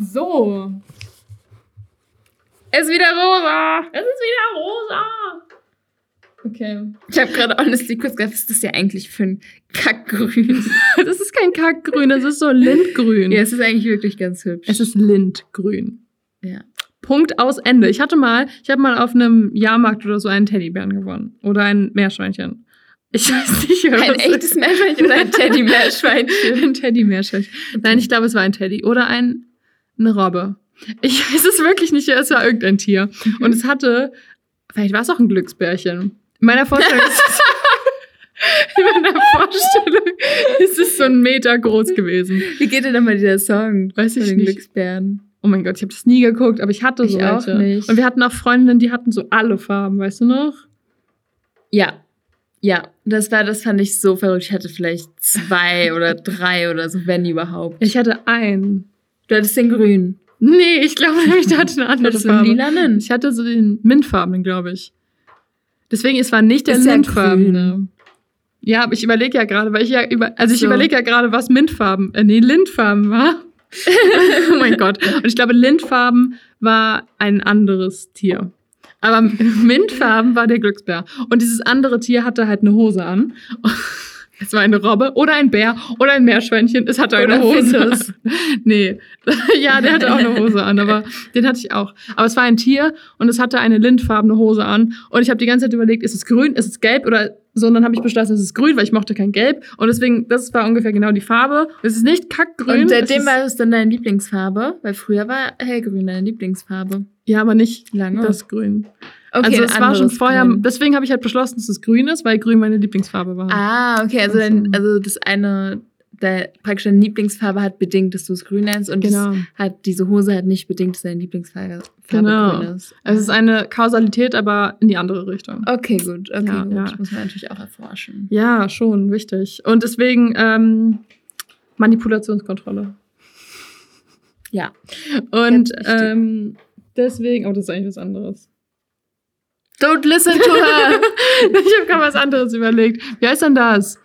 So. Es ist wieder rosa. Es ist wieder rosa. Okay. Ich habe gerade honestly kurz gedacht, was ist das ja eigentlich für ein Kackgrün? Das ist kein Kackgrün, das ist so Lindgrün. ja, es ist eigentlich wirklich ganz hübsch. Es ist Lindgrün. ja. Punkt aus Ende. Ich hatte mal, ich habe mal auf einem Jahrmarkt oder so einen Teddybären gewonnen. Oder ein Meerschweinchen. Ich weiß nicht, was Ein es echtes. Meerschweinchen oder ein Teddy-Meerschweinchen? Ein Teddy-Meerschweinchen. Nein, ich glaube, es war ein Teddy. Oder ein, eine Robbe. Ich weiß es wirklich nicht, es war irgendein Tier. Und es hatte, vielleicht war es auch ein Glücksbärchen. In meiner Vorstellung ist es, in meiner Vorstellung ist es so ein Meter groß gewesen. Wie geht denn nochmal dieser Song? Weiß ich den nicht. Glücksbären. Oh mein Gott, ich habe das nie geguckt, aber ich hatte so Ich auch welche. nicht. Und wir hatten auch Freundinnen, die hatten so alle Farben, weißt du noch? Ja. Ja, das war, das fand ich so verrückt. Ich hatte vielleicht zwei oder drei oder so, wenn überhaupt. Ich hatte einen. Du hattest den grün. Nee, ich glaube nämlich, der hatte eine andere du den Farbe. lilanen? Ich hatte so den mintfarbenen, glaube ich. Deswegen, es war nicht der lindfarbene. Ja, aber ich überlege ja gerade, weil ich ja über, also ich So. überlege ja gerade, was Mintfarben, äh, nee, Lindfarben war. oh mein Gott. Und ich glaube, Lindfarben war ein anderes Tier. Aber Mintfarben war der Glücksbär. Und dieses andere Tier hatte halt eine Hose an. Es war eine Robbe oder ein Bär oder ein Meerschweinchen. Es hatte eine Oder Hose. Nee. ja, der hatte auch eine Hose an, aber den hatte ich auch. Aber es war ein Tier und es hatte eine lindfarbene Hose an. Und ich habe die ganze Zeit überlegt, ist es grün, ist es gelb oder so. Und dann habe ich beschlossen, es ist grün, weil ich mochte kein Gelb. Und deswegen, das war ungefähr genau die Farbe. Es ist nicht kackgrün. Und seitdem war es dann deine Lieblingsfarbe, weil früher war hellgrün deine Lieblingsfarbe. Ja, aber nicht Lange. das Grün. Okay, also es war schon vorher, Grün. deswegen habe ich halt beschlossen, dass es grün ist, weil grün meine Lieblingsfarbe war. Ah, okay, also, dein, also das eine, der, praktisch deine Lieblingsfarbe hat bedingt, dass du es grün nennst und Genau. das hat diese Hose hat nicht bedingt, dass deine Lieblingsfarbe Farbe Genau. grün ist. Also es ist eine Kausalität, aber in die andere Richtung. Okay, gut, okay, Ja, gut. ja. Muss man natürlich auch erforschen. Ja, schon, wichtig. Und deswegen ähm, Manipulationskontrolle. Ja. Und ähm, deswegen, oh, das ist eigentlich was anderes. Don't listen to her! ich habe gerade was anderes überlegt. Wie heißt denn das?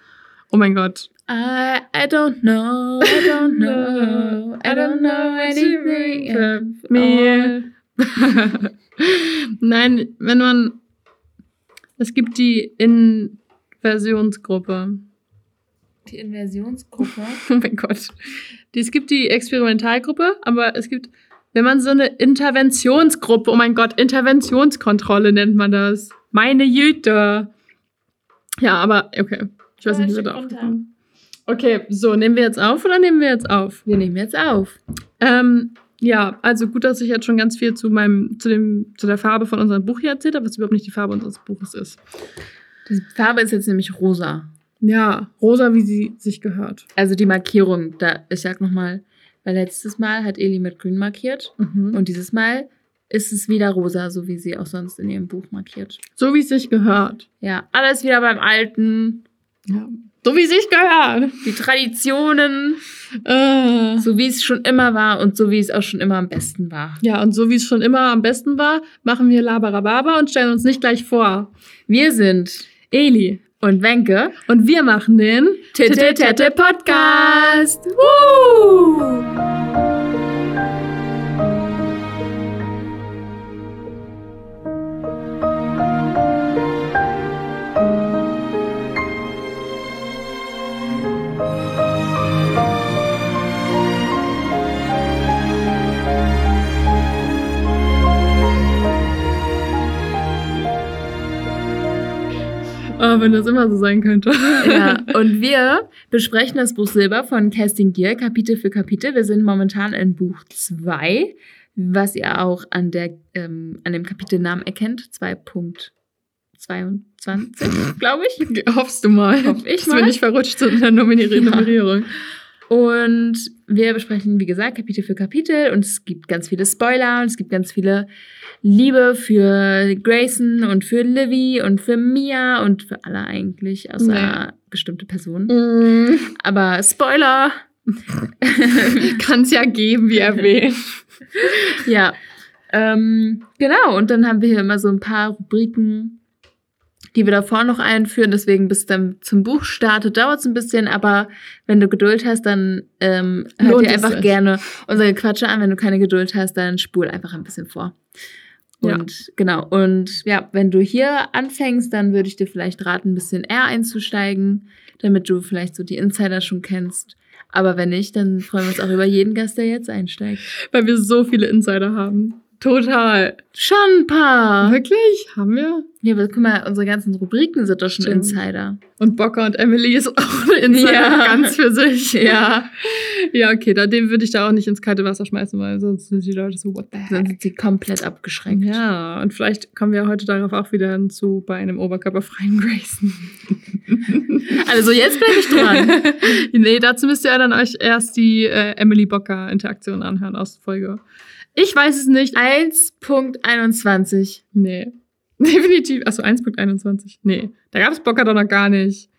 Oh mein Gott. I, I don't know, I don't know, I don't know anything. Me. Nein, wenn man. Es gibt die Inversionsgruppe. Die Inversionsgruppe. Oh mein Gott. Es gibt die Experimentalgruppe, aber es gibt, wenn man so eine Interventionsgruppe, oh mein Gott, Interventionskontrolle nennt man das. Meine Jüte. Ja, aber okay. Ich weiß Ja, nicht, wie wir da aufgekommen. Okay, so, nehmen wir jetzt auf oder nehmen wir jetzt auf? Wir nehmen jetzt auf. Ähm, ja, also gut, dass ich jetzt schon ganz viel zu meinem, zu dem, zu der Farbe von unserem Buch hier erzählt habe, was überhaupt nicht die Farbe unseres Buches ist. Die Farbe ist jetzt nämlich rosa. Ja, rosa, wie sie sich gehört. Also die Markierung, da, ich sag nochmal, weil letztes Mal hat Eli mit grün markiert Und und dieses Mal ist es wieder rosa, so wie sie auch sonst in ihrem Buch markiert. so wie es sich gehört. Ja, alles wieder beim Alten. Ja. So wie es sich gehört. Die Traditionen, Äh. so wie es schon immer war und so wie es auch schon immer am besten war. Ja, und so wie es schon immer am besten war, machen wir Labarababa und stellen uns nicht gleich vor. Wir sind Eli. Und Wenke. Und wir machen den Titte Tette Podcast. Woo! Oh, wenn das immer so sein könnte. Ja, und wir besprechen das Buch Silber von Kerstin Gier, Kapitel für Kapitel. Wir sind momentan in Buch 2, was ihr auch an, der, ähm, an dem Kapitelnamen erkennt. 2.22, glaube ich. Hoffst du mal. Hoff ich dass mal. wir nicht verrutscht sind in der Numeri- Ja. Nummerierung. Und wir besprechen, wie gesagt, Kapitel für Kapitel. Und es gibt ganz viele Spoiler und es gibt ganz viele Liebe für Grayson und für Livy und für Mia und für alle eigentlich, außer Ja. bestimmte Personen. Mm. Aber Spoiler! Kann es ja geben, wie erwähnt. ja. Ähm, genau, und dann haben wir hier immer so ein paar Rubriken, die wir davor noch einführen. Deswegen bis dann zum Buch startet, dauert es ein bisschen. Aber wenn du Geduld hast, dann ähm, hör Lohnt dir es einfach sich. gerne unsere Quatsche an. Wenn du keine Geduld hast, dann spul einfach ein bisschen vor. Ja. Und genau, und ja, wenn du hier anfängst, dann würde ich dir vielleicht raten, ein bisschen eher einzusteigen, damit du vielleicht so die Insider schon kennst. Aber wenn nicht, dann freuen wir uns auch über jeden Gast, der jetzt einsteigt. Weil wir so viele Insider haben. Total. Schon ein paar. Wirklich? Haben wir? Ja, aber guck mal, unsere ganzen Rubriken sind doch schon Stimmt. Insider. Und Bocker und Emily ist auch eine Insider Ja. ganz für sich. Ja. Ja, okay, da, den würde ich da auch nicht ins kalte Wasser schmeißen, weil sonst sind die Leute so, what the Dann heck? sind sie komplett abgeschränkt. Ja, und vielleicht kommen wir heute darauf auch wieder hinzu bei einem oberkörperfreien Grayson. Also jetzt bleibe ich dran. nee, dazu müsst ihr dann euch erst die äh, Emily Bocker Interaktion anhören aus der Folge. Ich weiß es nicht. 1.21. Nee. Definitiv. Achso, 1.21. Nee. Da gab es Bocker doch noch gar nicht.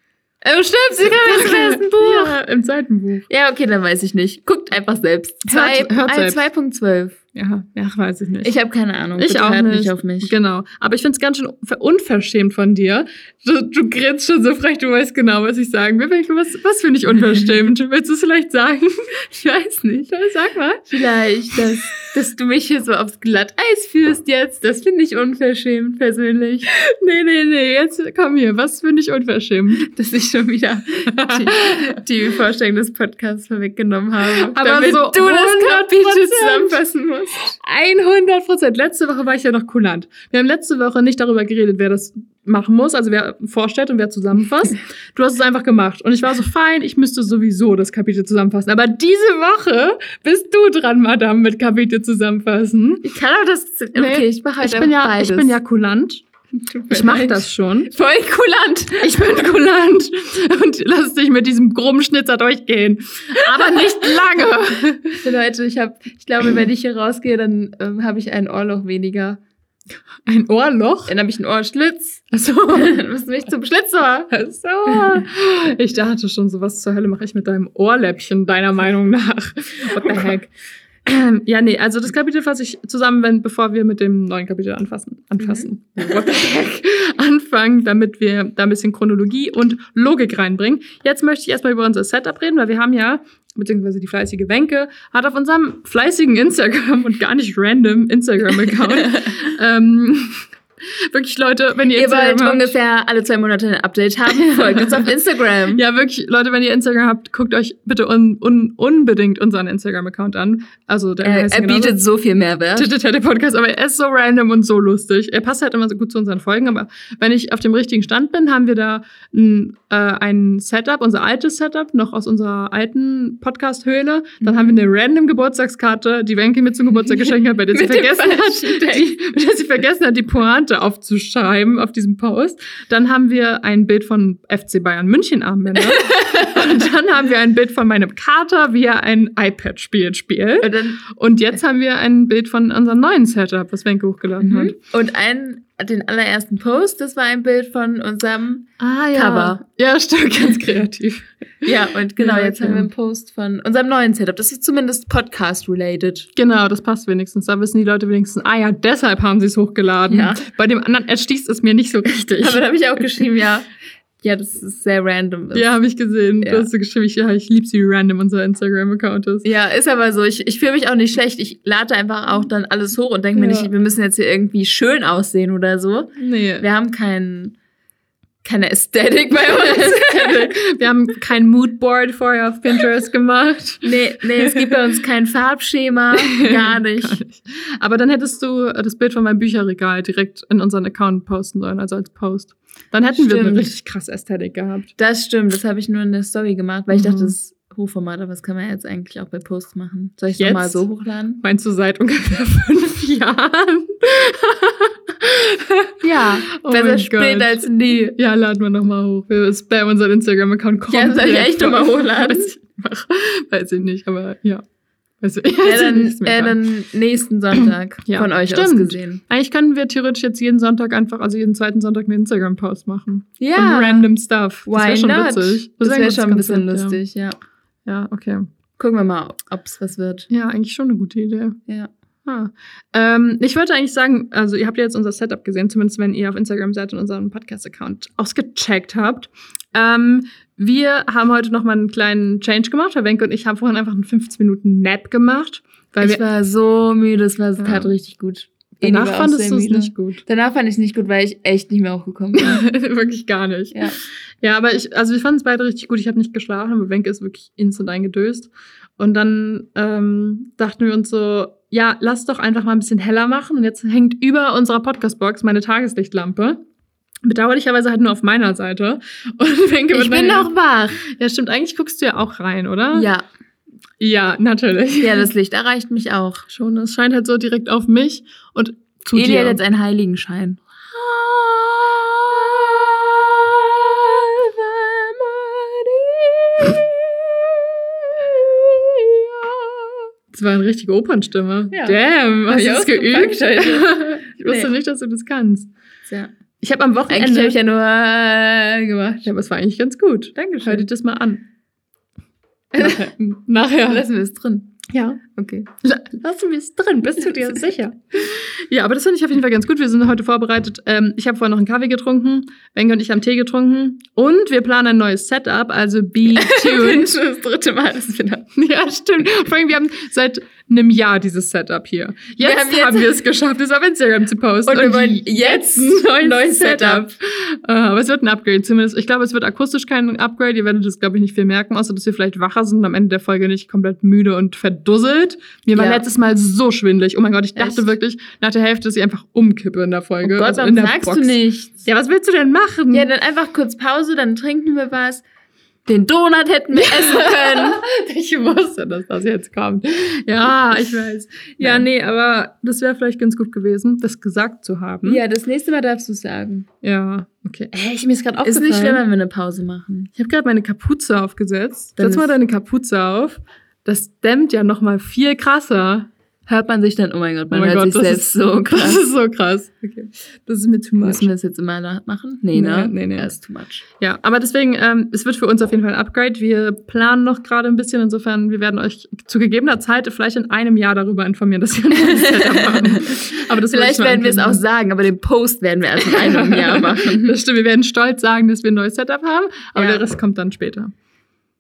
Oh, stimmt, sie kam im ersten Buch. Ja, im zweiten Buch. Ja, okay, dann weiß ich nicht. Guckt einfach selbst. Hört- Zwei- hört selbst. 2.12. Ja, ja, weiß ich nicht. Ich habe keine Ahnung. Ich Bitte auch nicht. nicht auf mich. Genau. Aber ich finde es ganz schön ver- unverschämt von dir. Du, du grinst schon so frech, du weißt genau, was ich sagen will. Was, was finde ich unverschämt? Willst du es vielleicht sagen? Ich weiß nicht. Sag mal. Vielleicht, dass, dass du mich hier so aufs Glatteis führst jetzt. Das finde ich unverschämt persönlich. Nee, nee, nee. Jetzt komm hier. Was finde ich unverschämt? Dass ich schon wieder die, die Vorstellung des Podcasts vorweggenommen habe. Aber damit so du das 100%. Kapitel zusammenfassen musst. 100 Prozent. Letzte Woche war ich ja noch kulant. Wir haben letzte Woche nicht darüber geredet, wer das machen muss, also wer vorstellt und wer zusammenfasst. Du hast es einfach gemacht. Und ich war so, fein, ich müsste sowieso das Kapitel zusammenfassen. Aber diese Woche bist du dran, Madame, mit Kapitel zusammenfassen. Ich kann auch das. Okay, Nee, ich mache halt Ich bin, ja, beides. ich bin ja kulant. Ich mache das schon. Voll kulant. Ich bin kulant und lass dich mit diesem groben Schnitzer durchgehen. Aber nicht lange. Leute, ich habe, ich glaube, wenn ich hier rausgehe, dann ähm, habe ich ein Ohrloch weniger. Ein Ohrloch? Dann habe ich einen Ohrschlitz. Achso. Dann müssen mich zum Schlitzohr. So. Ich dachte schon, so was zur Hölle mache ich mit deinem Ohrläppchen, deiner Meinung nach. What the heck? Ja, nee, also das Kapitel fasse ich zusammen, wenn, bevor wir mit dem neuen Kapitel anfassen. Anfassen. What the heck? Anfangen, damit wir da ein bisschen Chronologie und Logik reinbringen. Jetzt möchte ich erstmal über unser Setup reden, weil wir haben ja, beziehungsweise die fleißige Wenke, hat auf unserem fleißigen Instagram und gar nicht random Instagram-Account ähm, wirklich Leute, wenn ihr, Ihr Instagram wollt habt, ungefähr alle zwei Monate ein Update haben. Folgt uns auf Instagram. ja, wirklich, Leute, wenn ihr Instagram habt, guckt euch bitte un, un, unbedingt unseren Instagram-Account an. Also, der Er, er genauso- bietet so viel Mehrwert. Tete Podcast, aber er ist so random und so lustig. Er passt halt immer so gut zu unseren Folgen, aber wenn ich auf dem richtigen Stand bin, haben wir da ein, äh, ein Setup, unser altes Setup, noch aus unserer alten Podcast-Höhle. Dann Mhm. haben wir eine random Geburtstagskarte, die Wenke mir zum Geburtstag geschenkt hat, bei der sie vergessen hat, die, der sie vergessen hat, die Pointe aufzuschreiben auf diesem Post. Dann haben wir ein Bild von FC Bayern München Armbänder. und dann haben wir ein Bild von meinem Kater, wie er ein iPad-Spiel spielt. Und, dann, Und jetzt haben wir ein Bild von unserem neuen Setup, was Wenke hochgeladen hat. und ein, den allerersten Post, das war ein Bild von unserem. Ah, ja. Cover. Ja, stimmt, ganz kreativ. Ja, und genau, Ja, jetzt okay. haben wir einen Post von unserem neuen Setup. Das ist zumindest Podcast-related. Genau, das passt wenigstens. Da wissen die Leute wenigstens, ah ja, deshalb haben sie es hochgeladen. Ja. Bei dem anderen erschließt es mir nicht so richtig. Aber da habe ich auch geschrieben, ja. Ja, das ist sehr random. ja, habe ich gesehen. Ja. Du hast so geschrieben, ich, ja, ich liebe sie, wie random unser Instagram-Account ist. Ja, ist aber so. Ich, ich fühle mich auch nicht schlecht. Ich lade einfach auch dann alles hoch und denke mir Ja. nicht, wir müssen jetzt hier irgendwie schön aussehen oder so. Nee. Wir haben kein, keine Ästhetik bei uns. Wir haben kein Moodboard vorher auf Pinterest gemacht. nee, nee, es gibt bei uns kein Farbschema. Gar nicht. Gar nicht. Aber dann hättest du das Bild von meinem Bücherregal direkt in unseren Account posten sollen, also als Post. Dann hätten wir eine Stimmt. richtig krasse Ästhetik gehabt. Das stimmt, das habe ich nur in der Story gemacht, weil ich dachte, Mhm. das ist Hochformat, aber das kann man jetzt eigentlich auch bei Posts machen. Soll ich Jetzt? nochmal so hochladen? Meinst du seit ungefähr fünf Jahren? Ja, Oh besser spät Gott. als nie. Ja, laden wir nochmal hoch. Wir spammen unseren Instagram-Account Ja, komplett. soll ich echt noch mal hochladen? Weiß ich, weiß ich nicht, aber ja. Ich, Ja, ich dann, äh, dann nächsten Sonntag Ja, von euch aus stimmt. gesehen. Eigentlich können wir theoretisch jetzt jeden Sonntag einfach, also jeden zweiten Sonntag einen Instagram-Post machen. Ja, Von random Stuff. Das why wäre schon not? witzig. Das wär wäre gutes schon ein bisschen lustig, ja. Ja. ja, okay. Gucken wir mal, ob es was wird. Ja, eigentlich schon eine gute Idee. Ja. Ah. Ähm, ich wollte eigentlich sagen, also ihr habt ja jetzt unser Setup gesehen, zumindest wenn ihr auf Instagram seid und unseren Podcast-Account ausgecheckt habt. Ähm, wir haben heute noch mal einen kleinen Change gemacht. Herr Wenke und ich haben vorhin einfach einen 15 Minuten Nap gemacht. Weil ich wir, war so müde, es war Ja. tat richtig gut. danach fandest du es nicht gut. Danach fand ich es nicht gut, weil ich echt nicht mehr hochgekommen bin. Wirklich gar nicht. ja. Ja, aber ich, also wir fanden es beide richtig gut. Ich habe nicht geschlafen, aber Wenke ist wirklich instant eingedöst. Und dann ähm, dachten wir uns so, ja, lass doch einfach mal ein bisschen heller machen. Und jetzt hängt über unserer Podcast-Box meine Tageslichtlampe. Bedauerlicherweise halt nur auf meiner Seite. Und Wenke Ich bin noch wach. Ja, stimmt. Eigentlich guckst du ja auch rein, oder? Ja. Ja, natürlich. Ja, das Licht erreicht mich auch. Schon. Es scheint halt so direkt auf mich und zu Eli dir. hat jetzt einen Heiligenschein. Das war eine richtige Opernstimme. Ja. Damn, Hast ich du das geübt? ich wusste Nee. nicht, dass du das kannst. Ja. Ich habe am Eigentlich Wochenende. habe ich ja nur äh, gemacht. ja, aber es war eigentlich ganz gut. Dankeschön. Hör dir das mal an. Nachher. Nachher. Lassen wir es drin. Ja. Okay. Lassen wir es drin, bist du dir sicher? Ja, aber das finde ich auf jeden Fall ganz gut. Wir sind heute vorbereitet. Ähm, ich habe vorher noch einen Kaffee getrunken. Wenke und ich haben Tee getrunken. Und wir planen ein neues Setup, also be tuned. das dritte Mal, dass wir da. ja, stimmt. Vor allem, wir haben seit einem Jahr dieses Setup hier. Jetzt haben jetzt- haben wir es geschafft, es auf Instagram zu posten. Und wir wollen jetzt ein neues Setup. Äh, aber es wird ein Upgrade zumindest. Ich glaube, es wird akustisch kein Upgrade. Ihr werdet das, glaube ich, nicht viel merken, außer dass wir vielleicht wacher sind und am Ende der Folge nicht komplett müde und verdusselt. Mir war Ja. letztes Mal so schwindelig. Oh mein Gott, ich dachte Echt? wirklich nach der Hälfte, dass ich einfach umkippe in der Oh Folge. Gott, also in der sagst Box. du nichts? Ja, was willst du denn machen? Ja, dann einfach kurz Pause, dann trinken wir was. Den Donut hätten wir essen können. Ich wusste, dass das jetzt kommt. Ja, ich weiß. Ja, Nein. nee, aber das wäre vielleicht ganz gut gewesen, das gesagt zu haben. Ja, das nächste Mal darfst du sagen. Ja, okay. Ey, ich, mir ist gerade Ist aufgefallen. nicht schlimm, wenn wir eine Pause machen. Ich habe gerade meine Kapuze aufgesetzt. Dann Setz mal ist- deine Kapuze auf. Das dämmt ja noch mal viel krasser. Hört man sich dann, oh mein Gott, man oh mein hört Gott, sich das selbst ist so Das krass. ist so krass. Okay. Das ist mir too much. Müssen wir das jetzt immer machen? Nee, Nee, ne? nee, nee. Das ist too much. Ja, aber deswegen, ähm, es wird für uns auf jeden Fall ein Upgrade. Wir planen noch gerade ein bisschen. Insofern, wir werden euch zu gegebener Zeit vielleicht in einem Jahr darüber informieren, dass wir ein neues Setup haben. Aber das Vielleicht werden wir es auch sagen, aber den Post werden wir erst in einem Jahr machen. Das stimmt, wir werden stolz sagen, dass wir ein neues Setup haben, aber Ja. der Rest kommt dann später.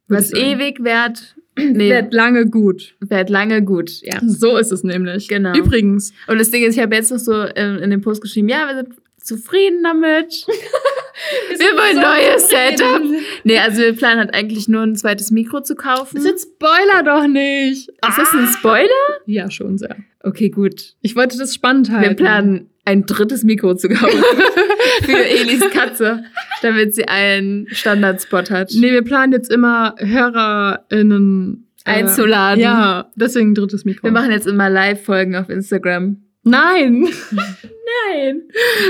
Was ewig währt, nee, Wird lange gut. währt lange gut. Ja. So ist es nämlich. Genau. Übrigens, Und das Ding ist, ich habe jetzt noch so ähm, in dem Post geschrieben, ja, wir sind zufrieden damit. wir wollen ein neues Setup. Nee, also wir planen halt eigentlich nur ein zweites Mikro zu kaufen. das ist Spoiler doch nicht. ist das ein Spoiler? Ja, schon sehr. Okay, gut. Ich wollte das spannend halten. Wir planen ein drittes Mikro zu kaufen für Elis Katze, damit sie einen Standardspot hat. Nee, wir planen jetzt immer HörerInnen äh, Einzuladen. Ja, deswegen drittes Mikro. Wir machen jetzt immer Live-Folgen auf Instagram. Nein! Nein.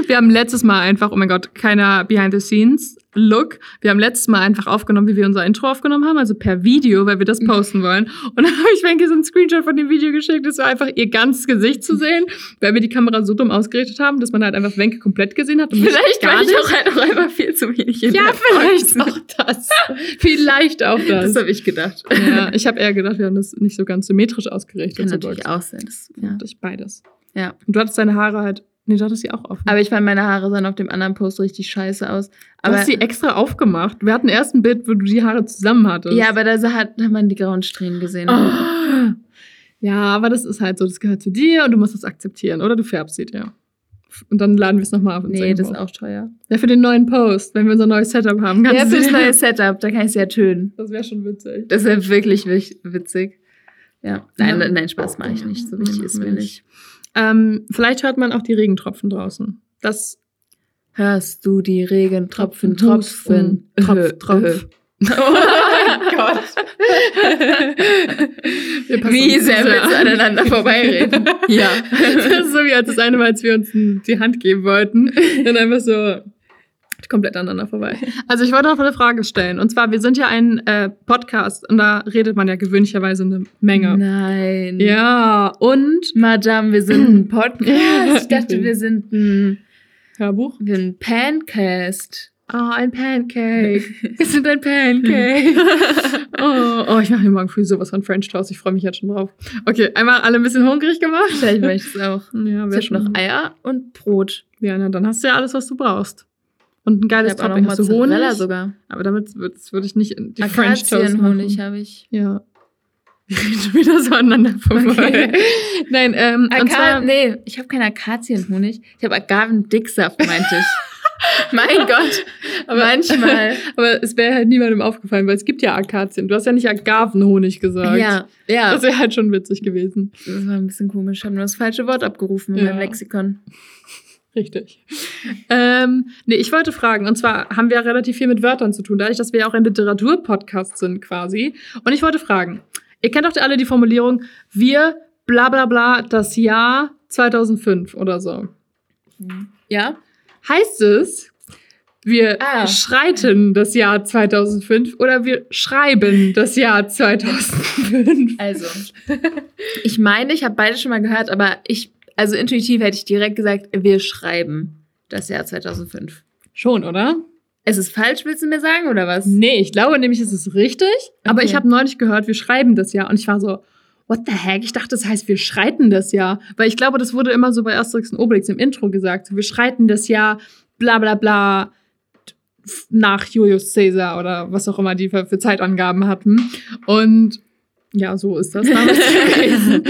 Wir haben letztes Mal einfach, oh mein Gott, keiner Behind-the-Scenes-Look. Wir haben letztes Mal einfach aufgenommen, wie wir unser Intro aufgenommen haben, also per Video, weil wir das posten wollen. Und dann habe ich Wenke so einen Screenshot von dem Video geschickt. Das war einfach ihr ganzes Gesicht zu sehen, weil wir die Kamera so dumm ausgerichtet haben, dass man halt einfach Wenke komplett gesehen hat. Vielleicht war ich nicht. auch einfach, viel zu wenig in Ja, vielleicht auch das. vielleicht auch Das das. habe ich gedacht. ja, ich habe eher gedacht, wir haben das nicht so ganz symmetrisch ausgerichtet. Kann natürlich Box. auch sein. Das, Ja. ja. Ich beides. Ja. Und du hattest deine Haare halt. Nee, du hattest sie auch offen. Aber ich fand, meine Haare sahen auf dem anderen Post richtig scheiße aus. du Aber, hast sie extra aufgemacht. Wir hatten erst ein Bild, wo du die Haare zusammen hattest. ja, aber da hat, hat man die grauen Strähnen gesehen. Oh. Ja, aber das ist halt so, das gehört zu dir und du musst das akzeptieren, oder? Du färbst sie dir. Und dann laden wir es nochmal auf nee, das ist auch teuer. Ja, für den neuen Post, wenn wir unser neues Setup haben. Ja, du fürs dir- neue Setup, da kann ich sie ertönen. Das wäre schon witzig. Das wäre wirklich witzig. Ja. Nein, Ja. nein, Spaß mache ich nicht. So wichtig ist mir nicht. Ähm, vielleicht hört man auch die Regentropfen draußen. Das Hörst du die Regentropfen, Tropfen, Tropfen, Tropf, Öh, Tropf. öh. Oh mein Gott. Wie sehr wir aneinander vorbeireden. ja. Das ist so wie als das eine Mal, als wir uns die Hand geben wollten. Dann einfach so komplett aneinander vorbei. Also ich wollte noch eine Frage stellen. Und zwar, wir sind ja ein äh, Podcast und da redet man ja gewöhnlicherweise eine Menge. Nein. Ja, und Madame, wir sind ein Podcast. Ich dachte, wir sind ein, Hörbuch. wir sind ein Pancast. Oh, ein Pancake. Wir sind ein Pancake. oh, oh, ich mache mir morgen früh sowas von French Toast. Ich freue mich jetzt schon drauf. Okay, einmal alle ein bisschen hungrig gemacht. Vielleicht möchte ich es auch. Ja, Ich wäre habe noch Eier und Brot. Ja, na, dann hast du ja alles, was du brauchst. Und ein geiles Topping. Hast du Honig? sogar. Aber damit würde würd ich nicht in die French Toast machen. Akazienhonig habe ich. Ja. Wir reden schon wieder so aneinander vorbei. Okay. Nein, ähm, und Aka zwar, nee, ich habe keinen Akazienhonig. Ich habe Agavendicksaft, meinte ich. mein Gott. Aber- manchmal. aber es wäre halt niemandem aufgefallen, weil es gibt ja Akazien. Du hast ja nicht Agavenhonig gesagt. Ja, ja. Das wäre halt schon witzig gewesen. Das war ein bisschen komisch. Ich habe nur das falsche Wort abgerufen in Ja. meinem Lexikon. Richtig. Ähm, nee, ich wollte fragen, und zwar haben wir ja relativ viel mit Wörtern zu tun, dadurch, dass wir ja auch ein Literaturpodcast sind quasi. Und ich wollte fragen, ihr kennt doch alle die Formulierung, wir bla bla bla das Jahr 2005 oder so. Ja? Heißt es, wir Ah. schreiten das Jahr 2005 oder wir schreiben das Jahr 2005? Also. Ich meine, ich habe beide schon mal gehört, aber ich, also intuitiv hätte ich direkt gesagt, wir schreiben das Jahr 2005. Schon, oder? Es ist falsch, willst du mir sagen, oder was? Nee, ich glaube nämlich, es ist richtig. Aber Okay. ich habe neulich gehört, wir schreiben das Jahr. Und ich war so, what the heck? Ich dachte, das heißt, wir schreiten das Jahr. Weil ich glaube, das wurde immer so bei Asterix und Obelix im Intro gesagt. Wir schreiten das Jahr, bla bla bla, nach Julius Caesar oder was auch immer die für, für Zeitangaben hatten. Und ja, so ist das damals gewesen.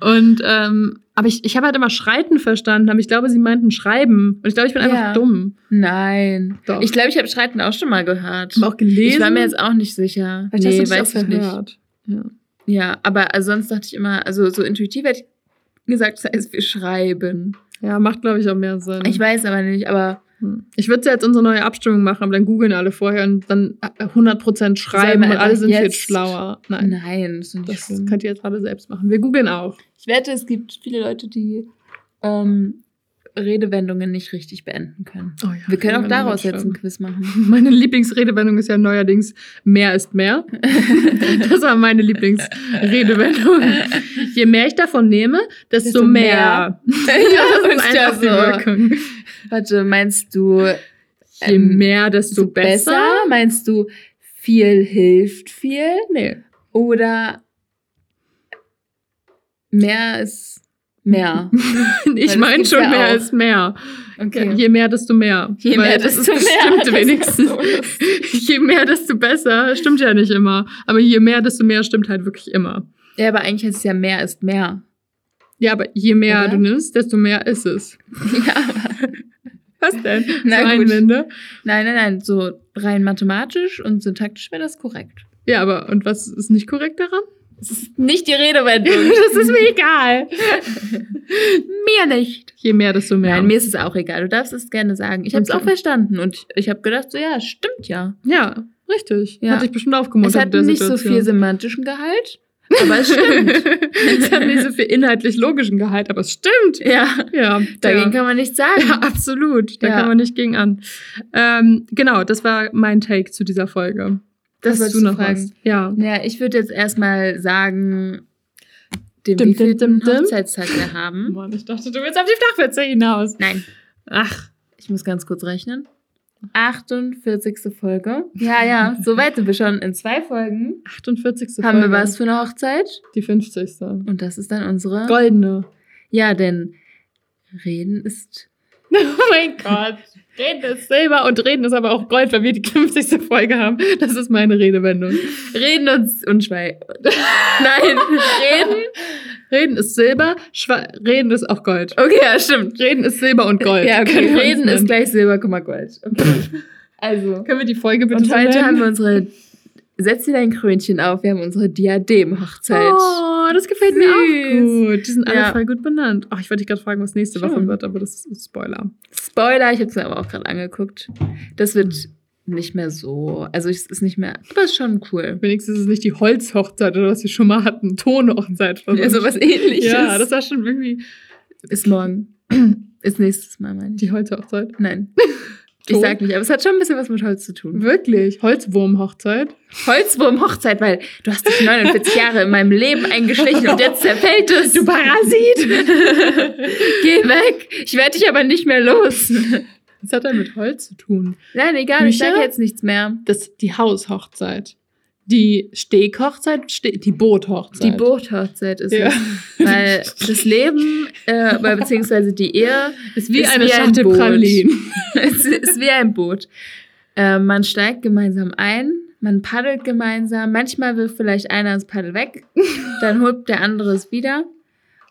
Und, ähm, aber ich, ich habe halt immer Schreiten verstanden, aber ich glaube, sie meinten Schreiben. Und ich glaube, ich bin einfach Ja. dumm. Nein. Doch. Ich glaube, ich habe Schreiten auch schon mal gehört. habe auch gelesen. Ich war mir jetzt auch nicht sicher. Vielleicht hast du weiß auch ich nicht. Ja. Ja, aber also sonst dachte ich immer, also so intuitiv hätte ich gesagt, das heißt, wir schreiben. Ja, macht, glaube ich, auch mehr Sinn. Ich weiß aber nicht, aber. Ich würde jetzt unsere neue Abstimmung machen, aber dann googeln alle vorher und dann äh, 100% schreiben wir und alle sind jetzt jetzt- schlauer. Nein, nein, das das schlimm. könnt ihr jetzt alle selbst machen. Wir googeln auch. Ich wette, es gibt viele Leute, die ähm, Redewendungen nicht richtig beenden können. Oh ja, Wir können auch daraus jetzt ein Quiz machen. Meine Lieblingsredewendung ist ja neuerdings mehr ist mehr. das war meine Lieblingsredewendung. Je mehr ich davon nehme, desto, Desto mehr. mehr. das ist ja einfach die so. Wirkung. Warte, meinst du Je ähm, mehr, desto besser. Meinst du viel hilft viel? Nee. Oder mehr ist mehr? Ich das meine schon, ja mehr auch. ist mehr. Okay. Je mehr, desto mehr. Je Weil mehr, das desto ist, mehr. Stimmt Das wenigstens. so je mehr, desto besser. Stimmt ja nicht immer. Aber je mehr, desto mehr stimmt halt wirklich immer. Ja, aber eigentlich heißt es ja mehr ist mehr. Ja, aber je mehr Oder? du nimmst, desto mehr ist es. Ja, aber Was denn? Na so. Einwände? nein, nein, nein. So rein mathematisch und syntaktisch wäre das korrekt. Ja, aber und was ist nicht korrekt daran? Das ist nicht die Redewendung. das ist mir egal. mir nicht. Je mehr, desto mehr. Nein, mir ist es auch egal. Du darfst es gerne sagen. Ich habe es Okay. auch verstanden und ich, ich habe gedacht, so ja, stimmt ja. ja, richtig. Ja. Hat dich bestimmt aufgemuntert. Es hat nicht so Situation. viel semantischen Gehalt, aber es stimmt. es hat nicht so viel inhaltlich logischen Gehalt, aber es stimmt. ja, Ja, dagegen ja. kann man nichts sagen. Ja, absolut. Da Ja. kann man nicht gegen an. Ähm, genau, das war mein Take zu dieser Folge. Das Hast du fragen. was? Ja. Ja, ich würde jetzt erstmal sagen, den dim, wievielten dim, dim. Hochzeitstag wir haben. Mann, ich dachte, du willst auf die Flachwitze hinaus. Nein, Ach, ich muss ganz kurz rechnen. 48. Folge. Ja, ja, so weit sind wir schon. In zwei Folgen 48. haben wir Folge. was für eine Hochzeit. Die 50. Und das ist dann unsere. Goldene. Ja, denn Reden ist. Oh mein Gott. Reden ist Silber und Reden ist aber auch Gold, weil wir die 50. Folge haben. Das ist meine Redewendung. Reden und, und Schweig. Nein, Reden. Reden ist Silber, Schwa Reden ist auch Gold. Okay, ja, stimmt. Reden ist Silber und Gold. Ja, okay. Reden ist gleich Silber, Komma Gold. Okay. Also. Können wir die Folge bitte Und heute nennen? haben wir unsere. Setz dir dein Krönchen auf. Wir haben unsere Diadem-Hochzeit. Oh, das gefällt mir auch Süß. gut. Die sind alle Ja. voll gut benannt. Ach, ich wollte dich gerade fragen, was nächste Woche wird, aber das ist Spoiler. Spoiler, ich habe es mir aber auch gerade angeguckt. Das wird nicht mehr so. Also es ist nicht mehr. Aber ist schon cool. Wenigstens ist es nicht die Holzhochzeit oder was wir schon mal hatten, Tonhochzeit. oder Ja, so. sowas ähnliches. Ja, das war schon irgendwie ist morgen. Ist nächstes Mal, meine ich. die Holzhochzeit. Nein. Ich sag nicht, aber es hat schon ein bisschen was mit Holz zu tun. Wirklich? Holzwurmhochzeit? Holzwurm-Hochzeit, weil du hast dich 49 Jahre in meinem Leben eingeschlichen und jetzt zerfällt es. Du Parasit! Geh weg. Ich werde dich aber nicht mehr los. Das hat ja mit Holz zu tun. Nein, egal, ich Bücher? sage jetzt nichts mehr. Das die Haushochzeit. Die Steghochzeit, Ste die Boothochzeit. Die Boothochzeit ist Ja. es. Weil das Leben, äh, beziehungsweise die Ehe, ist wie ist eine wie ein Schachtel Boot. Pralinen. es ist wie ein Boot. Äh, man steigt gemeinsam ein, man paddelt gemeinsam. Manchmal wirft vielleicht einer das Paddel weg, dann holt der andere es wieder.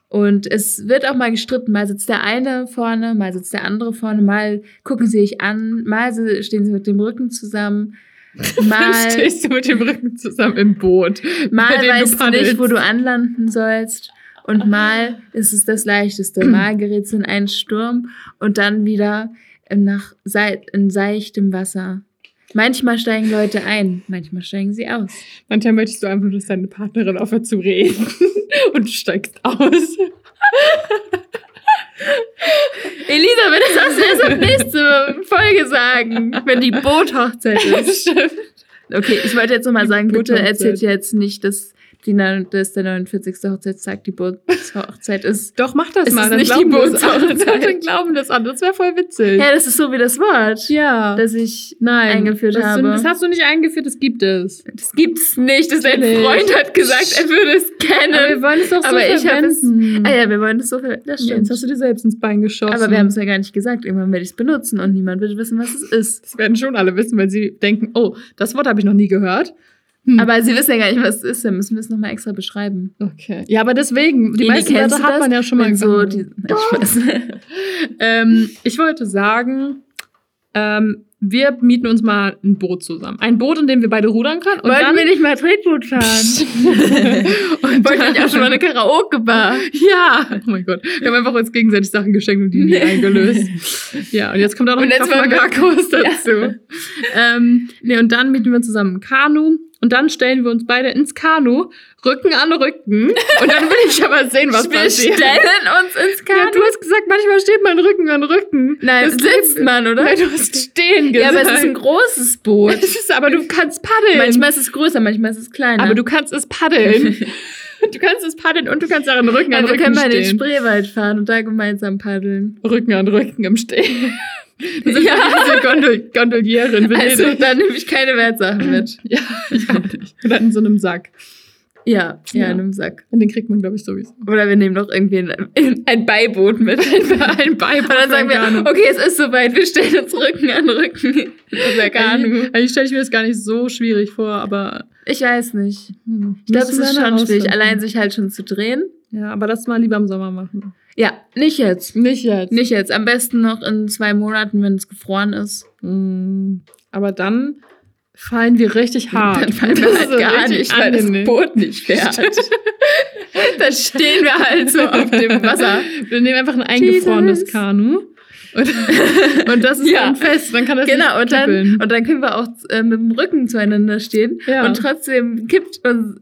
Und es wird auch mal gestritten. Mal sitzt der eine vorne, mal sitzt der andere vorne, mal gucken sie sich an, mal stehen sie mit dem Rücken zusammen. Mal, stehst du mit dem Rücken zusammen im Boot. mal bei dem weißt du paddelst. nicht, wo du anlanden sollst. Und mal ist es das Leichteste. Mal gerätst du in einen Sturm und dann wieder nach in seichtem Wasser. Manchmal steigen Leute ein, manchmal steigen sie aus. Manchmal möchtest du einfach, dass deine Partnerin aufhört zu reden und du steigst aus. Elisabeth, das darfst du erst ab nächste Folge sagen, wenn die Boothochzeit ist. Stimmt. Okay, ich wollte jetzt nochmal sagen, bitte erzählt jetzt nicht, dass, die, neun- dass der 49. Hochzeitstag die Boothochzeit ist. Doch, mach das Es mal. ist Dann nicht glauben die das. Bootshochzeit. Dann glauben das an. Das wäre voll witzig. Ja, das ist so wie das Wort, Ja. das ich Nein, eingeführt das, habe. Das hast du nicht eingeführt, das gibt es. Das gibt's nicht. Das dein. Freund hat gesagt, er würde es kennen. wollen es doch Aber ich habe es. verwenden. Ah ja, wir wollen es so verwenden. Das stimmt. Jetzt hast du dir selbst ins Bein geschossen. Aber wir haben es ja gar nicht gesagt. Irgendwann werde ich es benutzen und niemand wird wissen, was es ist. Das werden schon alle wissen, weil sie denken, oh, das Wort habe ich noch nie gehört. Hm. Aber sie wissen ja gar nicht, was es ist. Dann müssen wir es nochmal extra beschreiben. Okay. Ja, aber deswegen, die Eli, meisten Wörter hat das? man ja schon mal so die, ähm, Ich wollte sagen, ähm, wir mieten uns mal ein Boot zusammen. Ein Boot, in dem wir beide rudern können. Und Wollten dann, wir nicht mal Tretboot fahren? und Wollten wir nicht auch schon mal eine Karaoke-Bar? Ja, oh mein Gott. Wir haben einfach uns gegenseitig Sachen geschenkt und die nie eingelöst. Ja, und jetzt kommt auch noch Und ein wollen Kraftmagar-Kurs dazu. Ähm, nee, und dann mieten wir zusammen ein Kanu und dann stellen wir uns beide ins Kanu, Rücken an Rücken. Und dann will ich aber sehen, was wir passiert. stellen uns ins Ja, Kanu. du hast gesagt, manchmal steht man Rücken an Rücken. Nein, Das sitzt man, oder? Nein, du hast stehen Ja, gesagt. aber es ist ein großes Boot. Ist, aber du kannst paddeln. Manchmal ist es größer, manchmal ist es kleiner. aber du kannst es paddeln. du kannst es paddeln und du kannst auch in Rücken an ja, wir Rücken können mal in den stehen. Spreewald fahren und da gemeinsam paddeln. Rücken an Rücken im Stehen. Das ist Ja. diese Gondol Gondoliere in Venedig. Also, da nehme ich keine Wertsachen mit. ja, ich auch nicht. Oder in so einem Sack. Ja, ja, Ja. in einem Sack. Und den kriegt man, glaube ich, sowieso. Oder wir nehmen noch irgendwie ein, ein Beiboot mit. Ein Beiboot Und dann sagen wir, okay, es ist soweit, wir stellen uns Rücken an Rücken unser Kanu. Eigentlich, eigentlich stelle ich mir das gar nicht so schwierig vor, aber Ich weiß nicht. hm, Ich glaube, es ist schon schwierig, allein sich halt schon zu drehen. Ja, aber das mal lieber im Sommer machen. Ja, nicht jetzt. Nicht jetzt. Nicht jetzt. Am besten noch in zwei Monaten, wenn es gefroren ist. Hm, Aber dann fallen wir richtig hart. Dann fallen wir Das halt gar nicht, weil das. Boot nicht fährt. dann stehen wir halt so auf dem Wasser. Wir nehmen einfach ein eingefrorenes Jesus. Kanu. Und, und das ist Ja. dann fest, dann kann das Genau, nicht und dann, und dann können wir auch äh, mit dem Rücken zueinander stehen. Ja. Und trotzdem kippt,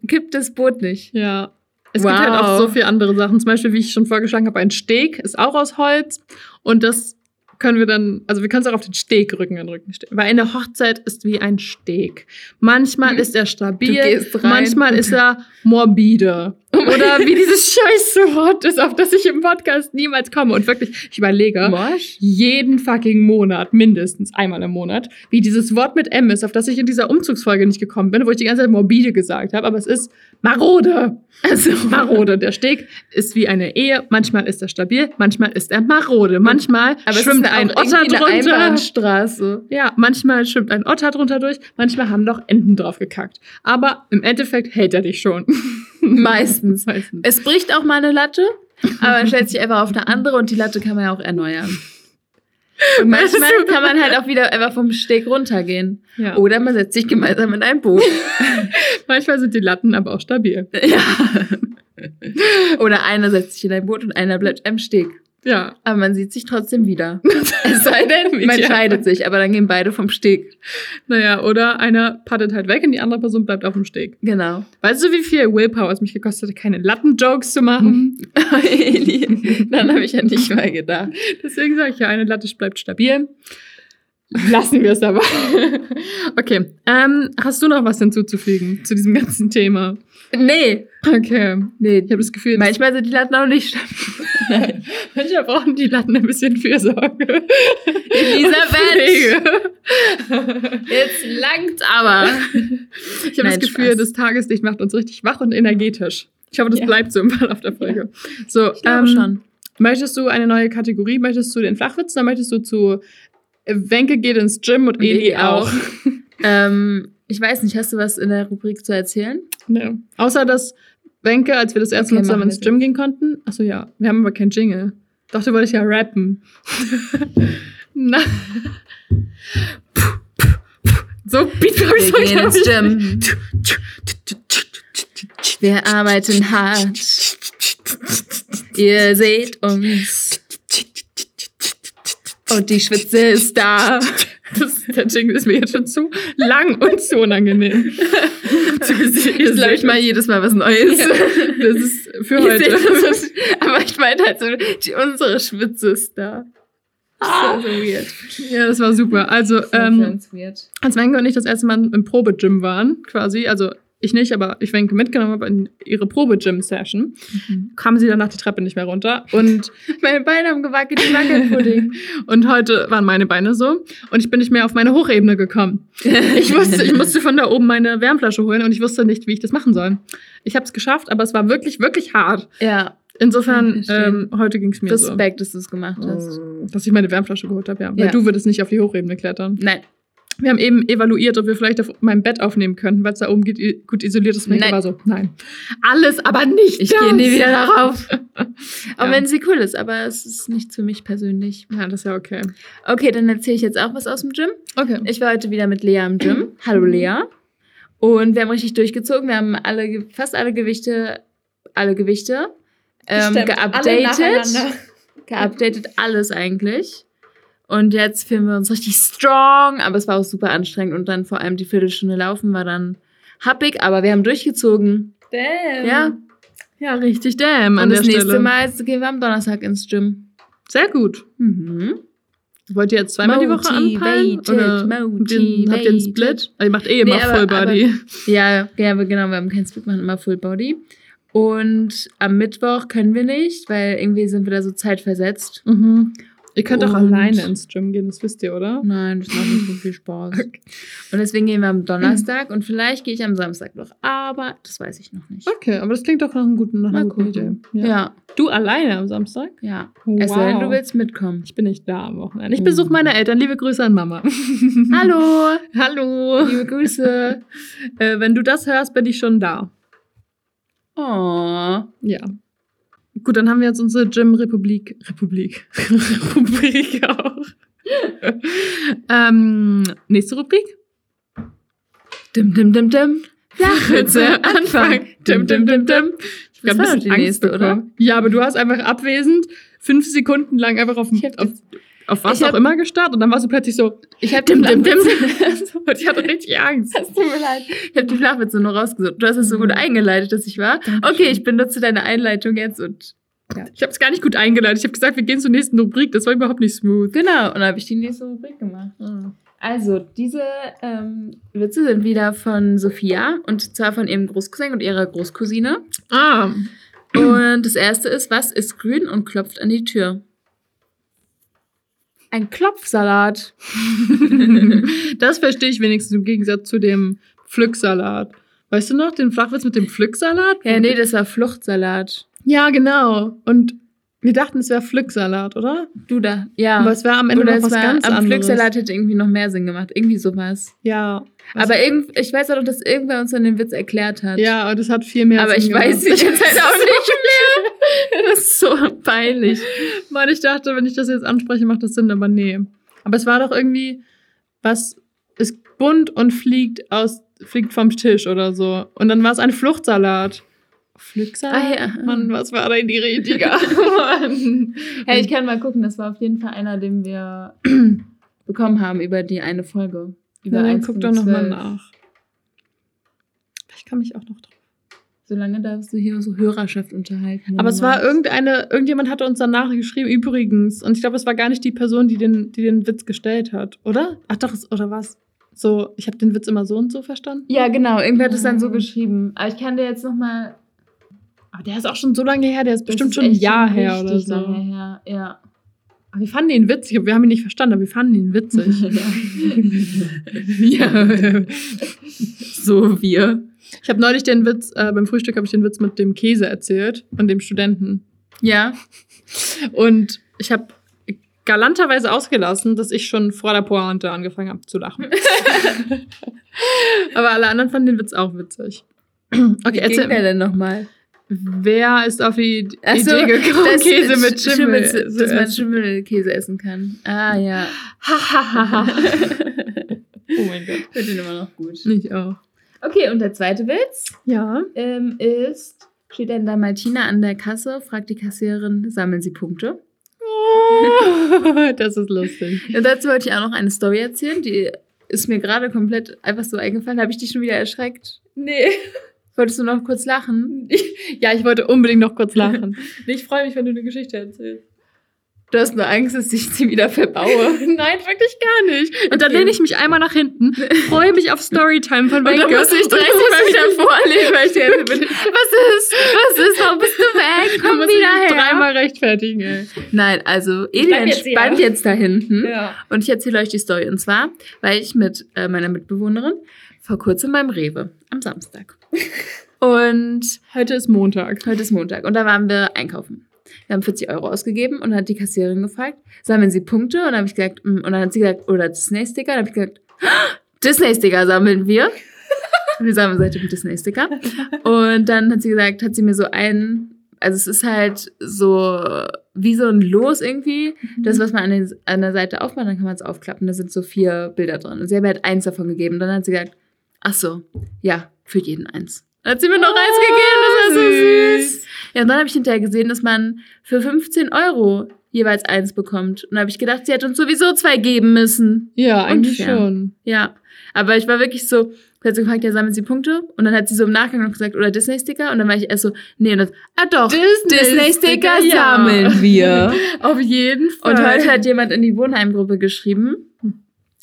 kippt das Boot nicht. Ja. Es Wow. gibt halt auch so viele andere Sachen. Zum Beispiel, wie ich schon vorgeschlagen habe, ein Steg ist auch aus Holz. Und das können wir dann, also wir können es auch auf den Steg Rücken an Rücken stehen. Weil eine Hochzeit ist wie ein Steg. Manchmal ist er stabil, manchmal ist er morbide. Oder wie dieses scheiße Wort ist, auf das ich im Podcast niemals komme. Und wirklich, ich überlege, Morsch? jeden fucking Monat, mindestens einmal im Monat, wie dieses Wort mit M ist, auf das ich in dieser Umzugsfolge nicht gekommen bin, wo ich die ganze Zeit morbide gesagt habe, aber es ist marode. Also marode. Der Steg ist wie eine Ehe. Manchmal ist er stabil, manchmal ist er marode. Manchmal Aber es schwimmt ist ein Otter drunter. Einbahnstraße. Ja, manchmal schwimmt ein Otter drunter durch, manchmal haben doch Enten drauf gekackt. Aber im Endeffekt hält er dich schon. Meistens. Meistens. Es bricht auch mal eine Latte, aber man stellt sich einfach auf eine andere und die Latte kann man ja auch erneuern. Und manchmal kann man halt auch wieder einfach vom Steg runtergehen. Ja. Oder man setzt sich gemeinsam in ein Boot. Manchmal sind die Latten aber auch stabil. ja. Oder einer setzt sich in ein Boot und einer bleibt am Steg. Ja. Aber man sieht sich trotzdem wieder. Es sei denn, man scheidet sich, aber dann gehen beide vom Steg. Naja, oder einer paddelt halt weg und die andere Person bleibt auf dem Steg. Genau. Weißt du, wie viel Willpower es mich gekostet hat, keine Latten-Jokes zu machen? Eli, dann habe ich ja nicht mal gedacht. Deswegen sage ich ja, eine Latte bleibt stabil. Lassen wir es dabei. okay. Ähm, hast du noch was hinzuzufügen zu diesem ganzen Thema? Nee. Okay. Nee. Ich habe das Gefühl, Manchmal sind die Latten auch nicht stabil. manchmal brauchen die Latten ein bisschen Fürsorge. Elisabeth! Jetzt langt aber. Ich habe das Nein, Gefühl, Spaß. das Tageslicht macht uns richtig wach und energetisch. Ich hoffe, das Ja. bleibt so im Verlauf der Folge. So, Ich glaube ähm, schon. Möchtest du eine neue Kategorie? Möchtest du den Flachwitz? Dann möchtest du zu Wenke geht ins Gym und, Und Eli Eli auch. auch. Ähm, ich weiß nicht, hast du was in der Rubrik zu erzählen? Nee. Außer dass Wenke, als wir das erste Okay, Mal zusammen ins Gym gehen konnten. Achso, ja. Wir haben aber kein Jingle. Doch, du wolltest ja rappen. Na. So, Beat ich Wir gehen ins Gym. Wir arbeiten hart. Ihr seht uns. Und die Schwitze ist da. Das, der Jingle ist mir jetzt schon zu lang und zu unangenehm. Zu Ich glaube, ich mal jedes Mal was Neues. Ja, Das ist für Ihr heute. seht. Aber ich meine halt so, die, unsere Schwitze ist da. Das ist so weird. Ja, das war super. Also, Das war ähm, ganz weird. als Wenke und ich das erste Mal im Probe-Gym waren, quasi, also ich nicht, aber ich Wenke mitgenommen habe in ihre Probe-Gym-Session, kam sie danach die Treppe nicht mehr runter. Und, Meine Beine haben gewackelt wie Wackelpudding. und heute waren meine Beine so. Und ich bin nicht mehr auf meine Hochebene gekommen. Ich wusste, ich musste von da oben meine Wärmflasche holen und ich wusste nicht, wie ich das machen soll. Ich habe es geschafft, aber es war wirklich, wirklich hart. Ja, Insofern, ähm, heute ging es mir Respekt, dass du es gemacht hast. so. Dass ich meine Wärmflasche geholt habe, ja. Weil Ja. du würdest nicht auf die Hochebene klettern. Nein. Wir haben eben evaluiert, ob wir vielleicht auf meinem Bett aufnehmen könnten, weil es da oben gut, gut isoliert ist. Und ich Nein. war so, nein. Alles, aber nicht Ich gehe nie wieder darauf. Auch Ja. wenn sie cool ist, aber es ist nicht für mich persönlich. Ja, das ist ja okay. Okay, dann erzähle ich jetzt auch was aus dem Gym. Okay. Ich war heute wieder mit Lea im Gym. Hallo Lea. Und wir haben richtig durchgezogen. Wir haben alle, fast alle Gewichte, alle Gewichte ähm, geupdatet. Geupdatet alles eigentlich. Und jetzt fühlen wir uns richtig strong, aber es war auch super anstrengend und dann vor allem die Viertelstunde laufen war dann happig, aber wir haben durchgezogen. Damn. Ja. Ja, richtig damn an und der das nächste Stelle. Mal gehen wir am Donnerstag ins Gym. Sehr gut. Mhm. Wollt ihr jetzt zweimal die Woche anpeilen? Motivated, Oder ihr, habt ihr einen motivated. Split? Ihr macht eh immer Nee, aber- Full Body. Ja, ja, aber genau, wir haben keinen Split, machen immer Full Body. Und am Mittwoch können wir nicht, weil irgendwie sind wir da so zeitversetzt. Mhm. Ihr könnt auch Und- alleine ins Gym gehen, das wisst ihr, oder? Nein, das macht nicht so viel Spaß. Und deswegen gehen wir am Donnerstag und vielleicht gehe ich am Samstag noch, aber das weiß ich noch nicht. Okay, aber das klingt doch nach, einem guten, nach einer guten Idee. Ja. Ja, Du alleine am Samstag? ja. Wow. Es sei denn, du willst mitkommen. Ich bin nicht da am Wochenende. Ich Oh. besuche meine Eltern. Liebe Grüße an Mama. Hallo, Hallo. liebe Grüße. Äh, wenn du das hörst, bin ich schon da. Oh. Ja. Gut, dann haben wir jetzt unsere Gym-Republik. Republik. Rubrik auch. ähm, nächste Rubrik. Dim, dim, dim, dim. Flachwitze, Anfang. Dim, dim, dim, dim. Ich Das ein doch bisschen die Angst nächste, bekommen. Ja, aber du hast einfach abwesend fünf Sekunden lang einfach auf, auf, auf was ich auch hab- immer gestarrt und dann warst du plötzlich so Ich habe dim, dim, dim, und ich hatte richtig Angst. Es tut mir leid. Ich habe die Flachwitze nur rausgesucht. Du hast es so gut Mhm. eingeleitet, dass ich war. Okay, ich benutze deine Einleitung jetzt und Ja. Ich habe es gar nicht gut eingeleitet. Ich habe gesagt, wir gehen zur nächsten Rubrik. Das war überhaupt nicht smooth. genau. Und dann habe ich die nächste Rubrik gemacht. Also, diese ähm, Witze sind wieder von Sophia und zwar von ihrem Großcousin und ihrer Großcousine. Ah. Und das erste ist, was ist grün und klopft an die Tür? Ein Klopfsalat. das verstehe ich wenigstens im Gegensatz zu dem Pflücksalat. Weißt du noch, den Flachwitz mit dem Pflücksalat? Ja, nee, das war Fluchtsalat. Ja, genau. Und wir dachten, es wäre Pflücksalat, oder? Du da. Ja. Aber es war am Ende Oder noch es was war, ganz am anderes. Pflücksalat hätte irgendwie noch mehr Sinn gemacht. Irgendwie sowas. Ja. Aber irgend, ich weiß auch noch, dass irgendwer uns dann den Witz erklärt hat. ja, und es hat viel mehr Aber Sinn ich weiß nicht jetzt halt auch nicht mehr. Das ist so peinlich. Mann, ich dachte, wenn ich das jetzt anspreche, macht das Sinn, aber nee. Aber es war doch irgendwie, was ist bunt und fliegt aus, fliegt vom Tisch oder so. Und dann war es ein Fluchtsalat. Pflücksalat? Ah, ja. Mann, was war denn die richtige? Hey, ich kann mal gucken. Das war auf jeden Fall einer, den wir bekommen haben über die eine Folge. Über Ja, dann 1 guck doch nochmal 12. nach. Ich kann mich auch noch drauf. Solange darfst du hier so Hörerschaft unterhalten. Aber es war irgendeine, irgendjemand hatte uns danach geschrieben, übrigens. Und ich glaube, es war gar nicht die Person, die den, die den Witz gestellt hat, oder? Ach doch, oder was? So, ich habe den Witz immer so und so verstanden. Ja, genau. Irgendwer hat es dann so geschrieben. Aber ich kann dir jetzt nochmal. Aber der ist auch schon so lange her, der ist bestimmt schon ein Jahr her oder so. Lange her. Ja. Aber wir fanden ihn witzig, wir haben ihn nicht verstanden, aber wir fanden ihn witzig. ja. so wir. Ich habe neulich den Witz, äh, beim Frühstück habe ich den Witz mit dem Käse erzählt und dem Studenten. Ja. Und ich habe galanterweise ausgelassen, dass ich schon vor der Pointe angefangen habe zu lachen. Aber alle anderen fanden den Witz auch witzig. Okay, Wie ging erzähl, der denn nochmal? Wer ist auf die Idee so, gekommen, dass- Käse mit Schimmel? Schimmel, dass man? Schimmelkäse essen kann. Ah, ja. oh mein Gott. Ich finde den immer noch gut. Ich auch. Okay, und der zweite Witz Ja. ähm, ist, steht dann da Martina an der Kasse, fragt die Kassiererin, sammeln Sie Punkte? das ist lustig. Und dazu wollte ich auch noch eine Story erzählen, die ist mir gerade komplett einfach so eingefallen. Habe ich dich schon wieder erschreckt? Nee. Wolltest du noch kurz lachen? Ja, ich wollte unbedingt noch kurz lachen. Ich freue mich, wenn du eine Geschichte erzählst. Du hast nur Angst, dass ich sie wieder verbaue. Nein, wirklich gar nicht. Und dann lehne ich mich einmal nach hinten, freue mich auf Storytime von Und dann Wenke. Und dann 30 muss Mal ich- wieder vorlesen, weil ich dir jetzt bin. Was ist? Was ist? Warum bist du weg? Komm ich wieder mich her. dreimal rechtfertigen, ey. Nein, also Eli bleib jetzt entspannt jetzt da hinten. Ja. Und ich erzähle euch die Story. Und zwar, weil ich mit äh, meiner Mitbewohnerin vor kurzem beim Rewe am Samstag. Und Heute ist Montag. heute ist Montag. Und da waren wir einkaufen. Wir haben 40 Euro ausgegeben und dann hat die Kassiererin gefragt, sammeln Sie Punkte? Und dann habe ich gesagt, mm, und dann hat sie gesagt, oder Disney-Sticker. Dann habe ich gesagt, Disney-Sticker sammeln wir. wir sammeln seitdem Disney-Sticker. Und dann hat sie gesagt, hat sie mir so ein, also es ist halt so wie so ein Los irgendwie. Das, was man an, den, an der Seite aufmacht, dann kann man es aufklappen. Da sind so vier Bilder drin. Und sie hat mir halt eins davon gegeben. Und dann hat sie gesagt, ach so, ja, für jeden eins. Dann hat sie mir noch eins gegeben, das war so süß. Ja, und dann habe ich hinterher gesehen, dass man für 15 Euro jeweils eins bekommt. Und da habe ich gedacht, sie hätte uns sowieso zwei geben müssen. Ja, eigentlich Unfair. schon. Ja, aber ich war wirklich so, sie hat so gefragt, ja, sammeln Sie Punkte? Und dann hat sie so im Nachgang noch gesagt, oder Disney-Sticker? Und dann war ich erst so, nee, und das, ah doch, Disney-Sticker ja. sammeln wir. Auf jeden Fall. Und heute hat jemand in die Wohnheimgruppe geschrieben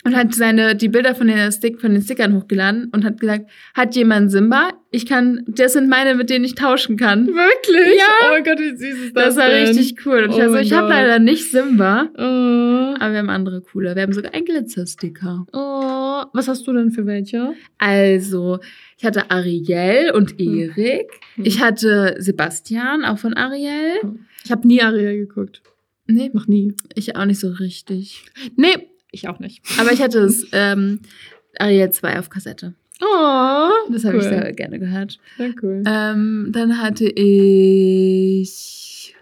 und hat seine, die Bilder von den, Stick, von den Stickern hochgeladen und hat gesagt, hat jemand Simba? Ich kann, das sind meine, mit denen ich tauschen kann. Wirklich? Ja. Oh mein Gott, wie süß ist das Das war denn? richtig cool. Und ich Oh war so, mein ich habe leider nicht Simba, Oh. aber wir haben andere coole. Wir haben sogar einen Glitzersticker. oh. Was hast du denn für welche? Also, ich hatte Ariel und Erik. Hm. Ich hatte Sebastian, auch von Ariel. Ich habe nie Ariel geguckt. Nee, Noch nie. ich auch nicht so richtig. Nee, ich auch nicht. Aber ich hatte es, ähm, Ariel 2 auf Kassette. Oh, Das habe cool. ich sehr gerne gehört. Sehr cool. Ähm, dann hatte ich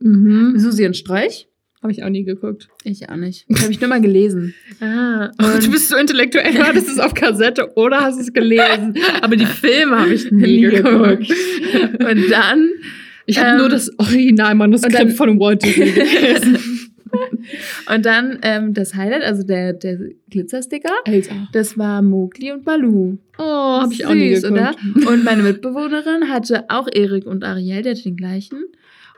Mhm. Susi und Strolch. Habe ich auch nie geguckt. Ich auch nicht. Habe ich nur mal gelesen. Ah, Und- du bist so intellektuell. Du hattest es auf Kassette oder hast es gelesen. Aber die Filme habe ich nie, Nie geguckt. Und dann, Ich habe Ähm, nur das Originalmanuskript von Walt Disney gelesen. Und dann ähm, das Highlight, also der, der Glitzersticker. Elsa. Das war Mowgli und Baloo. Oh, habe ich auch nie Süß, geguckt. oder? Und meine Mitbewohnerin hatte auch Erik und Ariel, der hatte den gleichen.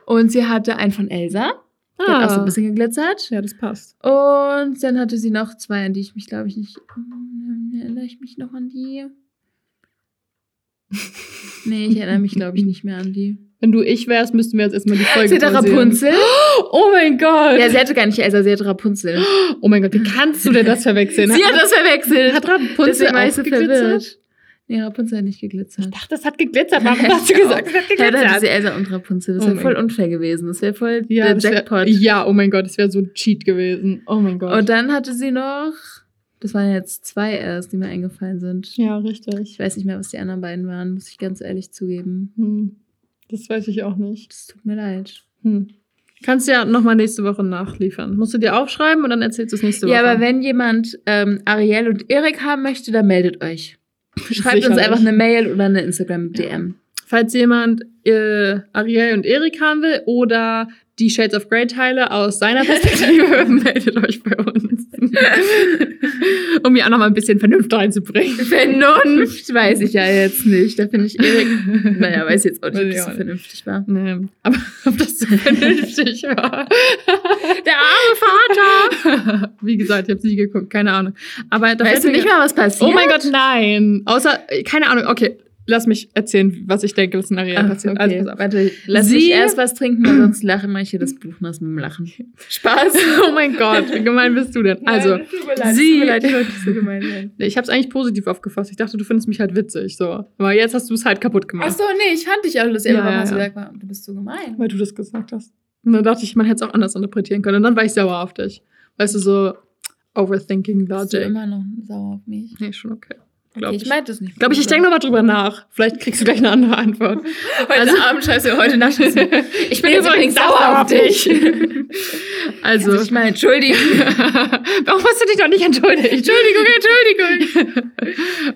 Und sie hatte einen von Elsa. Der hat auch so ein bisschen geglitzert. Ja, das passt. Und dann hatte sie noch zwei, an die ich mich, glaube ich, nicht. Hm, Erinnere ich mich noch an die? Nee, ich erinnere mich, glaube ich, nicht mehr an die. Wenn du ich wärst, müssten wir jetzt erstmal die Folge Sie hatte. Rapunzel. Oh mein Gott. Ja, sie hatte gar nicht Elsa, sie hatte Rapunzel. oh mein Gott, wie kannst du denn das verwechseln? Sie hat das verwechselt. hat Rapunzel auch geglitzert? Nee, Rapunzel hat nicht geglitzert. Ich dachte, das hat geglitzert. Warum hast du gesagt, es hat Ja, da hatte sie geglitzert? Elsa und Rapunzel. Das Oh wäre voll unfair gewesen. Das wäre voll Ja, der das wär- Jackpot. ja, oh mein Gott, das wäre so ein Cheat gewesen. Oh mein Gott. Und dann hatte sie noch, das waren jetzt zwei erst, die mir eingefallen sind. ja, richtig. Ich weiß nicht mehr, was die anderen beiden waren, muss ich ganz ehrlich zugeben. Hm. Das weiß ich auch nicht. Das tut mir leid. Hm. Kannst ja nochmal nächste Woche nachliefern. Musst du dir aufschreiben und dann erzählst du es nächste Woche. Ja, aber wenn jemand ähm, Ariel und Erik haben möchte, dann meldet euch. Schreibt uns einfach eine Mail oder eine Instagram-DM. Falls jemand äh, Ariel und Erik haben will oder die Shades of Grey Teile aus seiner Perspektive, meldet euch bei uns. um mir auch noch mal ein bisschen Vernunft reinzubringen. Vernunft weiß ich ja jetzt nicht. Da finde ich Erik, naja, weiß jetzt auch nicht, ob das so vernünftig war. Nee, aber ob das so vernünftig war. Der arme Vater! Wie gesagt, ich habe nie geguckt, keine Ahnung. Aber da Weißt du nicht mal, was passiert? Oh mein Gott, nein. Außer, äh, keine Ahnung, okay, lass mich erzählen, was ich denke, was in Ariel Ah, passiert. okay. Also, pass auf. Warte, lass Sie- mich erst was trinken, weil sonst lache ich hier das Buch nass mit dem Lachen. Spaß. oh mein Gott, wie gemein bist du denn? Also, Nein, tut mir leid, sie- tut mir leid, ich wollte so gemein sein. ich habe es eigentlich positiv aufgefasst. Ich dachte, du findest mich halt witzig, so. Aber jetzt hast du es halt kaputt gemacht, Ach so, nee, ich fand dich auch lustig, Ja, aber ja, ja. du bist so gemein? weil du das gesagt hast. Und dann dachte ich, man hätte es auch anders interpretieren können. Und dann war ich sauer auf dich. Weißt du, so Overthinking Bist du Logic. immer noch sauer auf mich? Nee, schon okay. Glaub Okay, ich. ich meinte das nicht. Glaube ich, ich denke nochmal drüber nach. Vielleicht kriegst du gleich eine andere Antwort. Heute Also- Abend scheiße, heute Nacht. Ich bin jetzt übrigens sauer auf dich. Also, ich meine, Entschuldigung. warum hast du dich noch nicht entschuldigt? Entschuldigung, Entschuldigung.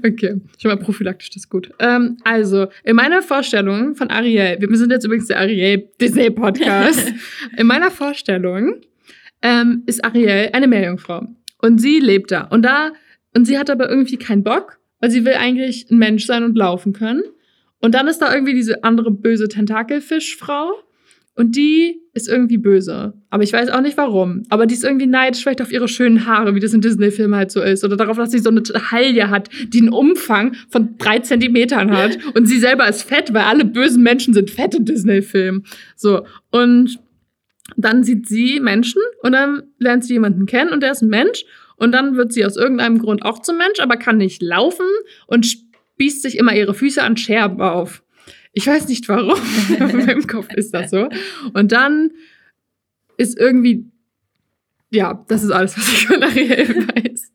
okay, schon mal prophylaktisch, das ist gut. Ähm, also, in meiner Vorstellung von Ariel, wir sind jetzt übrigens der Ariel Disney Podcast. in meiner Vorstellung ähm, ist Ariel eine Meerjungfrau. Und sie lebt da. Und da, und sie hat aber irgendwie keinen Bock, weil sie will eigentlich ein Mensch sein und laufen können. Und dann ist da irgendwie diese andere böse Tentakelfischfrau. Und die ist irgendwie böse. Aber ich weiß auch nicht warum. Aber die ist irgendwie neidisch vielleicht auf ihre schönen Haare, wie das in Disney-Filmen halt so ist. Oder darauf, dass sie so eine Taille hat, die einen Umfang von drei Zentimetern hat. Und sie selber ist fett, weil alle bösen Menschen sind fett in Disney-Filmen. So. Und dann sieht sie Menschen und dann lernt sie jemanden kennen und der ist ein Mensch. Und dann wird sie aus irgendeinem Grund auch zum Mensch, aber kann nicht laufen und spießt sich immer ihre Füße an Scherben auf. Ich weiß nicht warum. In meinem Kopf ist das so. Und dann ist irgendwie, ja, das ist alles, was ich von Ariel weiß.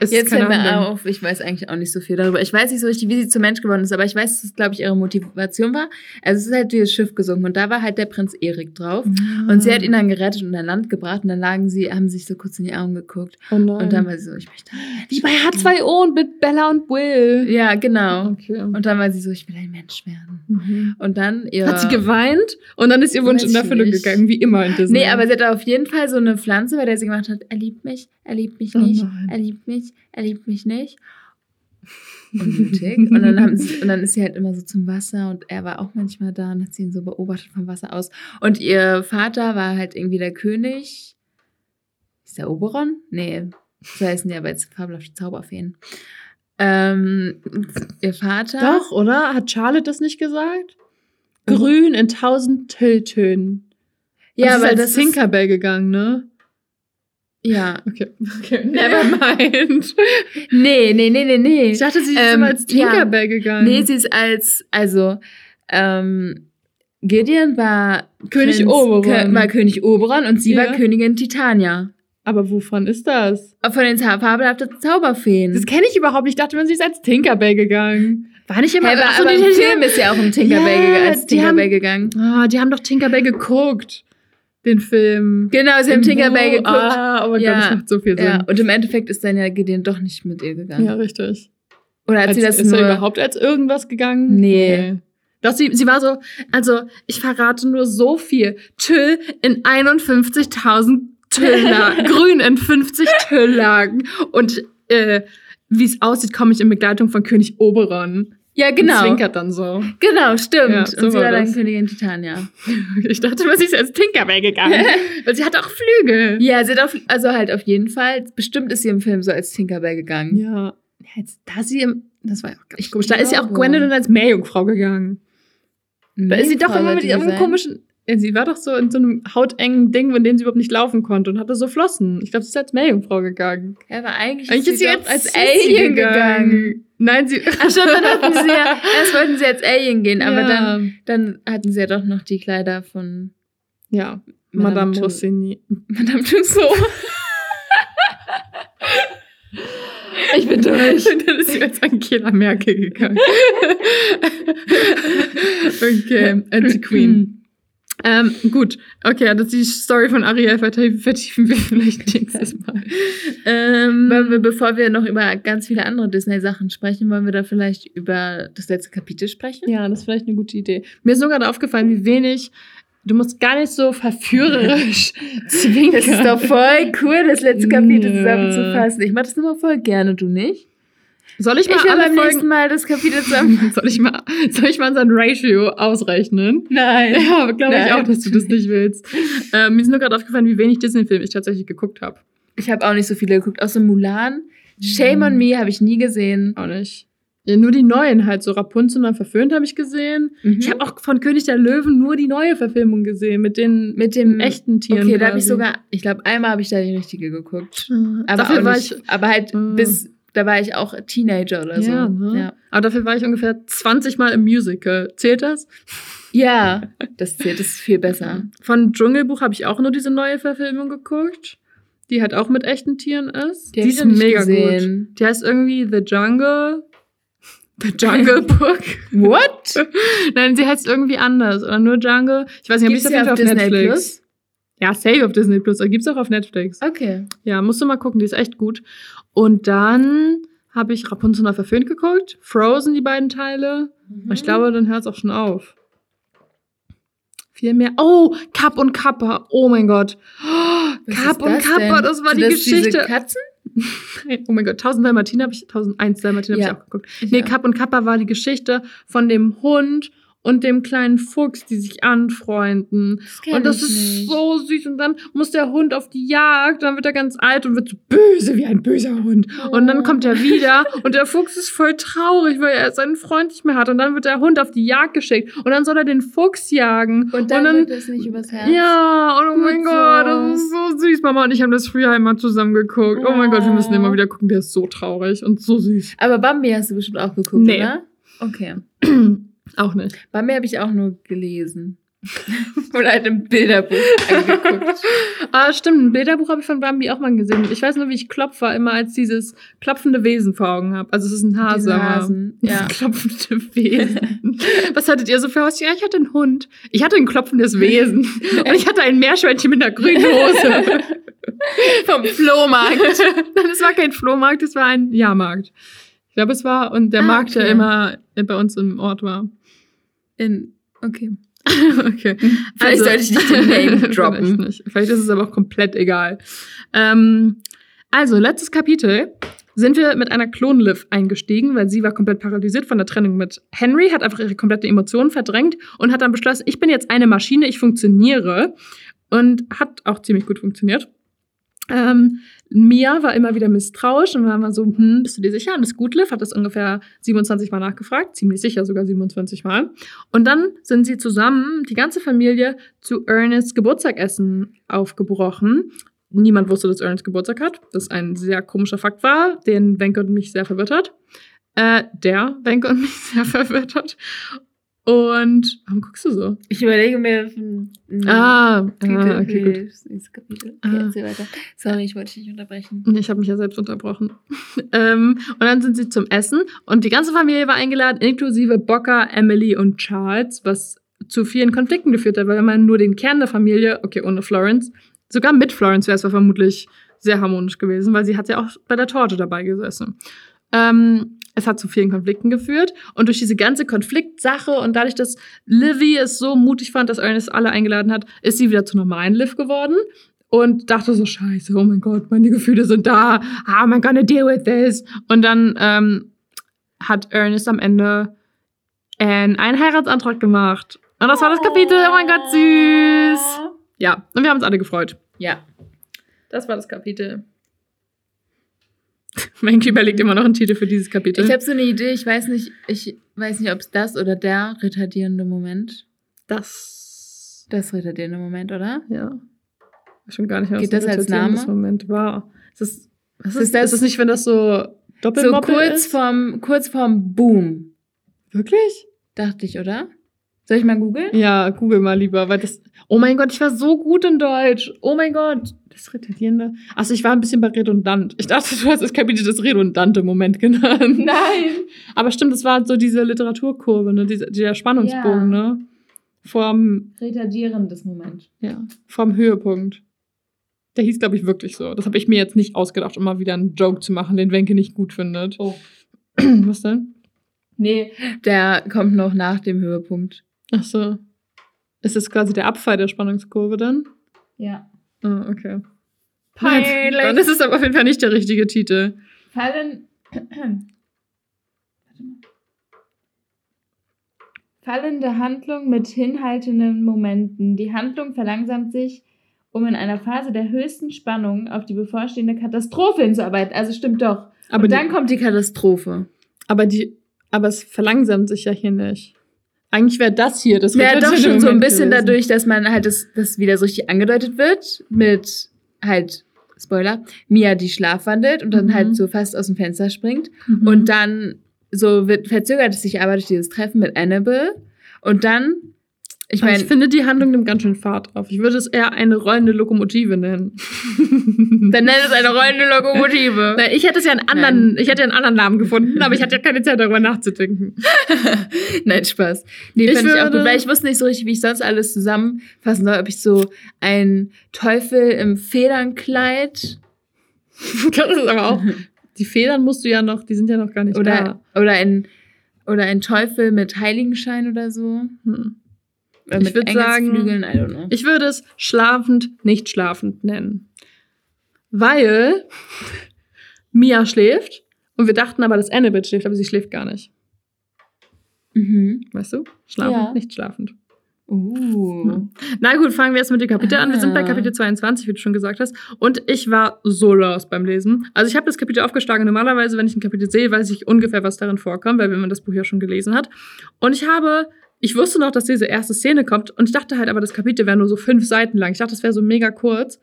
Ich, Jetzt fällt mir auf, ich weiß eigentlich auch nicht so viel darüber. Ich weiß nicht so richtig, wie sie zum Mensch geworden ist, aber ich weiß, dass es, glaube ich, ihre Motivation war. Also es ist halt dieses Schiff gesunken und da war halt der Prinz Erik drauf. Und sie hat ihn dann gerettet und an Land gebracht und dann lagen sie, haben sich so kurz in die Augen geguckt. oh. Und dann war sie so, ich möchte Wie bei werden. H2O und mit Bella und Will. Ja, genau. Okay. Und dann war sie so, ich will ein Mensch werden. Mhm. Und dann ihr. Hat sie geweint und dann ist ihr Wunsch in Erfüllung gegangen, wie immer in Disney. Nee, aber sie hatte auf jeden Fall so eine Pflanze, bei der sie gemacht hat, er liebt mich, er liebt mich Oh nicht, nein. er liebt mich, er liebt mich nicht. Unnötig. Und dann, haben sie, und dann ist sie halt immer so zum Wasser und er war auch manchmal da und hat sie ihn so beobachtet vom Wasser aus. Und ihr Vater war halt irgendwie der König. Ist der Oberon? Nee, so heißen die aber jetzt fabelhafte Zauberfeen. Ähm, ihr Vater. Doch, oder? Hat Charlotte das nicht gesagt? Grün in tausend Tilltönen. Ja, als das ist, Tinkerbell gegangen, ne? Ja. Okay. okay. Never mind. Nee, nee, nee, nee, nee. Ich dachte, sie ist Ähm, immer als Tinkerbell gegangen. Nee, sie ist als, also, ähm, Gideon war König Prinz- Oberon. War König Oberon und sie Ja. war Königin Titania. Aber wovon ist das? Von den fabelhaften Zauberfeen. Das kenne ich überhaupt nicht. Ich dachte, sie ist als Tinkerbell gegangen. War nicht immer Hey, aber, so, aber im Film ist ja auch um Tinkerbell Ja, gegangen, als die Tinkerbell haben- gegangen. Ah, die haben doch Tinkerbell geguckt. Den Film. Genau, sie haben Tinkerbell geguckt. Ah, oh mein Ja. Gott, das macht so viel Sinn. ja, und im Endeffekt ist dann ja Gideon doch nicht mit ihr gegangen. Ja, richtig. Oder hat Als, sie das ist nur... er überhaupt als irgendwas gegangen? Nee. Doch, sie, sie war so, also ich verrate nur so viel. Tüll in 51.000 Tülllagen, grün in 50 Tülllagen. Und äh, wie es aussieht, komme ich in Begleitung von König Oberon. Ja, Und genau. zwinkert dann so. Genau, stimmt. Ja, so und sie war dann. Königin Titania. Ich dachte mal, sie ist als Tinkerbell gegangen. weil sie hat auch Flügel. Ja, sie hat auf, also halt auf jeden Fall, bestimmt ist sie im Film so als Tinkerbell gegangen. Ja. Jetzt, da sie im, das war ja auch ganz komisch. Da ist ja auch. Gwendolyn als Meerjungfrau gegangen. Da ist sie doch immer mit ihrem komischen. Sie war doch so in so einem hautengen Ding, in dem sie überhaupt nicht laufen konnte und hatte so Flossen. Ich glaube, sie ist als Meerjungfrau gegangen. Ja, aber eigentlich, Eigentlich ist sie doch als, Alien gegangen. Nein, sie. Ach dann hatten sie ja, erst wollten sie als Alien gehen, aber ja. dann, dann hatten sie ja doch noch die Kleider von Ja, Madame Rossini. Madame Tussauds. ich bin durch. Und dann ist sie als Angela Merkel gegangen. okay, and the Queen. Ähm, gut, okay, das die Story von Ariel vertiefen, wir vielleicht nächstes Mal. Ähm, Wollen wir, bevor wir noch über ganz viele andere Disney-Sachen sprechen, wollen wir da vielleicht über das letzte Kapitel sprechen? ja, das ist vielleicht eine gute Idee. Mir ist nur gerade aufgefallen, wie wenig. Du musst gar nicht so verführerisch zwinkern. Das ist doch voll cool, das letzte Kapitel zusammenzufassen. Ich mach das immer voll gerne, du nicht? Soll ich Ich mal will alle beim nächsten Folgen. Mal das Kapitel zusammen. Soll ich mal, soll ich mal unseren Ratio ausrechnen? Nein. Ja, glaube ich auch, dass du das nicht willst. Ähm, mir ist nur gerade aufgefallen, wie wenig Disney-Filme ich tatsächlich geguckt habe. Ich habe auch nicht so viele geguckt, außer Mulan. Shame on me habe ich nie gesehen. Auch nicht. Ja, nur die neuen halt, so Rapunzel und Verföhnt habe ich gesehen. Mhm. Ich habe auch von König der Löwen nur die neue Verfilmung gesehen, mit den mit dem echten Tieren. Okay, da habe ich sogar, ich glaube, einmal habe ich da die richtige geguckt. Mhm. Aber dafür war nicht, ich. aber halt Mhm. bis, da war ich auch Teenager oder so. Ja, ne? ja. Aber dafür war ich ungefähr 20 Mal im Musical. Zählt das? ja, das zählt, das ist viel besser. Von Dschungelbuch habe ich auch nur diese neue Verfilmung geguckt, die halt auch mit echten Tieren ist. Die ich noch nicht gesehen. gut. Die heißt irgendwie The Jungle. The Jungle Book. What? Nein, sie heißt irgendwie anders. Oder nur Jungle. Ich weiß nicht, ob ich die auf, auf Disney Netflix. Plus? Ja, safe auf Disney Plus. Gibt's auch auf Netflix. Okay. Ja, musst du mal gucken, die ist echt gut. Und dann habe ich Rapunzel noch verföhnt geguckt. Frozen, die beiden Teile. Und ich glaube, dann hört es auch schon auf. Viel mehr. Oh, Kapp und Kappa. Oh mein Gott. Oh, Was Kapp und das Kappa, denn? das war Sind die das Geschichte. Diese Katzen? Oh mein Gott, 1000 Dalmatiner habe ich, 1001 Dalmatiner Ja. habe ich auch geguckt. Nee, auch. Kapp und Kappa war die Geschichte von dem Hund und dem kleinen Fuchs, die sich anfreunden. kenn Und das ist nicht. so süß. Und dann muss der Hund auf die Jagd, dann wird er ganz alt und wird so böse wie ein böser Hund. Und dann Oh. kommt er wieder und der Fuchs ist voll traurig, weil er seinen Freund nicht mehr hat. Und dann wird der Hund auf die Jagd geschickt. Und dann soll er den Fuchs jagen. Und dann, wird das nicht übers Herz. ja, und oh mein Gut Gott, so. das ist so süß. Mama und ich haben das früher immer zusammen geguckt. Oh mein Gott, wir müssen Oh. immer wieder gucken. Der ist so traurig und so süß. Aber Bambi hast du bestimmt auch geguckt, Nee. oder? Okay. Auch nicht. Bambi habe ich auch nur gelesen. Oder halt im Bilderbuch angeguckt. Ah, stimmt. Ein Bilderbuch habe ich von Bambi auch mal gesehen. Ich weiß nur, wie ich klopfe, immer als dieses klopfende Wesen vor Augen habe. Also es ist ein Hase. Diese Hasen, ja. klopfende Wesen. Was hattet ihr so für Haustiere? Ja, ich hatte einen Hund. Ich hatte ein klopfendes Wesen. Und ich hatte ein Meerschweinchen mit einer grünen Hose. Vom Flohmarkt. Nein, es war kein Flohmarkt, es war ein Jahrmarkt. Ich glaube, es war, und der Ah, Markt, der okay. immer bei uns im Ort war. In, okay. okay. Vielleicht sollte ich nicht den Name droppen. Vielleicht, nicht. Vielleicht ist es aber auch komplett egal. Ähm, also, letztes Kapitel sind wir mit einer Klon-Liv eingestiegen, weil sie war komplett paralysiert von der Trennung mit Henry, hat einfach ihre komplette Emotionen verdrängt und hat dann beschlossen, ich bin jetzt eine Maschine, ich funktioniere. Und hat auch ziemlich gut funktioniert. Ähm, Mia war immer wieder misstrauisch und war immer so, hm, bist du dir sicher? Alles gut, Liv? Hat das ungefähr 27 Mal nachgefragt. Ziemlich sicher, sogar 27 Mal. Und dann sind sie zusammen, die ganze Familie, zu Ernests Geburtstagessen aufgebrochen. Niemand wusste, dass Ernest Geburtstag hat. Das ein sehr komischer Fakt war, den Wenke und mich sehr verwirrt hat. Äh, der Wenke und mich sehr verwirrt hat. Und warum guckst du so? Ich überlege mir einen Ah, Titel ah okay, gut. dieses Kapitel. Ah. Okay, weiter. Sorry, ich wollte dich nicht unterbrechen. Ich habe mich ja selbst unterbrochen. ähm, und dann sind sie zum Essen und die ganze Familie war eingeladen, inklusive Bocker, Emily und Charles, was zu vielen Konflikten geführt hat, weil wenn man nur den Kern der Familie, okay, ohne Florence, sogar mit Florence wäre es vermutlich sehr harmonisch gewesen, weil sie hat ja auch bei der Torte dabei gesessen. Ähm, es hat zu vielen Konflikten geführt und durch diese ganze Konfliktsache und dadurch, dass Livy es so mutig fand, dass Ernest alle eingeladen hat, ist sie wieder zu normalen Liv geworden und dachte so, scheiße, oh mein Gott, meine Gefühle sind da, how am I gonna deal with this? Und dann ähm, hat Ernest am Ende Anne einen Heiratsantrag gemacht. Und das war das Kapitel, oh mein Gott, süß. Ja, und wir haben uns alle gefreut. Ja. Das war das Kapitel. Menke überlegt immer noch einen Titel für dieses Kapitel. Ich habe so eine Idee, ich weiß nicht, ich weiß nicht, ob es das oder der retardierende Moment. das. Das retardierende Moment, oder? Ja. Ich weiß schon gar nicht mehr, was Geht das als Name? Moment war. Ist das, was Ist ist, das- ist das nicht, wenn das so So Doppelmoppel kurz ist? vorm, kurz vorm Boom, Wirklich? dachte ich, oder? Soll ich mal googeln? Ja, google mal lieber, weil das. Oh mein Gott, ich war so gut in Deutsch. Oh mein Gott. Das Retardierende. Achso, ich war ein bisschen bei redundant. Ich dachte, du hast das Kapitel das redundante Moment genannt. Nein. Aber stimmt, das war so diese Literaturkurve, ne? Dieser, dieser Spannungsbogen, Ja. ne? vorm, Retardierendes Moment. ja, vorm Höhepunkt. Der hieß, glaube ich, wirklich so. Das habe ich mir jetzt nicht ausgedacht, um mal wieder einen Joke zu machen, den Wenke nicht gut findet. Oh. Was denn? Nee, der kommt noch nach dem Höhepunkt. Ach so. Ist das quasi der Abfall der Spannungskurve dann? Ja. Ah, okay. Peinlich. Dann ist es aber auf jeden Fall nicht der richtige Titel. Fallen. Fallende Handlung mit hinhaltenden Momenten. Die Handlung verlangsamt sich, um in einer Phase der höchsten Spannung auf die bevorstehende Katastrophe hinzuarbeiten. Also stimmt doch. Aber, Und die, dann kommt die Katastrophe. aber die, aber es verlangsamt sich ja hier nicht. Eigentlich wäre das hier das Ja, doch schon so ein bisschen gewesen. dadurch, dass man halt das, das wieder so richtig angedeutet wird mit halt, Spoiler, Mia, die schlafwandelt und dann Mhm. halt so fast aus dem Fenster springt. Mhm. Und dann so wird, verzögert es sich aber durch dieses Treffen mit Annabelle. Und dann, ich Aber meine, ich finde, die Handlung nimmt ganz schön Fahrt auf. Ich würde es eher eine rollende Lokomotive nennen. dann nennt es eine rollende Lokomotive. Na, ich hätte es ja einen anderen, ich hätte einen anderen Namen gefunden, aber ich hatte ja keine Zeit darüber nachzudenken. Nein, Spaß. Nee, Ich fand ich auch gut, weil ich wusste nicht so richtig, wie ich sonst alles zusammenfassen soll. Ob ich so ein Teufel im Federnkleid Das ist aber auch. Die Federn musst du ja noch, die sind ja noch gar nicht oder, oder ein oder ein Teufel mit Heiligenschein oder so. da. Hm. Oder Ich mit würd sagen- I don't know. Ich würde es schlafend, nicht schlafend nennen. Weil Mia schläft und wir dachten aber, dass Annabelle schläft, aber sie schläft gar nicht. Mhm. Weißt du? Schlafend, Ja. nicht schlafend. Uh. Na gut, fangen wir jetzt mit dem Kapitel an. Wir sind bei Ah. Kapitel 22, wie du schon gesagt hast. Und ich war so lost beim Lesen. Also ich habe das Kapitel aufgeschlagen. Normalerweise, wenn ich ein Kapitel sehe, weiß ich ungefähr, was darin vorkommt, weil wenn man das Buch ja schon gelesen hat. Und ich habe, ich wusste noch, dass diese erste Szene kommt. Und ich dachte halt aber, das Kapitel wäre nur so fünf Seiten lang. Ich dachte, das wäre so mega kurz.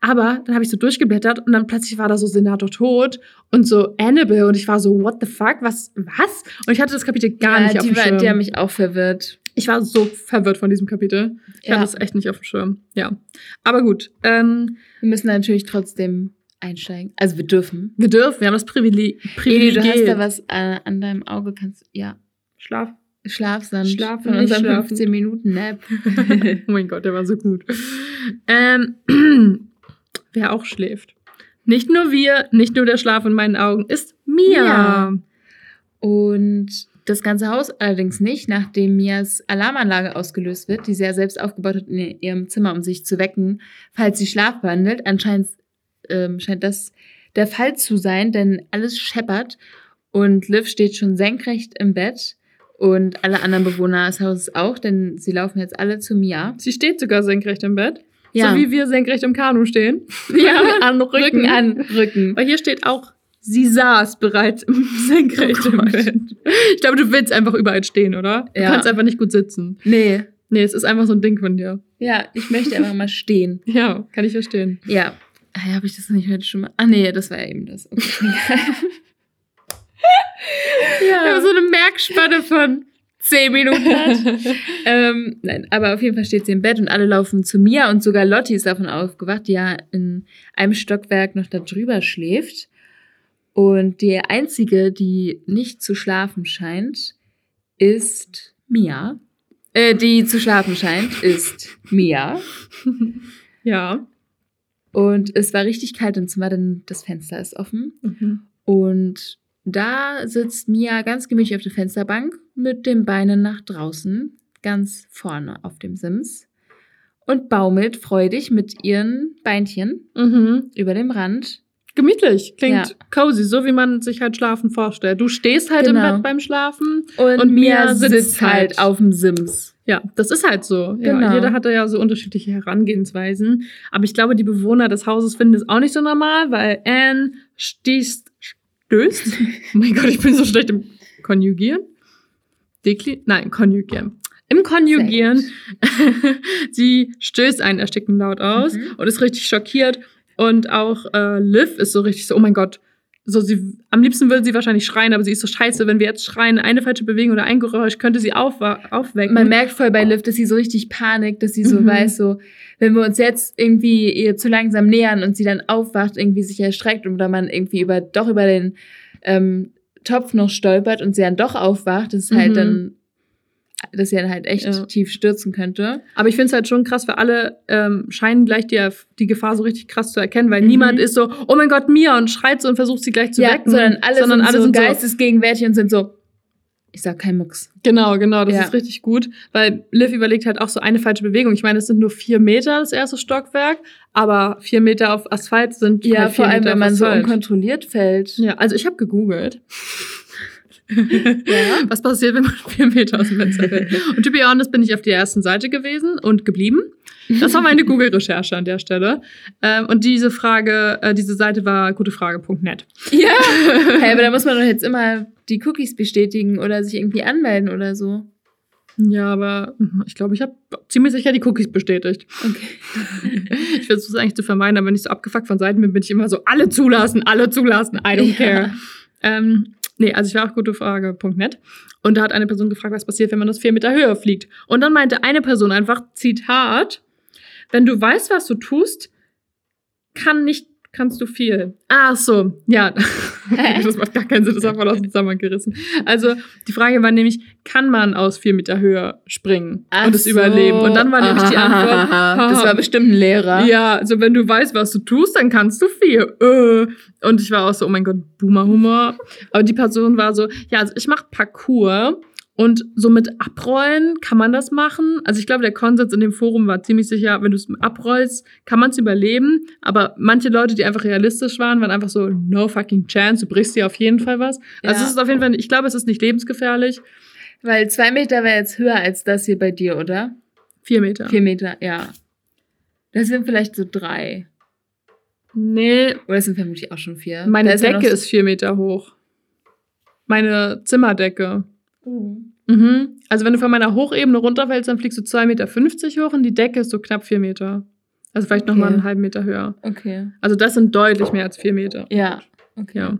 Aber dann habe ich so durchgeblättert und dann plötzlich war da so Senator tot und so Annabelle und ich war so, what the fuck, was, was? Und ich hatte das Kapitel gar ja, nicht auf die, dem war, Schirm. die haben mich auch verwirrt. Ich war so verwirrt von diesem Kapitel. Ich Ja. hatte es echt nicht auf dem Schirm. Ja. Aber gut. Ähm, Wir müssen natürlich trotzdem einsteigen. Also wir dürfen. wir dürfen, wir haben das Privileg. Eli, Privileg. du hast da was äh, an deinem Auge, kannst ja. Schlaf. Schlafsand Schlafen, von unserem schlafen. 15 Minuten Nap. Oh mein Gott, der war so gut. Ähm, wer auch schläft. Nicht nur wir, nicht nur der Schlaf in meinen Augen, ist Mia. Mia. Und das ganze Haus allerdings nicht, nachdem Mias Alarmanlage ausgelöst wird, die sie ja selbst aufgebaut hat in ihrem Zimmer, um sich zu wecken, falls sie schlafwandelt. Anscheinend ähm, scheint das der Fall zu sein, denn alles scheppert und Liv steht schon senkrecht im Bett und alle anderen Bewohner des Hauses auch, denn sie laufen jetzt alle zu Mia. Sie steht sogar senkrecht im Bett. Ja. So wie wir senkrecht im Kanu stehen. Ja, an Rücken. Rücken an Rücken. Weil hier steht auch, sie saß bereits im senkrecht Oh im. Bett. Ich glaube, du willst einfach überall stehen, oder? Du Ja. kannst einfach nicht gut sitzen. Nee. Nee, es ist einfach so ein Ding von dir. Ja, ich möchte einfach mal stehen. Ja, kann ich verstehen. Ja. Ah, ja, Habe ich das nicht heute schon mal? Ah, nee, das war ja eben das. Okay. Wir haben so eine Merkspanne von 10 Minuten hat. ähm, nein, aber auf jeden Fall steht sie im Bett und alle laufen zu mir und sogar Lotti ist davon aufgewacht, die ja in einem Stockwerk noch da drüber schläft. Und die einzige, die nicht zu schlafen scheint, ist Mia. Äh, die zu schlafen scheint, ist Mia. ja. Und es war richtig kalt im Zimmer, denn das Fenster ist offen. Mhm. Und da sitzt Mia ganz gemütlich auf der Fensterbank mit den Beinen nach draußen, ganz vorne auf dem Sims. Und baumelt freudig mit ihren Beinchen Mhm. über dem Rand. Gemütlich. Klingt Ja. cozy, so wie man sich halt Schlafen vorstellt. Du stehst halt im Genau. Bett beim Schlafen. Und, Und Mia sitzt, sitzt halt halt. auf dem Sims. Ja, das ist halt so. Ja, Genau. Jeder hat da ja so unterschiedliche Herangehensweisen. Aber ich glaube, die Bewohner des Hauses finden es auch nicht so normal, weil Anne stießt, stößt. oh mein Gott, ich bin so schlecht im Konjugieren. Dekli Nein, Konjugieren. Im Konjugieren. sie stößt einen erstickten Laut aus Mhm. und ist richtig schockiert. Und auch äh, Liv ist so richtig so, oh mein Gott. So, sie, am liebsten würde sie wahrscheinlich schreien, aber sie ist so scheiße, wenn wir jetzt schreien, eine falsche Bewegung oder ein Geräusch könnte sie aufwa- aufwecken. Man merkt voll bei Liv, dass sie so richtig panikt, dass sie so Mhm. weiß, so, wenn wir uns jetzt irgendwie ihr zu langsam nähern und sie dann aufwacht, irgendwie sich erschreckt oder man irgendwie über, doch über den ähm, Topf noch stolpert und sie dann doch aufwacht, das ist halt Mhm. dann dass sie dann halt echt Ja. tief stürzen könnte. Aber ich finde es halt schon krass, weil alle ähm, scheinen gleich die, die Gefahr so richtig krass zu erkennen, weil Mhm. niemand ist so, oh mein Gott, Mia und schreit so und versucht sie gleich zu ja, wecken. sondern alle sondern sind alle so sind so, geistesgegenwärtig und sind so, ich sag kein Mucks. Genau, genau, das Ja. ist richtig gut, weil Liv überlegt halt auch so eine falsche Bewegung. Ich meine, es sind nur vier Meter das erste Stockwerk, aber vier Meter auf Asphalt sind Ja, halt vor allem, Meter wenn man so Asphalt. unkontrolliert fällt. Ja, also ich habe gegoogelt. Ja. Was passiert, wenn man vier Meter aus dem Fenster fällt? Und to be honest bin ich auf der ersten Seite gewesen und geblieben. Das war meine Google-Recherche an der Stelle. Ähm, und diese Frage, äh, diese Seite war gutefrage.net. Ja. Hey, aber da muss man doch jetzt immer die Cookies bestätigen oder sich irgendwie anmelden oder so. Ja, aber ich glaube, ich habe ziemlich sicher die Cookies bestätigt. Okay. Ich versuche es eigentlich zu vermeiden, aber wenn ich so abgefuckt von Seiten bin, bin ich immer so, alle zulassen, alle zulassen, I don't Ja. care. Ähm, nee, also ich war auf gutefrage.net und da hat eine Person gefragt, was passiert, wenn man aus vier Meter Höhe fliegt. Und dann meinte eine Person einfach, Zitat, wenn du weißt, was du tust, kann nicht, kannst du viel. Ach so, ja. das macht gar keinen Sinn, das war voll aus dem Zusammenhang gerissen. Also die Frage war nämlich, kann man aus vier Meter Höhe springen Ach und es so. überleben? Und dann war nämlich die Antwort, Das war bestimmt ein Lehrer. ja, also wenn du weißt, was du tust, dann kannst du viel. Äh. Und ich war auch so, oh mein Gott, Boomer-Humor. Aber die Person war so, ja, also ich mache Parcours und so mit Abrollen kann man das machen. Also ich glaube, der Konsens in dem Forum war ziemlich sicher, wenn du es abrollst, kann man es überleben. Aber manche Leute, die einfach realistisch waren, waren einfach so, no fucking chance, du brichst dir auf jeden Fall was. Also Ja. es ist auf jeden Fall, ich glaube, es ist nicht lebensgefährlich. Weil zwei Meter wäre jetzt höher als das hier bei dir, oder? Vier Meter. Vier Meter, ja. Das sind vielleicht so drei. Nee, Oder das sind vermutlich auch schon vier. meine Decke noch so- ist vier Meter hoch. Meine Zimmerdecke. Oh. Mhm. Also wenn du von meiner Hochebene runterfällst, dann fliegst du 2,50 Meter hoch und die Decke ist so knapp 4 Meter. Also vielleicht noch Okay. mal einen halben Meter höher. Okay. Also das sind deutlich mehr als 4 Meter. Ja. Okay. Ja.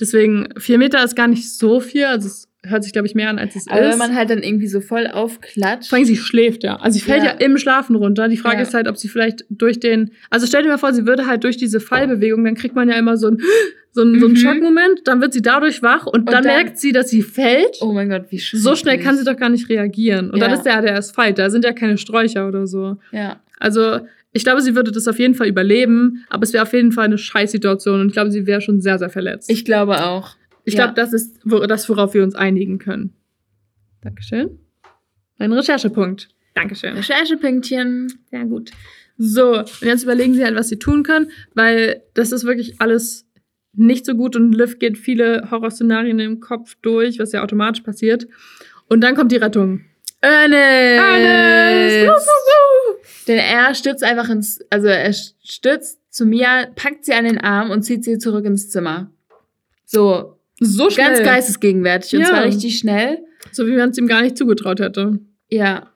Deswegen, 4 Meter ist gar nicht so viel. Also es hört sich, glaube ich, mehr an, als es Aber ist. wenn man halt dann irgendwie so voll aufklatscht. vor allem, sie schläft ja. Also sie fällt ja, Ja. im Schlafen runter. Die Frage Ja. ist halt, ob sie vielleicht durch den. Also stell dir mal vor, sie würde halt durch diese Fallbewegung, dann kriegt man ja immer so einen so einen, so einen Mhm. Schockmoment, dann wird sie dadurch wach und, Und dann, dann- merkt sie, dass sie fällt. oh mein Gott, wie schön. So schnell kann sie doch gar nicht reagieren. Und dann Ja. ist der der Asphalt, da sind ja keine Sträucher oder so. Ja. Also, ich glaube, sie würde das auf jeden Fall überleben, aber es wäre auf jeden Fall eine Scheißsituation und ich glaube, sie wäre schon sehr, sehr verletzt. Ich glaube auch. Ich ja. glaube, das ist das, worauf wir uns einigen können. Dankeschön. Ein Recherchepunkt. Dankeschön. Recherchepünktchen. Sehr gut. So, und jetzt überlegen sie halt, was sie tun können, weil das ist wirklich alles nicht so gut und Liv geht viele Horrorszenarien im Kopf durch, was ja automatisch passiert. Und dann kommt die Rettung. Ernest! Ernest! Wuh, wuh, wuh. Denn er stürzt einfach ins, also er stürzt zu Mia, packt sie an den Arm und zieht sie zurück ins Zimmer. So, So schnell. ganz geistesgegenwärtig und Ja. zwar richtig schnell. So wie man es ihm gar nicht zugetraut hätte. Ja.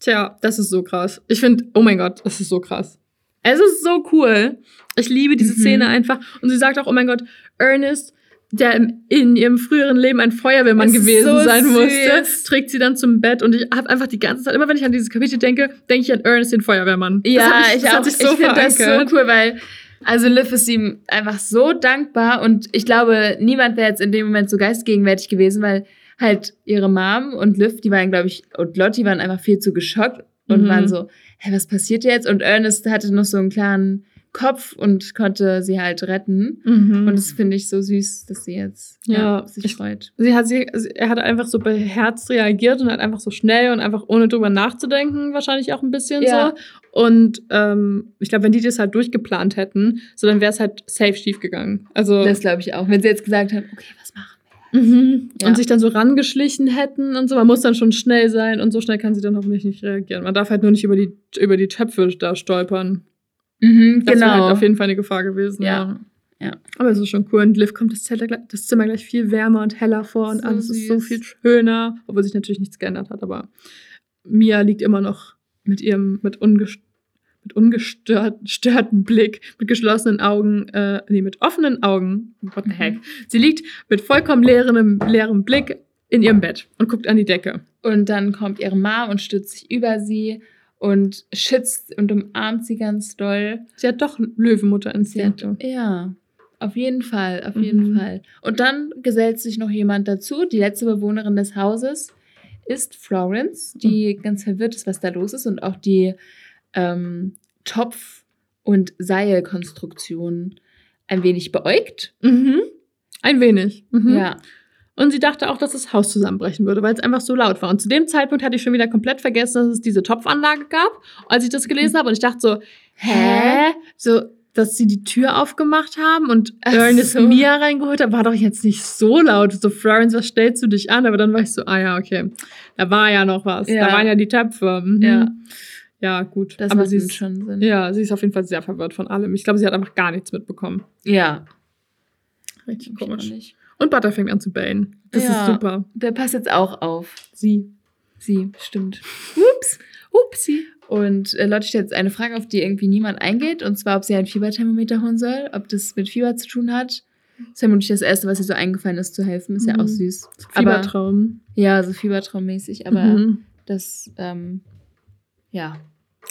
Tja, das ist so krass. Ich finde, oh mein Gott, das ist so krass. Es ist so cool. Ich liebe diese Mhm. Szene einfach. Und sie sagt auch, oh mein Gott, Ernest, der in ihrem früheren Leben ein Feuerwehrmann Das ist gewesen so sein süß. musste, trägt sie dann zum Bett. Und ich habe einfach die ganze Zeit, immer wenn ich an dieses Kapitel denke, denke ich an Ernest, den Feuerwehrmann. Das Ja, mich- ich das auch. hat sich ich so finde das so cool, weil also Liv ist ihm einfach so dankbar und ich glaube, niemand wäre jetzt in dem Moment so geistgegenwärtig gewesen, weil halt ihre Mom und Liv, die waren, glaube ich, und Lotti waren einfach viel zu geschockt und Mhm. waren so, hä, was passiert jetzt? Und Ernest hatte noch so einen klaren Kopf und konnte sie halt retten. Mhm. Und das finde ich so süß, dass sie jetzt ja, Ja, sich ich- freut. Sie hat, sie, er hat einfach so beherzt reagiert und hat einfach so schnell und einfach ohne drüber nachzudenken, wahrscheinlich auch ein bisschen Ja. so. Und ähm, ich glaube, wenn die das halt durchgeplant hätten, so dann wäre es halt safe schief gegangen. Also Das glaube ich auch. Wenn sie jetzt gesagt haben, okay, was machen mhm. Ja. und sich dann so rangeschlichen hätten und so, man muss dann schon schnell sein und so schnell kann sie dann hoffentlich nicht reagieren. Man darf halt nur nicht über die über die Töpfe da stolpern. Mhm, Das wäre genau. halt auf jeden Fall eine Gefahr gewesen. Ja. Ja. Aber es ist schon cool. Und Liv kommt das, Zimmer gleich- das Zimmer gleich viel wärmer und heller vor und So alles ist so süß. viel schöner, obwohl sich natürlich nichts geändert hat. Aber Mia liegt immer noch mit ihrem, mit, ungest mit ungestörten Blick, mit geschlossenen Augen, äh, nee, mit offenen Augen. What the Mhm. heck? Sie liegt mit vollkommen leerem, leerem Blick in ihrem Bett und guckt an die Decke. Und dann kommt ihre Mom und stützt sich über sie und schützt und umarmt sie ganz doll. Sie hat doch Löwenmutter Sie Instinkte. hat, ja, auf jeden Fall, auf Mhm. jeden Fall. Und dann gesellt sich noch jemand dazu, die letzte Bewohnerin des Hauses ist Florence, die ganz verwirrt ist, was da los ist und auch die ähm, Topf- und Seilkonstruktion ein wenig beäugt. Mhm. Ein wenig. Mhm. Ja. Und sie dachte auch, dass das Haus zusammenbrechen würde, weil es einfach so laut war. Und zu dem Zeitpunkt hatte ich schon wieder komplett vergessen, dass es diese Topfanlage gab, als ich das gelesen habe. Und ich dachte so, hä? So, dass sie die Tür aufgemacht haben und Ernest so. Mia reingeholt hat, war doch jetzt nicht so laut. So, Florence, was stellst du dich an? Aber dann war ich so, ah ja, okay. Da war ja noch was. Ja. Da waren ja die Töpfe. Mhm. Ja. Ja, gut. Das Aber macht sie ist, schon Sinn. ja, sie ist auf jeden Fall sehr verwirrt von allem. Ich glaube, sie hat einfach gar nichts mitbekommen. Ja. Richtig nicht. Und Butter fängt an zu bellen. Das Ja. ist super. Der passt jetzt auch auf. Sie. Sie, stimmt. Ups. Upsi. Und äh, Lotte stellt jetzt eine Frage, auf die irgendwie niemand eingeht. Und zwar, ob sie ein Fieberthermometer holen soll, ob das mit Fieber zu tun hat. Das ist vermutlich das Erste, was ihr so eingefallen ist, zu helfen. Ist ja Mhm. auch süß. Aber, Fiebertraum. ja, so Fiebertraummäßig. Aber Mhm. das, ähm, ja,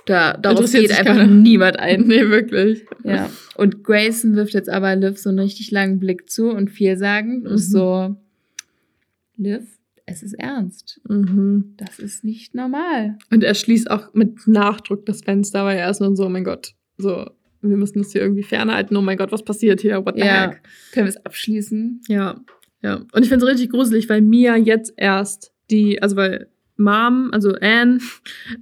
da, darauf geht einfach keiner. niemand ein. Nee, wirklich. Ja. Und Grayson wirft jetzt aber Liv so einen richtig langen Blick zu und vielsagend und ist Mhm. so, Liv, es ist ernst. Mhm. Das ist nicht normal. Und er schließt auch mit Nachdruck das Fenster, weil er ist nur so, oh mein Gott, so, wir müssen das hier irgendwie fernhalten. Oh mein Gott, was passiert hier? What the Ja. heck? Können wir es abschließen? Ja, ja. Und ich finde es richtig gruselig, weil Mia jetzt erst die, also weil Mom, also Anne,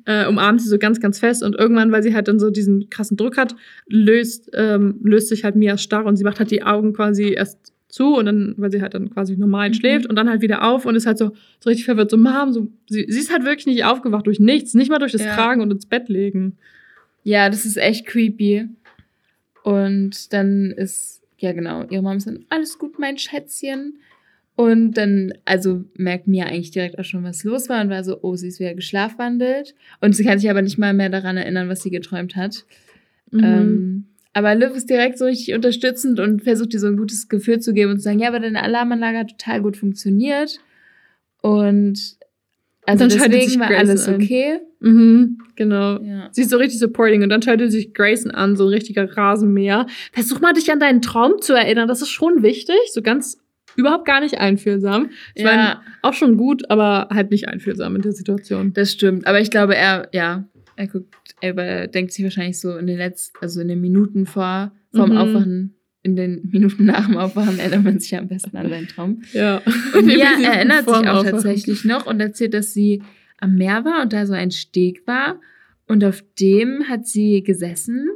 äh, umarmt sie so ganz, ganz fest und irgendwann, weil sie halt dann so diesen krassen Druck hat, löst, ähm, löst sich halt Mia starr und sie macht halt die Augen quasi erst zu und dann, weil sie halt dann quasi normal Mhm. schläft und dann halt wieder auf und ist halt so, so richtig verwirrt, so Mom, so, sie, sie ist halt wirklich nicht aufgewacht durch nichts, nicht mal durch das Ja. Tragen und ins Bett legen. Ja, das ist echt creepy. Und dann ist, ja genau, ihre Mom ist dann, alles gut, mein Schätzchen. Und dann, also merkt Mia eigentlich direkt auch schon, was los war und war so, oh, sie ist wieder geschlafwandelt. Und sie kann sich aber nicht mal mehr daran erinnern, was sie geträumt hat. Mhm. Ähm, aber Liv ist direkt so richtig unterstützend und versucht ihr so ein gutes Gefühl zu geben und zu sagen, ja, aber deine Alarmanlage hat total gut funktioniert. Und also Dann deswegen sich war Grayson alles okay. Mhm, genau. Ja. Sie ist so richtig supporting und dann schaltet sich Grayson an, so ein richtiger Rasenmäher. Versuch mal, dich an deinen Traum zu erinnern. Das ist schon wichtig. So ganz überhaupt gar nicht einfühlsam. Ich Ja. meine, auch schon gut, aber halt nicht einfühlsam in der Situation. Das stimmt, aber ich glaube, er, ja, er guckt, er überdenkt sich wahrscheinlich so in den letzten, also in den Minuten vor, vorm Mhm. Aufwachen, in den Minuten nach dem Aufwachen erinnert man sich am besten an seinen Traum. Ja. Und Mia erinnert sich auch Aufwachen. tatsächlich noch und erzählt, dass sie am Meer war und da so ein Steg war und auf dem hat sie gesessen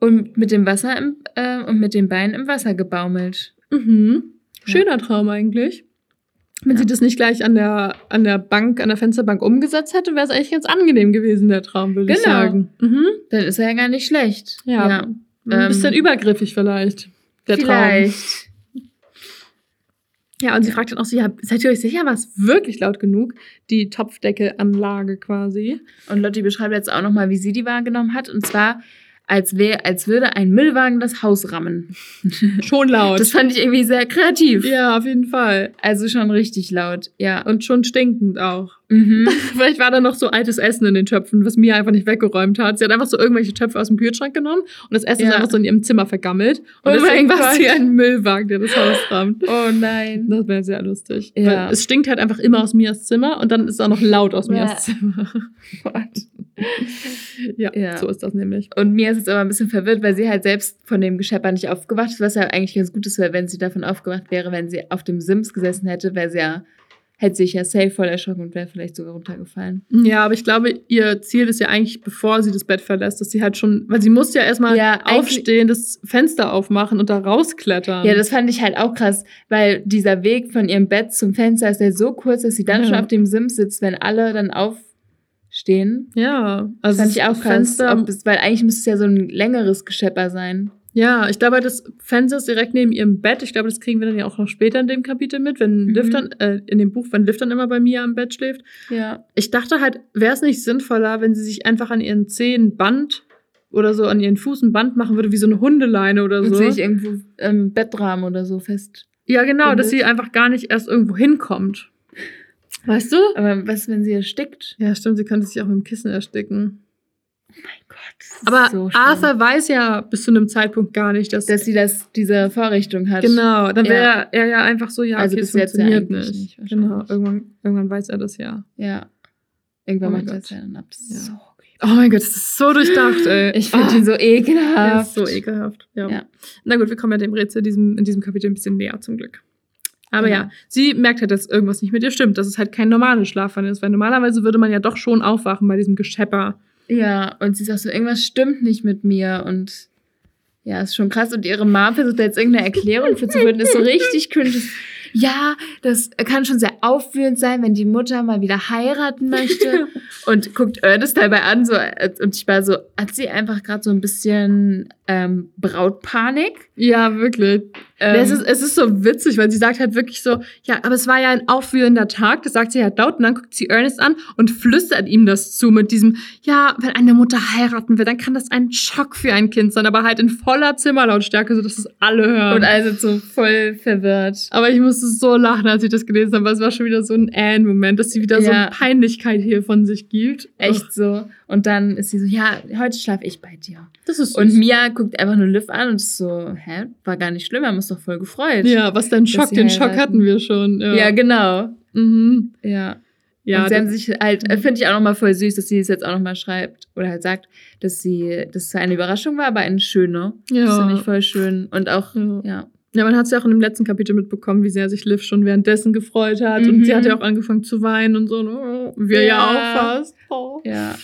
und mit dem Wasser im, äh, und mit den Beinen im Wasser gebaumelt. Mhm. Schöner Traum eigentlich. Wenn Ja. sie das nicht gleich an der, an der Bank, an der Fensterbank umgesetzt hätte, wäre es eigentlich ganz angenehm gewesen, der Traum, würde ich Genau. sagen. Mhm. Dann ist er ja gar nicht schlecht. Ja. Ein bisschen Ähm, übergriffig vielleicht. Der Traum. Vielleicht. Ja, und sie fragt dann auch so, ja, seid ihr euch sicher, war es wirklich laut genug? Die Topfdeckelanlage quasi. Und Lotti beschreibt jetzt auch nochmal, wie sie die wahrgenommen hat. Und zwar, als, wär, als würde ein Müllwagen das Haus rammen. Schon laut. Das fand ich irgendwie sehr kreativ. ja, auf jeden Fall. Also schon richtig laut. Ja. Und schon stinkend auch. Mhm. Vielleicht war da noch so altes Essen in den Töpfen, was Mia einfach nicht weggeräumt hat. Sie hat einfach so irgendwelche Töpfe aus dem Kühlschrank genommen und das Essen Ja. ist einfach so in ihrem Zimmer vergammelt. Und Oh deswegen war sie ein Müllwagen, der das Haus rammt. Oh nein. Das wäre sehr lustig. Ja. Weil es stinkt halt einfach immer aus Mias Zimmer und dann ist es auch noch laut aus Ja. Mias Zimmer. ja, Ja. so ist das nämlich. Und mir ist jetzt aber ein bisschen verwirrt, weil sie halt selbst von dem Geschepper nicht aufgewacht ist, was ja eigentlich ganz gut ist, weil wenn sie davon aufgewacht wäre, wenn sie auf dem Sims gesessen hätte, wäre sie ja, hätte sich ja safe voll erschrocken und wäre vielleicht sogar runtergefallen. Ja, aber ich glaube, ihr Ziel ist ja eigentlich, bevor sie das Bett verlässt, dass sie halt schon, weil sie muss ja erstmal Ja, aufstehen, das Fenster aufmachen und da rausklettern. Ja, das fand ich halt auch krass, weil dieser Weg von ihrem Bett zum Fenster ist ja so kurz, dass sie dann Ja. schon auf dem Sims sitzt, wenn alle dann aufstehen. ja, also fand ich auch das krass. Fenster, Ob es, weil eigentlich müsste es ja so ein längeres Geschepper sein. ja, ich glaube, das Fenster ist direkt neben ihrem Bett. Ich glaube, das kriegen wir dann ja auch noch später in dem Kapitel mit, wenn Mhm. Liv dann, äh, in dem Buch, wenn Liv dann immer bei mir am Bett schläft. Ja. Ich dachte halt, wäre es nicht sinnvoller, wenn sie sich einfach an ihren Zehen ein Band oder so an ihren Fuß ein Band machen würde, wie so eine Hundeleine oder Und so. sich irgendwo im Bettrahmen oder so fest. Ja, genau, dass sie einfach gar nicht erst irgendwo hinkommt. Weißt du? Aber was, wenn sie erstickt? Ja, stimmt, sie könnte sich auch mit dem Kissen ersticken. mein Gott. das Aber so. Arthur weiß ja bis zu einem Zeitpunkt gar nicht, dass. dass sie das, diese Vorrichtung hat. genau, dann Ja. wäre er ja einfach so, ja, Also okay, bis es jetzt ja funktioniert eigentlich nicht. nicht, genau, irgendwann, irgendwann weiß er das ja. Ja. Irgendwann Oh macht er das ja dann ab. Das ist Ja. so. Oh mein Gott, das ist so durchdacht, ey. Ich finde Ah, ihn so ekelhaft. ist so ekelhaft. Ja. Ja. Na gut, wir kommen ja dem Rätsel diesem, in diesem Kapitel ein bisschen näher zum Glück. Aber Genau. ja, sie merkt halt, dass irgendwas nicht mit ihr stimmt, dass es halt kein normales Schlafwandel ist, weil normalerweise würde man ja doch schon aufwachen bei diesem Geschepper. Ja, und sie sagt so, irgendwas stimmt nicht mit mir und ja, ist schon krass. Und ihre Mom versucht da jetzt irgendeine Erklärung für zu finden, ist so richtig cringe. Ja, das kann schon sehr aufwühlend sein, wenn die Mutter mal wieder heiraten möchte. und guckt Ernest dabei an, so, und ich war so, hat sie einfach gerade so ein bisschen ähm, Brautpanik? Ja, wirklich. Ähm, es, ist, es ist so witzig, weil sie sagt halt wirklich so, ja, aber es war ja ein aufwühlender Tag, das sagt sie halt laut und dann guckt sie Ernest an und flüstert ihm das zu mit diesem, ja, wenn eine Mutter heiraten will, dann kann das ein Schock für ein Kind sein, aber halt in voller Zimmerlautstärke, sodass es alle hören. und also so voll verwirrt. aber ich musste so lachen, als ich das gelesen habe, weil es war schon wieder so ein Anne-Moment, dass sie wieder so Ja. eine Peinlichkeit hier von sich gibt. Echt so. Und dann ist sie so, ja, heute schlafe ich bei dir. Das ist Und süß. Mia guckt einfach nur Liv an und ist so, hä, war gar nicht schlimm, wir haben uns doch voll gefreut. Ja, was denn Schock? Den Schock hatten wir schon. Ja, Ja, genau. Mhm. Ja. ja und sie haben das- sich halt, äh, finde ich auch nochmal voll süß, dass sie es jetzt auch nochmal schreibt oder halt sagt, dass sie, dass es eine Überraschung war, aber eine schöne. Das ja. finde ich voll schön. Und auch, Ja. ja. Ja, man hat es ja auch in dem letzten Kapitel mitbekommen, wie sehr sich Liv schon währenddessen gefreut hat. Mhm. Und sie hat ja auch angefangen zu weinen und so. Oh, wir ja, Ja. auch fast. Oh. Ja.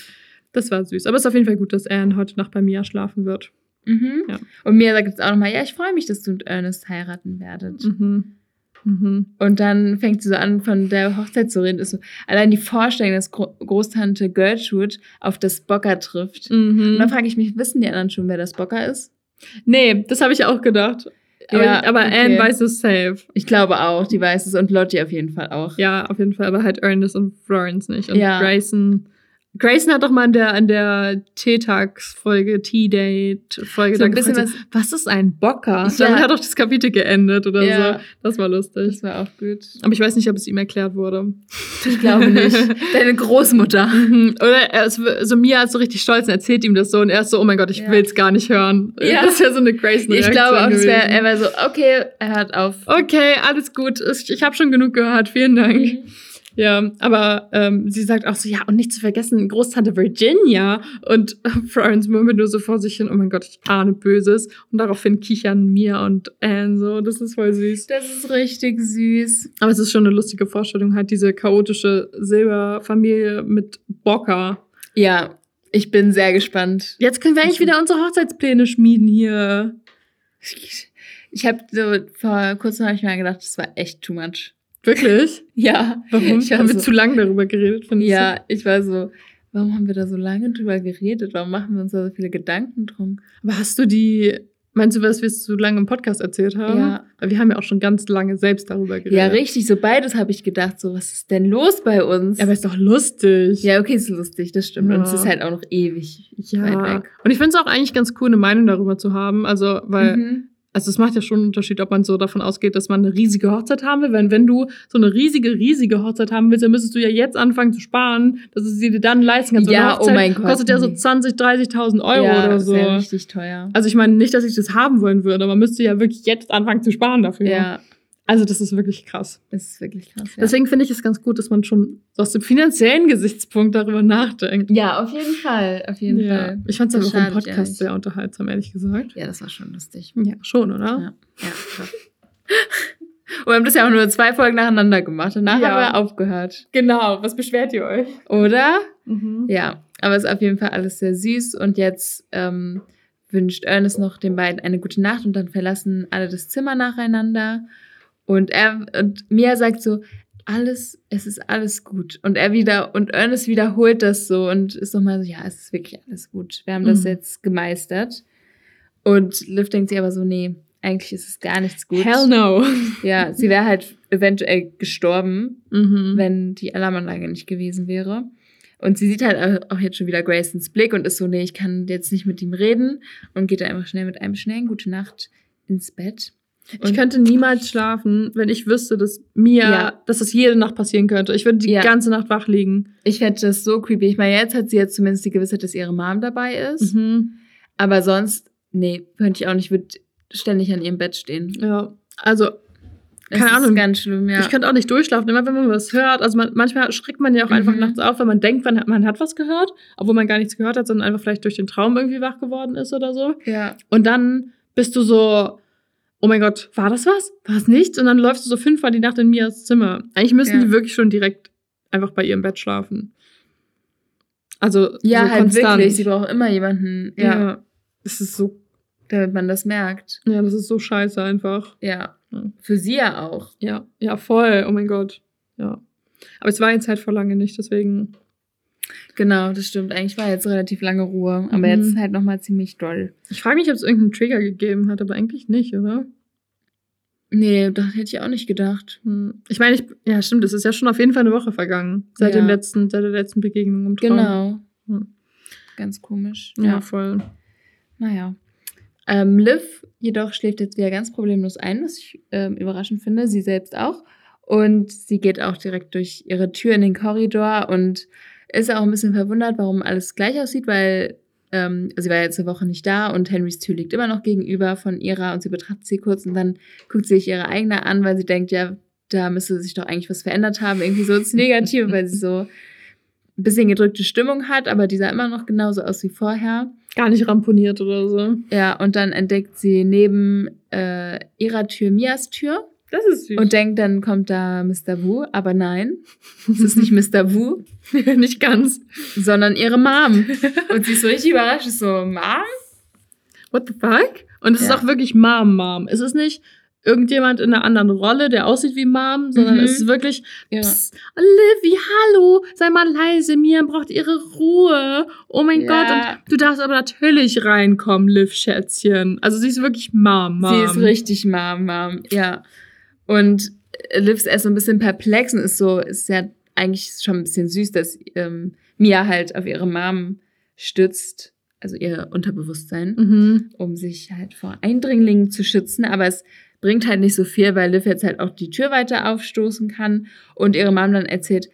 Das war süß. Aber es ist auf jeden Fall gut, dass Anne heute Nacht bei Mia schlafen wird. Mhm. Ja. Und Mia sagt jetzt auch nochmal, ja, ich freue mich, dass du und Ernest heiraten werdet. Mhm. Mhm. Und dann fängt sie so an, von der Hochzeit zu reden. Ist so, allein die Vorstellung, dass Gro Großtante Gertrude auf das Bocker trifft. Und dann Mhm. frage ich mich, wissen die anderen schon, wer das Bocker ist? Nee, das habe ich auch gedacht. Aber, Ja, aber okay. Anne weiß es safe. Ich glaube auch, die weiß es und Lottie auf jeden Fall auch. Ja, auf jeden Fall. Aber halt Ernest und Florence nicht. Und Ja. Grayson. Grayson hat doch mal in der, in der T-Tags-Folge, Tea-Date-Folge So ein bisschen gefragt, so, was ist ein Bocker? Ja. Damit hat doch das Kapitel geendet oder Ja. so. Das war lustig. Das war auch gut. Aber ich weiß nicht, ob es ihm erklärt wurde. Ich glaube nicht. Deine Großmutter. Mhm. Oder er ist, so Mia ist so richtig stolz und erzählt ihm das so und er ist so, oh mein Gott, ich Ja. will's gar nicht hören. Ja. Das ist ja so eine Grayson Ich glaube auch, das wär, er war so, okay, er hört auf. Okay, alles gut. Ich, ich habe schon genug gehört. Vielen Dank. Mhm. Ja, aber ähm, sie sagt auch so, ja, und nicht zu vergessen, Großtante Virginia. Und Florence murmelt nur so vor sich hin, oh mein Gott, ich ahne Böses. Und daraufhin kichern Mia und Anne so. Das ist voll süß. Das ist richtig süß. Aber es ist schon eine lustige Vorstellung, halt diese chaotische Silberfamilie mit Bocker. Ja, ich bin sehr gespannt. Jetzt können wir eigentlich wieder unsere Hochzeitspläne schmieden hier. Ich habe so vor kurzem habe ich mir gedacht, das war echt too much. Wirklich? Ja. Warum? Ich Haben wir so- zu lange darüber geredet, findest Ja, ich war so, warum haben wir da so lange drüber geredet? Warum machen wir uns da so viele Gedanken drum? Aber hast du die, meinst du, was wir zu lange im Podcast erzählt haben? Ja. Weil Wir haben ja auch schon ganz lange selbst darüber geredet. Ja, richtig. So beides habe ich gedacht, so, was ist denn los bei uns? Ja, aber ist doch lustig. ja, okay, ist lustig, das stimmt. Und es Ja. ist halt auch noch ewig weit Ja. weg. Und ich finde es auch eigentlich ganz cool, eine Meinung darüber zu haben. Also, weil, Mhm. Also es macht ja schon einen Unterschied, ob man so davon ausgeht, dass man eine riesige Hochzeit haben will. Wenn, wenn du so eine riesige, riesige Hochzeit haben willst, dann müsstest du ja jetzt anfangen zu sparen, dass du sie dir dann leisten kannst. Ja, oh mein Gott, Kostet ja so nee. 20, 30.000 Euro ja, oder das so. wäre richtig teuer. Also ich meine nicht, dass ich das haben wollen würde, aber man müsste ja wirklich jetzt anfangen zu sparen dafür. Ja, Also das ist wirklich krass. das ist wirklich krass. Ja. Deswegen finde ich es ganz gut, dass man schon aus dem finanziellen Gesichtspunkt darüber nachdenkt. ja, auf jeden Fall, auf jeden Ja. Fall. Ich fand es aber auch im Podcast sehr unterhaltsam, ehrlich gesagt. Ja, das war schon lustig. Ja, schon, oder? Ja, ja. Und wir haben das ja auch nur zwei Folgen nacheinander gemacht. Danach Ja. haben wir aufgehört. Genau. Was beschwert ihr euch? Oder? Mhm. Ja, aber es ist auf jeden Fall alles sehr süß. Und jetzt ähm, wünscht Ernest noch den beiden eine gute Nacht und dann verlassen alle das Zimmer nacheinander. Und er und Mia sagt so, alles, es ist alles gut. Und er wieder, und Ernest wiederholt das so und ist nochmal so, ja, es ist wirklich alles gut. Wir haben das Mhm. jetzt gemeistert. Und Liv denkt sich aber so, nee, eigentlich ist es gar nichts gut. Hell no. Ja, sie wäre halt eventuell gestorben, Mhm. wenn die Alarmanlage nicht gewesen wäre. Und sie sieht halt auch jetzt schon wieder Graysons Blick und ist so, nee, ich kann jetzt nicht mit ihm reden und geht dann einfach schnell mit einem schnellen Gute Nacht ins Bett. Ich Und- könnte niemals schlafen, wenn ich wüsste, dass mir, Ja. dass das jede Nacht passieren könnte. Ich würde die Ja. ganze Nacht wach liegen. Ich fände das so creepy. Ich meine, jetzt hat sie jetzt zumindest die Gewissheit, dass ihre Mom dabei ist. Mhm. Aber sonst, nee, könnte ich auch nicht. Ich würde ständig an ihrem Bett stehen. Ja, also Keine ist Ahnung. ganz schlimm, ja. ich könnte auch nicht durchschlafen, immer wenn man was hört. Also man, manchmal schreckt man ja auch einfach Mhm. nachts auf, wenn man denkt, man hat, man hat was gehört, obwohl man gar nichts gehört hat, sondern einfach vielleicht durch den Traum irgendwie wach geworden ist oder so. ja. Und dann bist du so, oh mein Gott, war das was? War es nichts? Und dann läufst du so fünfmal die Nacht in Mias Zimmer. Eigentlich müssen Ja. die wirklich schon direkt einfach bei ihrem Bett schlafen. Also Ja, so halt konstant. wirklich. Sie braucht immer jemanden, ja, ja. Das ist so, damit man das merkt. ja, das ist so scheiße einfach. Ja. Ja. Für sie ja auch. Ja, ja, voll. Oh mein Gott. Ja. Aber es war jetzt halt vor lange nicht, deswegen. Genau, das stimmt. Eigentlich war jetzt relativ lange Ruhe, aber Mhm. jetzt ist halt nochmal ziemlich doll. Ich frage mich, ob es irgendeinen Trigger gegeben hat, aber eigentlich nicht, oder? Nee, das hätte ich auch nicht gedacht. Hm. Ich meine, ich, ja, stimmt, es ist ja schon auf jeden Fall eine Woche vergangen. Seit, Ja. dem letzten, seit der letzten Begegnung im Traum. Genau. Hm. Ganz komisch. Ja, voll. Naja. Ähm, Liv jedoch schläft jetzt wieder ganz problemlos ein, was ich ähm, überraschend finde. Sie selbst auch. Und sie geht auch direkt durch ihre Tür in den Korridor und ist auch ein bisschen verwundert, warum alles gleich aussieht, weil ähm, sie war jetzt eine Woche nicht da und Henrys Tür liegt immer noch gegenüber von ihrer und sie betrachtet sie kurz und dann guckt sie sich ihre eigene an, weil sie denkt, ja, da müsste sich doch eigentlich was verändert haben, irgendwie so ins Negative, weil sie so ein bisschen gedrückte Stimmung hat, aber die sah immer noch genauso aus wie vorher. Gar nicht ramponiert oder so. Ja, und dann entdeckt sie neben äh, ihrer Tür Mias Tür Das ist süß. und denkt, dann kommt da Mr. Wu, aber nein, es ist nicht Mr. Wu, nicht ganz. sondern ihre Mom. Und sie ist so richtig überrascht, ist so, Mom? What the fuck? Und es ist Ja. auch wirklich Mom, Mom. Es ist nicht irgendjemand in einer anderen Rolle, der aussieht wie Mom, sondern Mhm. es ist wirklich, Ja. Psst, Livy, hallo, sei mal leise, Mia braucht ihre Ruhe. Oh mein Ja. Gott, und du darfst aber natürlich reinkommen, Liv, Schätzchen. Also sie ist wirklich Mom, Mom. Sie ist richtig Mom, Mom, ja. Und Liv ist erst so ein bisschen perplex und ist so, ist ja eigentlich schon ein bisschen süß, dass ähm, Mia halt auf ihre Mom stützt, also ihr Unterbewusstsein. Mhm. um sich halt vor Eindringlingen zu schützen, aber es bringt halt nicht so viel, weil Liv jetzt halt auch die Tür weiter aufstoßen kann und ihre Mom dann erzählt,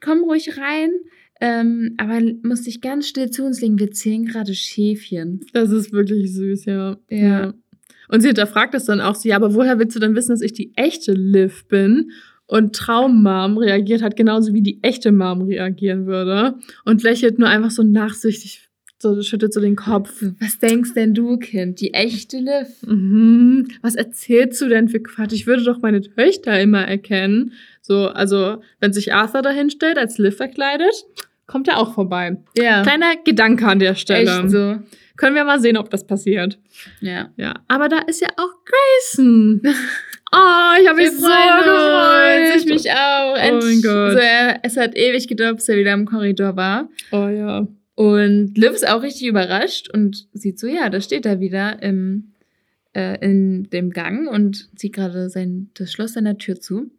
komm ruhig rein, ähm, aber musst dich ganz still zu uns legen, wir zählen gerade Schäfchen. Das ist wirklich süß, ja. Ja. Und sie hinterfragt es dann auch so, ja, aber woher willst du denn wissen, dass ich die echte Liv bin? Und Traummom reagiert halt genauso, wie die echte Mom reagieren würde. Und lächelt nur einfach so nachsichtig, so schüttelt so den Kopf. Was denkst denn du, Kind? Die echte Liv? Mhm. Was erzählst du denn für Quatsch? Ich würde doch meine Töchter immer erkennen. So, also, wenn sich Arthur dahin stellt, als Liv verkleidet, kommt er auch vorbei. Ja. Kleiner Gedanke an der Stelle. Echt so. Können wir mal sehen, ob das passiert. Ja. Ja. Aber da ist ja auch Grayson. Oh, ich habe mich so gefreut. Ich mich auch. Oh mein. Gott. So, er, es hat ewig gedauert, bis er wieder im Korridor war. Oh ja. Und Liv ist auch richtig überrascht und sieht so, ja, da steht er wieder im, äh, in dem Gang und zieht gerade sein, das Schloss seiner Tür zu.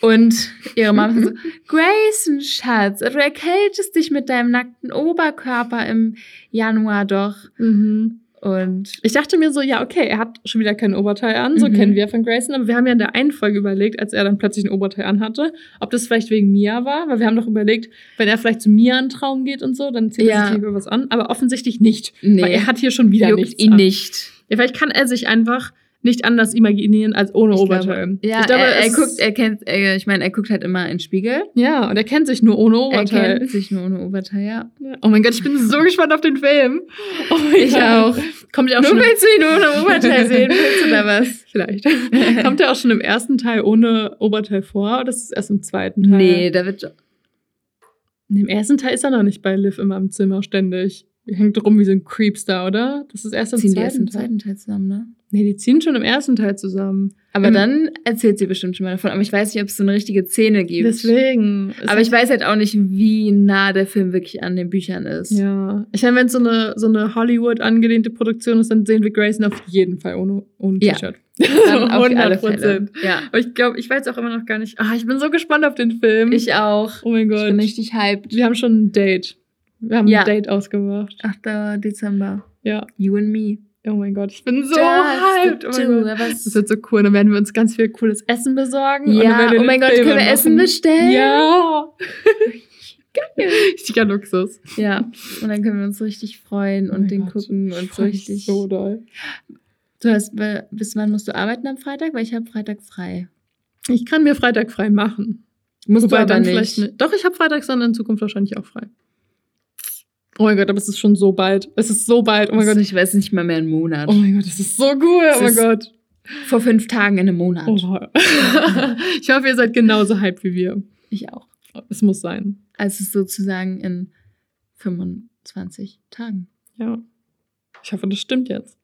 Und ihre Mama so, Grayson, Schatz, du erkältest dich mit deinem nackten Oberkörper im Januar doch. Mhm. Und Ich dachte mir so, ja, okay, er hat schon wieder kein Oberteil an, so Mhm. kennen wir von Grayson, aber wir haben ja in der einen Folge überlegt, als er dann plötzlich ein Oberteil anhatte, ob das vielleicht wegen Mia war, weil wir haben doch überlegt, wenn er vielleicht zu Mia in den Traum geht und so, dann zieht Ja. er sich lieber was an, aber offensichtlich nicht, nee, weil er hat hier schon wieder juckt nichts ihn an. nicht. Ja, vielleicht kann er sich einfach nicht anders imaginieren als ohne Ich Oberteil. Glaube, ja, ich glaube, er, er es- guckt, er kennt, er, ich meine, er guckt halt immer in den Spiegel. ja, und er kennt sich nur ohne Er Oberteil. kennt sich nur ohne Oberteil, ja. Oh mein Gott, ich bin so gespannt auf den Film. Oh Ich Gott. auch. Kommt ja auch Nur schon willst du ihn ohne Oberteil sehen, willst du da was? Vielleicht. Kommt er auch schon im ersten Teil ohne Oberteil vor? Oder das ist erst im zweiten Teil? Nee, da wird Im ersten Teil ist er noch nicht bei Liv immer im Zimmer ständig. Hängt rum wie so ein Creepstar, oder? Das ist erst im ziehen die zweiten erst im Teil. zweiten Teil zusammen, ne? Nee, die ziehen schon im ersten Teil zusammen. Aber Im- dann erzählt sie bestimmt schon mal davon. Aber ich weiß nicht, ob es so eine richtige Szene gibt. Deswegen. Es Aber ich weiß halt auch nicht, wie nah der Film wirklich an den Büchern ist. Ja. Ich meine, wenn es so eine, so eine Hollywood angelehnte Produktion ist, dann sehen wir Grayson auf jeden Fall ohne, ohne Ja. T-Shirt. Dann auf alle Fälle. Ja. Aber ich glaube, ich weiß auch immer noch gar nicht. Ah, ich bin so gespannt auf den Film. Ich auch. oh mein Ich Gott. bin richtig hyped. wir haben schon ein Date. Wir haben Ja. ein Date ausgemacht. 8. Dezember. Ja. You and me. Oh mein Gott, ich bin so hyped. Oh mein Gott. Das wird so cool. Dann werden wir uns ganz viel cooles Essen besorgen. Ja, oh mein Gott, Film können wir Essen bestellen? Ja. Richtiger Luxus. Ja, und dann können wir uns richtig freuen Oh und mein den Gott, gucken und so richtig. So doll. Du hast, bis wann musst du arbeiten am Freitag? Weil ich habe Freitag frei. Ich kann mir Freitag frei machen. Musst Wobei du aber dann nicht. vielleicht nicht. Doch, ich habe Freitags dann in Zukunft wahrscheinlich auch frei. Oh mein Gott, aber es ist schon so bald. Es ist so bald. Oh mein Gott. ich weiß nicht mal mehr einen Monat. Oh mein Gott, das ist so cool. Es Oh mein Gott. Vor fünf Tagen in einem Monat. Oh. ich hoffe, ihr seid genauso hyped wie wir. Ich auch. Es muss sein. Also sozusagen in 25 Tagen. Ja. Ich hoffe, das stimmt jetzt.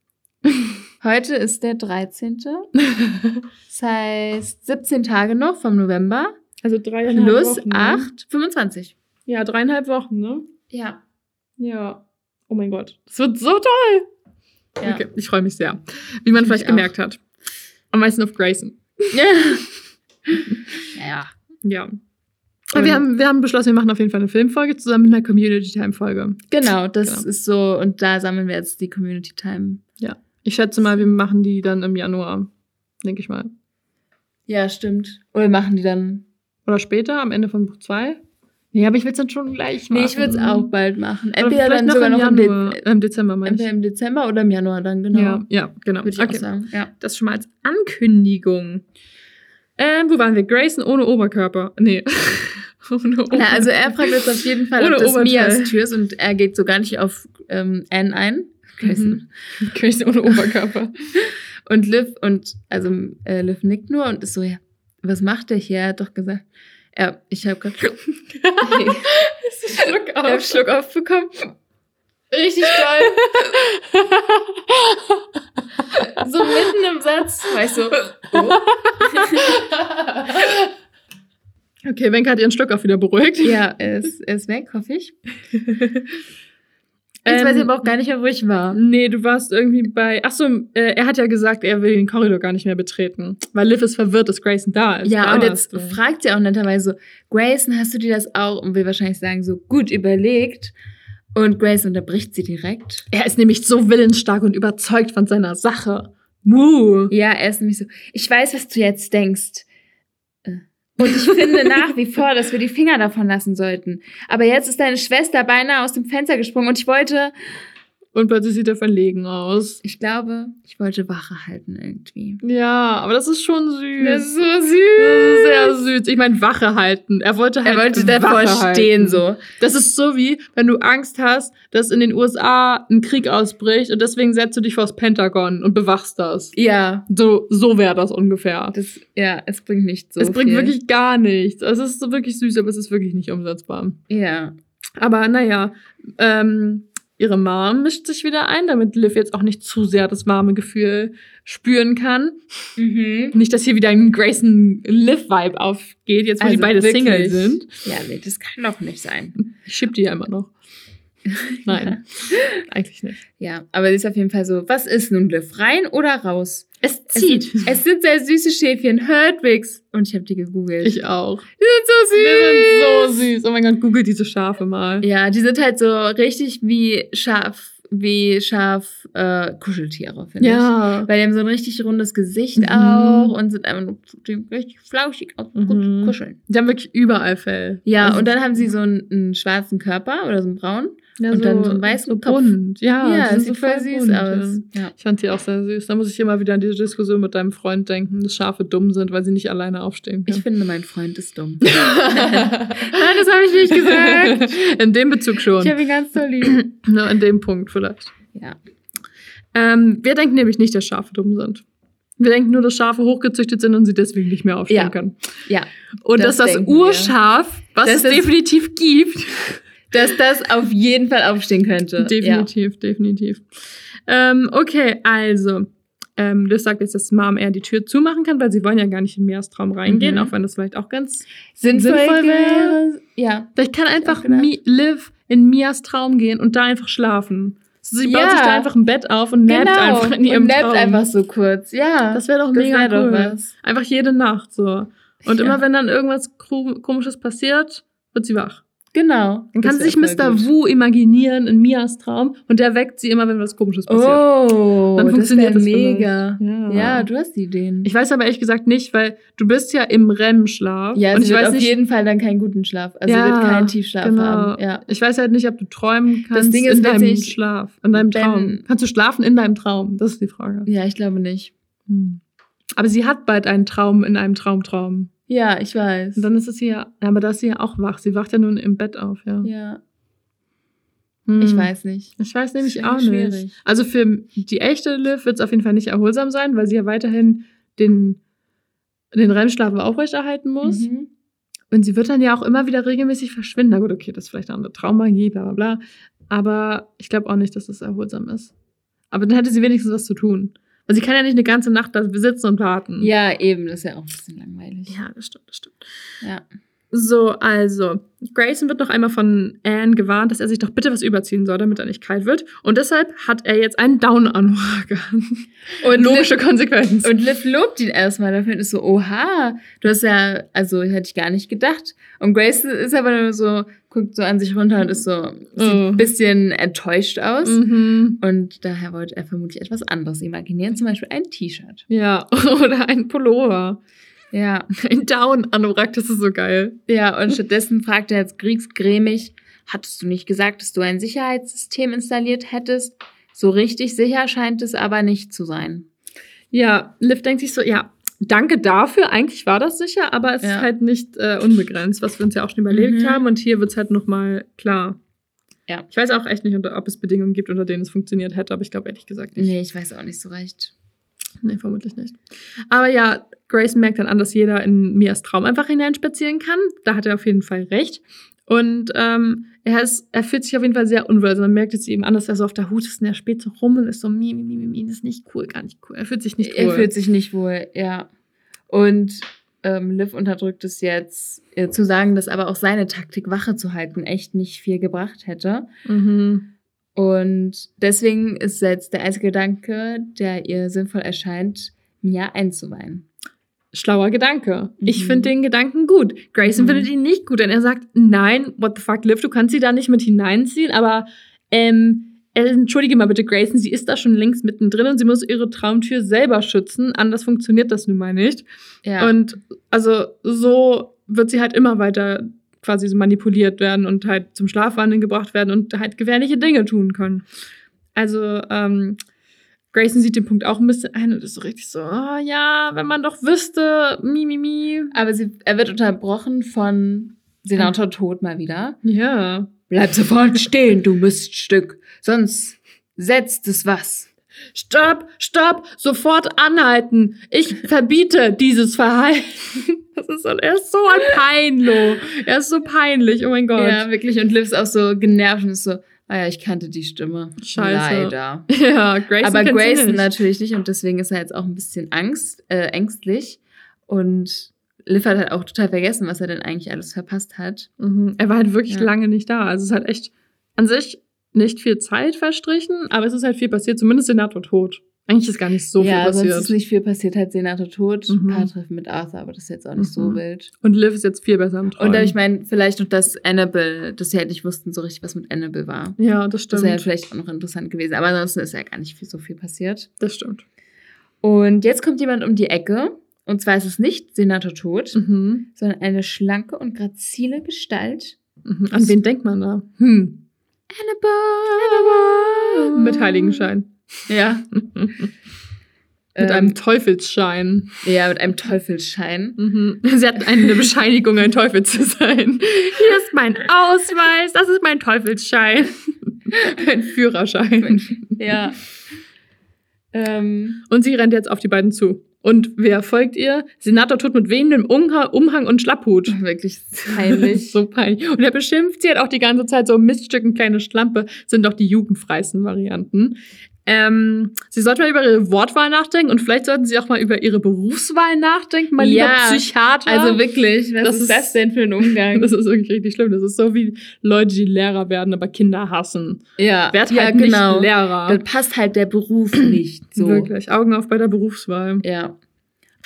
Heute ist der 13. Das heißt 17 Tage noch vom November. Also dreieinhalb Plus Wochen. ne? 8, 25. Ja, dreieinhalb Wochen, ne? Ja. Ja. Oh mein Gott. Das wird so toll. ja. Okay, ich freue mich sehr. Wie man Ich vielleicht auch. gemerkt hat. Am meisten auf Grayson. ja. Ja. Aber wir haben, wir haben beschlossen, wir machen auf jeden Fall eine Filmfolge zusammen mit einer Community-Time-Folge. Genau, das Genau. ist so. Und da sammeln wir jetzt die Community Time. Ich schätze mal, wir machen die dann im Januar. Denke ich mal. Ja, stimmt. Oder machen die dann. Oder später, am Ende von Buch 2. Nee, aber ich will es dann schon gleich machen. Nee, ich würde es auch bald machen. Entweder dann sogar im noch im, Januar, im Dezember, meine entweder im Dezember oder im Januar dann, genau. Ja, ja, genau. Würde ich auch sagen. Ja. Das schon mal als Ankündigung. Ähm, wo waren wir? Grayson ohne Oberkörper. Nee. ohne Oberkörper. Ja, also er fragt jetzt auf jeden Fall, Ohne ob das Oberteil. Mias Tür ist und er geht so gar nicht auf ähm, Anne ein. Mhm. Grayson ohne Oberkörper. Und Liv und also äh, Liv nickt nur und ist so, ja, was macht der hier? Er hat doch gesagt, ja, ich habe gerade Schluck hab einen Schluck aufbekommen. Richtig toll. so mitten im Satz, weißt du, oh. Okay, Wenke hat ihren Schluck auch wieder beruhigt. ja, er ist, er ist weg, hoffe ich. Jetzt Ähm, weiß ich aber auch gar nicht mehr, wo ich war. Nee, du warst irgendwie bei. Achso, äh, er hat ja gesagt, er will den Korridor gar nicht mehr betreten. Weil Liv ist verwirrt, dass Grayson da ist. Ja, Da und warst jetzt du. fragt sie auch netterweise so, Grayson, hast du dir das auch, und will wahrscheinlich sagen, so gut überlegt. Und Grayson unterbricht sie direkt. Er ist nämlich so willensstark und überzeugt von seiner Sache. Muh. Ja, er ist nämlich so, ich weiß, was du jetzt denkst. Und ich finde nach wie vor, dass wir die Finger davon lassen sollten. Aber jetzt ist deine Schwester beinahe aus dem Fenster gesprungen und ich wollte, Und plötzlich sieht er verlegen aus. ich glaube, ich wollte Wache halten irgendwie. Ja, aber das ist schon süß. Das ist so Das ist süß. sehr süß. Ich meine, Wache halten. Er wollte halt Er wollte davor stehen so. Das ist so wie, wenn du Angst hast, dass in den USA ein Krieg ausbricht und deswegen setzt du dich vors Pentagon und bewachst das. Ja, So, so wäre das ungefähr. das, ja, es bringt nicht so es bringt viel. wirklich gar nichts. Es ist so wirklich süß, aber es ist wirklich nicht umsetzbar. Ja. Aber naja, ähm, ihre Mom mischt sich wieder ein, damit Liv jetzt auch nicht zu sehr das warme Gefühl spüren kann. Mhm. Nicht, dass hier wieder ein Grayson-Liv-Vibe aufgeht, jetzt wo die Also beide wirklich. Single sind. Ja, nee, das kann doch nicht sein. Ich schieb die ja immer noch. Nein, eigentlich nicht. Ja, aber sie ist auf jeden Fall so, was ist nun Liv? Rein oder raus? Es Es sind, es sind sehr süße Schäfchen, Herdwicks. Und ich habe die gegoogelt. Ich auch. die sind so süß. Die sind so süß. Oh mein Gott, google diese Schafe mal. Ja, die sind halt so richtig wie Schaf, wie Schaf äh, Kuscheltiere, finde ich. Ja. Weil die haben so ein richtig rundes Gesicht Mhm. auch und sind einfach nur richtig flauschig aus und Mhm. gut kuscheln. Die haben wirklich überall Fell. Ja, Also- und dann haben sie so einen, einen schwarzen Körper oder so einen braunen. Ja, und dann so einen weißen so bunt. Ja, Ja, sieht voll süß bunt, aus. Ja. Ich fand die auch sehr süß. Da muss ich immer wieder an diese Diskussion mit deinem Freund denken, dass Schafe dumm sind, weil sie nicht alleine aufstehen Ich können. finde, mein Freund ist dumm. Nein, das habe ich nicht gesagt. In dem Bezug schon. Ich habe ihn ganz toll lieb. Nur in dem Punkt vielleicht. Ja. Ähm, wir denken nämlich nicht, dass Schafe dumm sind. Wir denken nur, dass Schafe hochgezüchtet sind und sie deswegen nicht mehr aufstehen Ja. können. Ja. Und Das dass das denken wir. Urschaf, was Das es definitiv gibt, Dass das auf jeden Fall aufstehen könnte. definitiv, definitiv. Ähm, okay, also, ähm, Liv sagt jetzt, dass Mom eher die Tür zumachen kann, weil sie wollen ja gar nicht in Mias Traum reingehen, Mhm. auch wenn das vielleicht auch ganz Ja. Sinnvoll, Sinnvoll wäre. Ja. Vielleicht kann einfach. Mi Liv in Mias Traum gehen und da einfach schlafen. Sie baut Ja. sich da einfach ein Bett auf und nappt einfach in ihrem Genau. und nappt Traum. einfach so kurz. Ja. das wäre doch das mega wär doch cool. was. Einfach jede Nacht so. Und Ja. immer wenn dann irgendwas komisches passiert, wird sie wach. Genau. Dann kann Das sich Mr. gut. Wu imaginieren in Mias Traum und der weckt sie immer, wenn was Komisches passiert. Oh, Dann funktioniert das das mega. Ja. Ja. du hast die Ideen. Ich weiß aber ehrlich gesagt nicht, weil du bist ja im REM-Schlaf. ja, und ich weiß auf nicht, jeden Fall dann keinen guten Schlaf. Also Ja, wird keinen Tiefschlaf genau. haben. Ja. Ich weiß halt nicht, ob du träumen Das kannst Ding ist in deinem Schlaf, in deinem Traum. Kannst du schlafen in deinem Traum? Das ist die Frage. ja, ich glaube nicht. Hm. Aber sie hat bald einen Traum in einem Traumtraum. Ja, ich weiß. Und dann ist es hier, aber da ist sie ja auch wach. Sie wacht ja nun im Bett auf, ja. ja, Hm. ich weiß nicht. Ich weiß nämlich Ist auch nicht. schwierig. Also für die echte Liv wird es auf jeden Fall nicht erholsam sein, weil sie ja weiterhin den, den REM-Schlaf aufrechterhalten muss. Mhm. Und sie wird dann ja auch immer wieder regelmäßig verschwinden. Na gut, okay, das ist vielleicht auch eine Traummagie, bla bla bla. Aber ich glaube auch nicht, dass das erholsam ist. Aber dann hätte sie wenigstens was zu tun. Weil sie kann ja nicht eine ganze Nacht da sitzen und warten. Ja, eben, das ist ja auch ein bisschen langweilig. Ja, das stimmt, das stimmt. Ja. So, also, Grayson wird noch einmal von Anne gewarnt, dass er sich doch bitte was überziehen soll, damit er nicht kalt wird. Und deshalb hat er jetzt einen Down-Anorak an. Und Logische Konsequenz. Und Liv lobt ihn erstmal dafür und ist so, oha, du hast ja, also hätte ich gar nicht gedacht. Und Grace ist aber nur so, guckt so an sich runter und ist so, sieht Oh. ein bisschen enttäuscht aus. mhm. Und daher wollte er vermutlich etwas anderes imaginieren, zum Beispiel ein T-Shirt. Ja, oder ein Pullover. Ja. Ein Down-Anorak, das ist so geil. Ja, und stattdessen fragt er jetzt kriegsgrämig, hattest du nicht gesagt, dass du ein Sicherheitssystem installiert hättest? So richtig sicher scheint es aber nicht zu sein. Ja, Liv denkt sich so, ja, danke dafür. Eigentlich war das sicher, aber es Ja. ist halt nicht äh, unbegrenzt, was wir uns ja auch schon überlegt Mhm. haben. Und hier wird es halt nochmal klar. Ja. Ich weiß auch echt nicht, ob es Bedingungen gibt, unter denen es funktioniert hätte, aber ich glaube ehrlich gesagt nicht. Nee, ich weiß auch nicht so recht. Nee, vermutlich nicht. Aber ja, Grayson merkt dann an, dass jeder in Mias Traum einfach hineinspazieren kann. Da hat er auf jeden Fall recht. Und ähm, er, ist, er fühlt sich auf jeden Fall sehr unwohl. Also man merkt es ihm an, dass er so auf der Hut ist und er spät so rum und ist so, mi, mi, mi, mi, mi, das ist nicht cool, gar nicht cool. Er fühlt sich nicht wohl. Er fühlt sich nicht wohl, ja. Und ähm, Liv unterdrückt es jetzt, äh, zu sagen, dass aber auch seine Taktik, Wache zu halten, echt nicht viel gebracht hätte. mhm. Und deswegen ist jetzt der einzige Gedanke, der ihr sinnvoll erscheint, Mia einzuweihen. Schlauer Gedanke. Ich Mhm. finde den Gedanken gut. Grayson Mhm. findet ihn nicht gut, denn er sagt, nein, what the fuck, Liv, du kannst sie da nicht mit hineinziehen, aber ähm, äh, entschuldige mal bitte, Grayson, sie ist da schon längst mittendrin und sie muss ihre Traumtür selber schützen. Anders funktioniert das nun mal nicht. Ja. Und also so wird sie halt immer weiter quasi so manipuliert werden und halt zum Schlafwandeln gebracht werden und halt gefährliche Dinge tun können. Also, ähm, Grayson sieht den Punkt auch ein bisschen ein und ist so richtig so, oh, ja, wenn man doch wüsste, mi, mi, mi. aber sie, er wird unterbrochen von Senator Tod mal wieder. Ja. Bleib sofort stehen, du Miststück. Sonst setzt es was. Stopp, stopp, sofort anhalten. Ich verbiete dieses Verhalten. Das ist so, er ist so ein Peinlo. Er ist so peinlich, oh mein Gott. Ja, wirklich. Und Liv ist auch so genervt und ist so, ah ja, ich kannte die Stimme. Scheiße. Leider. Ja, Grayson Aber Grayson nicht. natürlich nicht und deswegen ist er jetzt auch ein bisschen Angst, äh, ängstlich. Und Liv hat halt auch total vergessen, was er denn eigentlich alles verpasst hat. Mhm. Er war halt wirklich Ja. lange nicht da. Also es hat echt an sich nicht viel Zeit verstrichen, aber es ist halt viel passiert, zumindest Senator tot. Eigentlich ist gar nicht so ja, viel sonst passiert. ist nicht viel passiert, halt Senator tot, Mhm. ein paar Treffen mit Arthur, aber das ist jetzt auch nicht so Mhm. wild. Und Liv ist jetzt viel besser im Traum. Und ich meine, vielleicht noch, dass Annabelle, dass sie halt nicht wussten so richtig, was mit Annabelle war. ja, das Das stimmt. wäre ja vielleicht auch noch interessant gewesen. Aber ansonsten ist ja gar nicht viel, so viel passiert. das stimmt. Und jetzt kommt jemand um die Ecke. Und zwar ist es nicht Senator Tod, Mhm. sondern eine schlanke und grazile Gestalt. Mhm. An wen denkt man da? Hm. Annabelle! Mit Heiligenschein. Ja. Mit Ähm, einem Teufelsschein. Ja, mit einem Teufelsschein. Mhm. Sie hat eine Bescheinigung, ein Teufel zu sein. Hier ist mein Ausweis, das ist mein Teufelsschein. Ein Führerschein. Ja. ähm, Und sie rennt jetzt auf die beiden zu. Und wer folgt ihr? Senator tut mit wehendem Umha- Umhang und Schlapphut. wirklich peinlich. so peinlich. Und er beschimpft sie halt auch die ganze Zeit so Miststücken, kleine Schlampe, sind doch die jugendfreisten Varianten. Ähm, sie sollte mal über ihre Wortwahl nachdenken und vielleicht sollten sie auch mal über ihre Berufswahl nachdenken, mein Ja, lieber Psychiater. also wirklich, was Das ist das denn für ein Umgang? das ist wirklich richtig schlimm. Das ist so wie Leute, die Lehrer werden, aber Kinder hassen. ja, Werd ja, halt genau. nicht Lehrer. Dann passt halt der Beruf nicht so. Wirklich. Augen auf bei der Berufswahl. Ja.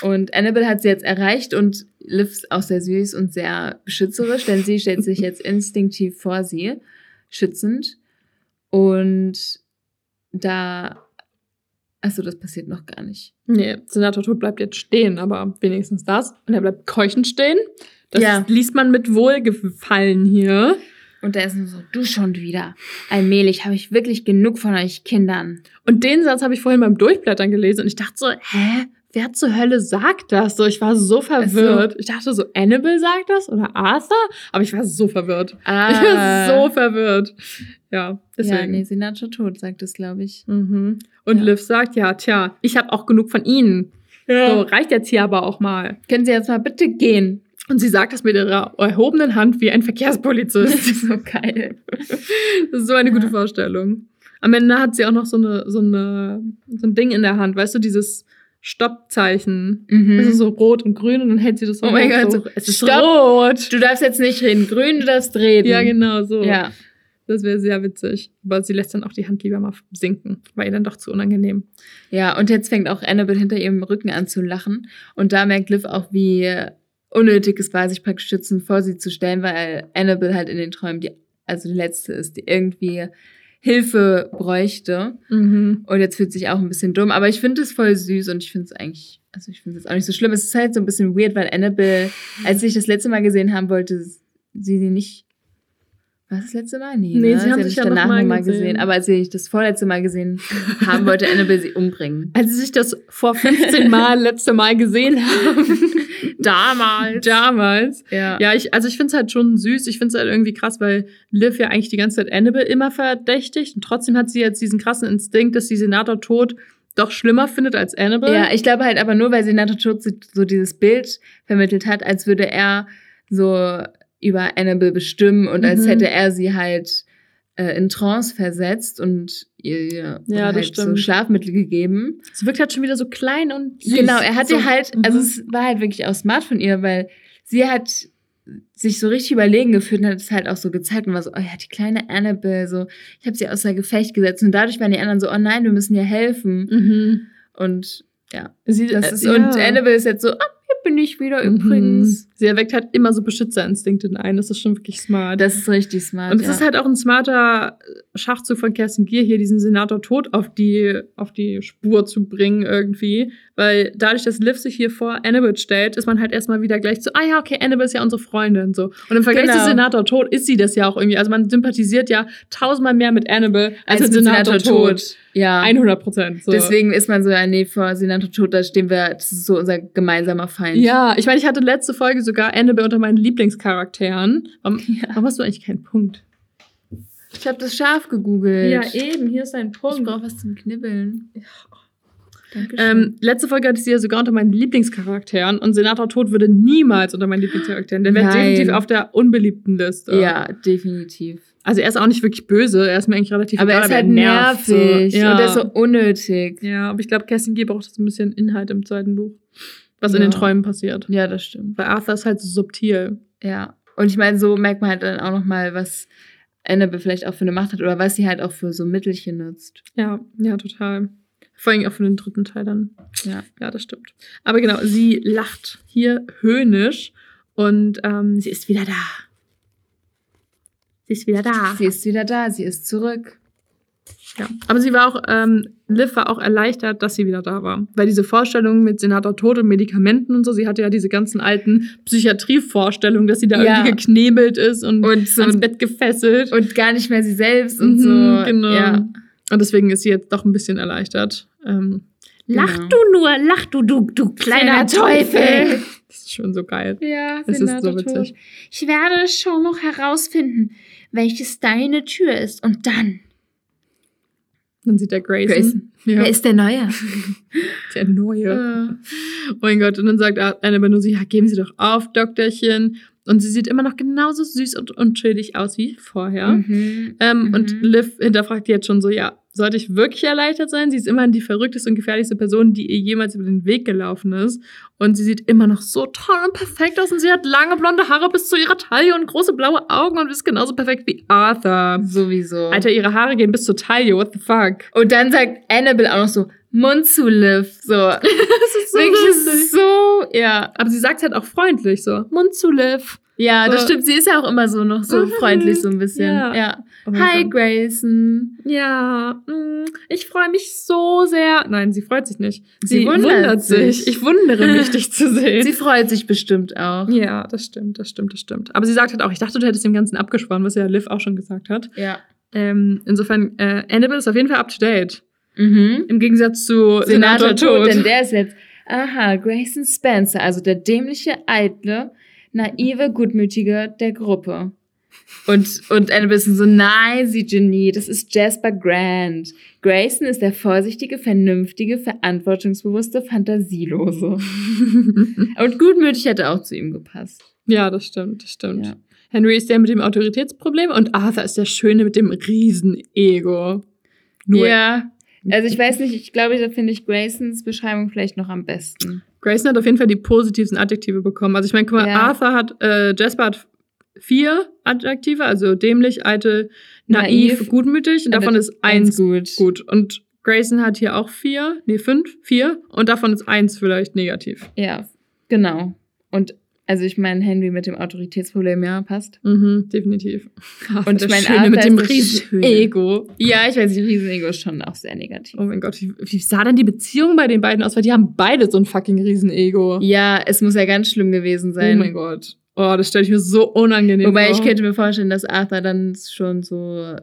Und Annabelle hat sie jetzt erreicht und Liv ist auch sehr süß und sehr beschützerisch, denn sie stellt sich jetzt instinktiv vor sie, schützend. Und da. Achso, das passiert noch gar nicht. Nee, Senator Tod bleibt jetzt stehen, aber wenigstens das. Und er bleibt keuchend stehen. Das Ja. liest man mit Wohlgefallen hier. Und da ist nur so, du schon wieder. Allmählich habe ich wirklich genug von euch Kindern. Und den Satz habe ich vorhin beim Durchblättern gelesen und ich dachte so, hä? Wer zur Hölle sagt das? So, ich war so verwirrt. Ich dachte so, Annabelle sagt das oder Arthur? Aber ich war so verwirrt. Ah. Ich war so verwirrt. Ja, deswegen. Ja, nee, Senator Tod sagt es, glaube ich. Mhm. Und Ja. Liv sagt, ja, tja, ich habe auch genug von ihnen. So, reicht jetzt hier aber auch mal. Können Sie jetzt mal bitte gehen? Und sie sagt das mit ihrer erhobenen Hand wie ein Verkehrspolizist. ist so geil. Das ist so eine gute Vorstellung. Am Ende hat sie auch noch so, eine, so, eine, so ein Ding in der Hand, weißt du, dieses Stoppzeichen. Mhm. Das ist so rot und grün und dann hält sie das so Oh mein Gott, so, Es ist Stopp. rot. Du darfst jetzt nicht reden. Grün, du darfst reden. Ja, genau so. Ja. Das wäre sehr witzig. Aber sie lässt dann auch die Hand lieber mal sinken. War ihr dann doch zu unangenehm. Ja, und jetzt fängt auch Annabelle hinter ihrem Rücken an zu lachen. Und da merkt Liv auch, wie unnötig es war, sich praktisch schützend vor sie zu stellen, weil Annabelle halt in den Träumen die, also die letzte ist, die irgendwie Hilfe bräuchte. Mhm. Und jetzt fühlt sich auch ein bisschen dumm. Aber ich finde es voll süß und ich finde es eigentlich, also ich finde es auch nicht so schlimm. Es ist halt so ein bisschen weird, weil Annabelle, als ich das letzte Mal gesehen haben wollte, sie sie nicht. War das, letzte Mal? Nee, Nee, ne? sie haben hat sich ja danach mal noch mal gesehen. gesehen. Aber als ich das vorletzte Mal gesehen haben, wollte Annabelle sie umbringen. Als sie sich das vor 15 Mal letzte Mal gesehen haben. Damals. Damals. Ja. Ja, ich, also ich finde es halt schon süß. Ich finde es halt irgendwie krass, weil Liv ja eigentlich die ganze Zeit Annabelle immer verdächtigt. Und trotzdem hat sie jetzt diesen krassen Instinkt, dass sie Senator Tod doch schlimmer findet als Annabelle. Ja, ich glaube halt aber nur, weil Senator Tod so- so dieses Bild vermittelt hat, als würde er so über Annabelle bestimmen und als Mhm. hätte er sie halt äh, in Trance versetzt und ihr Ja, halt so. Schlafmittel gegeben. Sie wirkt halt schon wieder so klein und süß. Genau, er hat so, ihr halt, mhm. also es war halt wirklich auch smart von ihr, weil sie hat sich so richtig überlegen gefühlt und hat es halt auch so gezeigt und war so, oh ja, die kleine Annabelle, so, ich habe sie außer Gefecht gesetzt und dadurch waren die anderen so, oh nein, wir müssen ihr helfen. Mhm. Und ja, Sie, das äh, ist, ja. und Annabelle ist jetzt so, ah, hier bin ich wieder Mhm. übrigens. Sie erweckt halt immer so Beschützerinstinkte in einen. Das ist schon wirklich smart. Das ist richtig smart. und es ja. ist halt auch ein smarter Schachzug von Kerstin Gier, hier diesen Senator Tod auf die, auf die Spur zu bringen irgendwie. Weil dadurch, dass Liv sich hier vor Annabelle stellt, ist man halt erstmal wieder gleich so, ah ja, okay, Annabelle ist ja unsere Freundin. So. Und im Vergleich Genau. zu Senator Tod ist sie das ja auch irgendwie. Also man sympathisiert ja tausendmal mehr mit Annabelle als, mit mit Senator, Tod. Ja. 100 Prozent. So. Deswegen ist man so, ja, nee, vor Senator Tod, da stehen wir, das ist so unser gemeinsamer Feind. Ja, ich meine, ich hatte letzte Folge sogar Annabelle unter meinen Lieblingscharakteren. Warum, Ja. warum hast du eigentlich keinen Punkt? Ich habe das scharf gegoogelt. eben, hier ist ein Ich brauche was zum Knibbeln. Dankeschön. Ähm, letzte Folge hatte ich sie ja sogar unter meinen Lieblingscharakteren und Senator Tod würde niemals unter meinen Lieblingscharakteren. Der wäre definitiv auf der unbeliebten Liste. ja, definitiv. Also er ist auch nicht wirklich böse, er ist mir eigentlich relativ Aber er egal, ist halt nervt nervig So. Ja. und er ist so unnötig. ja, aber ich glaube, Kerstin Gier braucht so ein bisschen Inhalt im zweiten Buch. Was in Ja. den Träumen passiert. Ja, das stimmt. Weil Arthur ist halt so subtil. Ja. Und ich meine, so merkt man halt dann auch nochmal, was Annabelle vielleicht auch für eine Macht hat oder was sie halt auch für so Mittelchen nutzt. Ja, ja, total. Vor allem auch für den dritten Teil dann. Ja. Ja, das stimmt. Aber genau, sie lacht hier höhnisch und ähm, sie ist wieder da. Sie ist wieder da. Sie ist wieder da, sie ist zurück. Ja. Aber sie war auch, ähm, Liv war auch erleichtert, dass sie wieder da war. Weil diese Vorstellung mit Senator Tod und Medikamenten und so, sie hatte ja diese ganzen alten Psychiatrievorstellungen, dass sie da Ja. irgendwie geknebelt ist und, Und so ans Bett gefesselt. und gar nicht mehr sie selbst und Mhm, so. Genau. Ja. Und deswegen ist sie jetzt doch ein bisschen erleichtert. Ähm, Lach Genau. du nur, lach du, du, du kleiner Kleiner Teufel. Teufel. Das ist schon so geil. Ja, Es ist Senator so witzig. Tod. Ich werde schon noch herausfinden, welches deine Tür ist. Und dann. Dann sieht der Grayson. Grayson. Ja, Wer ist der Neue? der Neue. Äh, Oh mein Gott. Und dann sagt Annabelle nur so, ja, geben Sie doch auf, Doktorchen. Und sie sieht immer noch genauso süß und unschuldig aus wie vorher. mhm. Ähm, Mhm. Und Liv hinterfragt jetzt schon so, ja, sollte ich wirklich erleichtert sein? Sie ist immerhin die verrückteste und gefährlichste Person, die ihr jemals über den Weg gelaufen ist. Und sie sieht immer noch so toll und perfekt aus. Und sie hat lange blonde Haare bis zu ihrer Taille und große blaue Augen und ist genauso perfekt wie Arthur. Sowieso. Alter, ihre Haare gehen bis zur Taille, what the fuck? Und dann sagt Annabelle auch noch so, Mund zu Liv. So. Das ist wirklich lustig. so, ja. Aber sie sagt halt auch freundlich so, Mund zu Liv. Ja, das So. stimmt. Sie ist ja auch immer so noch so Mhm. freundlich so ein bisschen. Ja. Ja. Oh Hi, Gott. Grayson. Ja, mm, ich freue mich so sehr. Nein, sie freut sich nicht. Sie Sie, wundert sich. sich. Ich wundere mich, dich zu sehen. Sie freut sich bestimmt auch. ja, das stimmt, das stimmt, das stimmt. Aber sie sagt halt auch, ich dachte, du hättest dem Ganzen abgesprochen, was ja Liv auch schon gesagt hat. Ja. Ähm, insofern, äh, Annabelle ist auf jeden Fall up to date. Mhm. Im Gegensatz zu Senator Senator, Tod. denn der ist jetzt, aha, Grayson Spencer, also der dämliche, eitle, naive, gutmütige der Gruppe. Und, und Annabelle ist so, nein, sie Genie, das ist Jasper Grant. Grayson ist der vorsichtige, vernünftige, verantwortungsbewusste, fantasielose. Und gutmütig hätte auch zu ihm gepasst. ja, das stimmt, das stimmt. Ja. Henry ist der mit dem Autoritätsproblem und Arthur ist der Schöne mit dem Riesen-Ego. Nur Ja. Also ich weiß nicht, ich glaube, da finde ich Graysons Beschreibung vielleicht noch am besten. Grayson hat auf jeden Fall die positivsten Adjektive bekommen. Also ich meine, guck mal, Ja. Arthur hat, äh, Jasper hat vier Adjektive, also dämlich, eitel, naiv, Naiv. gutmütig und davon ist eins gut. gut. Und Grayson hat hier auch vier, nee, fünf, vier und davon ist eins vielleicht negativ. Ja, genau. Und also ich meine, Henry mit dem Autoritätsproblem, ja, passt. Mhm, definitiv. Arthur, Und ich mein, Schöne Arthur mit dem ist der riesen Schöne. Ego. Ja, ich weiß nicht, Riesenego ist schon auch sehr negativ. Oh mein Gott, wie, wie sah denn die Beziehung bei den beiden aus? Weil die haben beide so ein fucking Riesen-Ego. Ja, es muss ja ganz schlimm gewesen sein. Oh mein Gott. Oh, das stelle ich mir so unangenehm Wobei vor. ich könnte mir vorstellen, dass Arthur dann schon so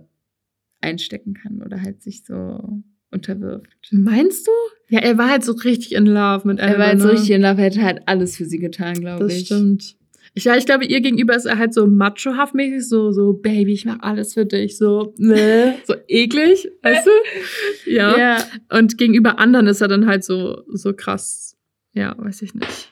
einstecken kann oder halt sich so unterwirft. Meinst du? Ja, er war halt so richtig in love mit Er war halt so ne? richtig in Love, er hätte halt alles für sie getan, glaube Das ich. stimmt. Ich, ja, ich glaube, ihr gegenüber ist er halt so machohaft mäßig, so, so, Baby, ich mach alles für dich, so, ne, so eklig, weißt du? Ja. Ja. Und gegenüber anderen ist er dann halt so, so krass, ja, weiß ich nicht.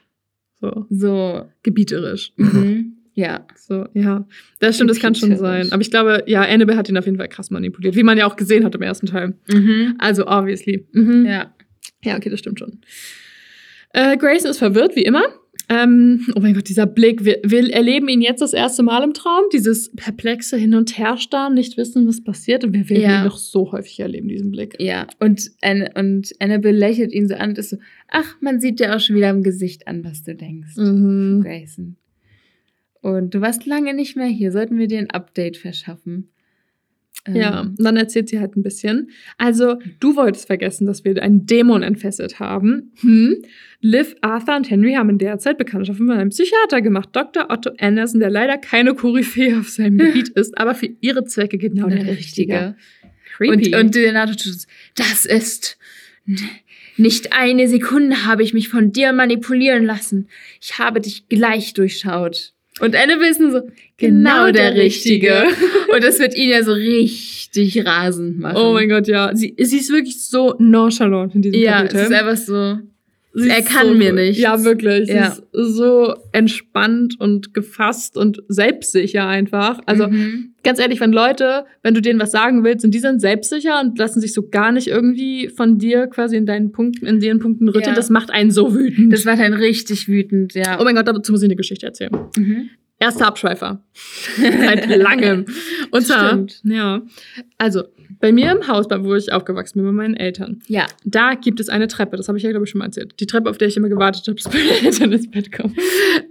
So, So. gebieterisch. Mhm. Ja. So, ja. Das stimmt, das kann schon sein. Aber ich glaube, ja, Annabelle hat ihn auf jeden Fall krass manipuliert, wie man ja auch gesehen hat im ersten Teil. Mhm. Also, obviously. Mhm. Ja. Ja, okay, das stimmt schon. Äh, Grayson ist verwirrt, wie immer. Ähm, oh mein Gott, dieser Blick. Wir, wir erleben ihn jetzt das erste Mal im Traum. Dieses perplexe Hin- und Herstarren, nicht wissen, was passiert. Und wir werden Ja. ihn noch so häufig erleben, diesen Blick. Ja. Und, Anne, und Annabelle lächelt ihn so an und ist so, ach, man sieht dir auch schon wieder im Gesicht an, was du denkst. Mhm. Grayson. Und du warst lange nicht mehr hier. Sollten wir dir ein Update verschaffen? Ja, Ähm, und dann erzählt sie halt ein bisschen. Also, du wolltest vergessen, dass wir einen Dämon entfesselt haben. Hm? Liv, Arthur und Henry haben in der Zeit Bekanntschaften mit einem Psychiater gemacht, Dr. Otto Anderson, der leider keine Koryphäe auf seinem Gebiet ist, aber für ihre Zwecke genau der, Richtige. Und, und der NATO tut das ist. Nicht eine Sekunde habe ich mich von dir manipulieren lassen. Ich habe dich gleich durchschaut. Und Annabelle ist nur so, genau, Genau der, der Richtige. Richtige. Und das wird ihn ja so richtig rasend machen. Oh mein Gott, ja. Sie, sie ist wirklich so nonchalant in diesem Ja, es Kapitel. ist einfach so. Sie er kann mir nichts. Ja, wirklich. Ja. Sie ist so entspannt und gefasst und selbstsicher einfach. Also, mhm. ganz ehrlich, wenn Leute, wenn du denen was sagen willst und die sind selbstsicher und lassen sich so gar nicht irgendwie von dir quasi in deinen Punkten, in ihren Punkten rütteln, Ja. das macht einen so wütend. das macht einen richtig wütend, ja. oh mein Gott, dazu muss ich eine Geschichte erzählen. mhm. Erster Abschweifer. Seit langem. Und zwar, Stimmt. ja, also bei mir im Haus, wo ich aufgewachsen bin, bei meinen Eltern, Ja. da gibt es eine Treppe. Das habe ich ja, glaube ich, schon mal erzählt. Die Treppe, auf der ich immer gewartet habe, bis meine Eltern ins Bett kommen.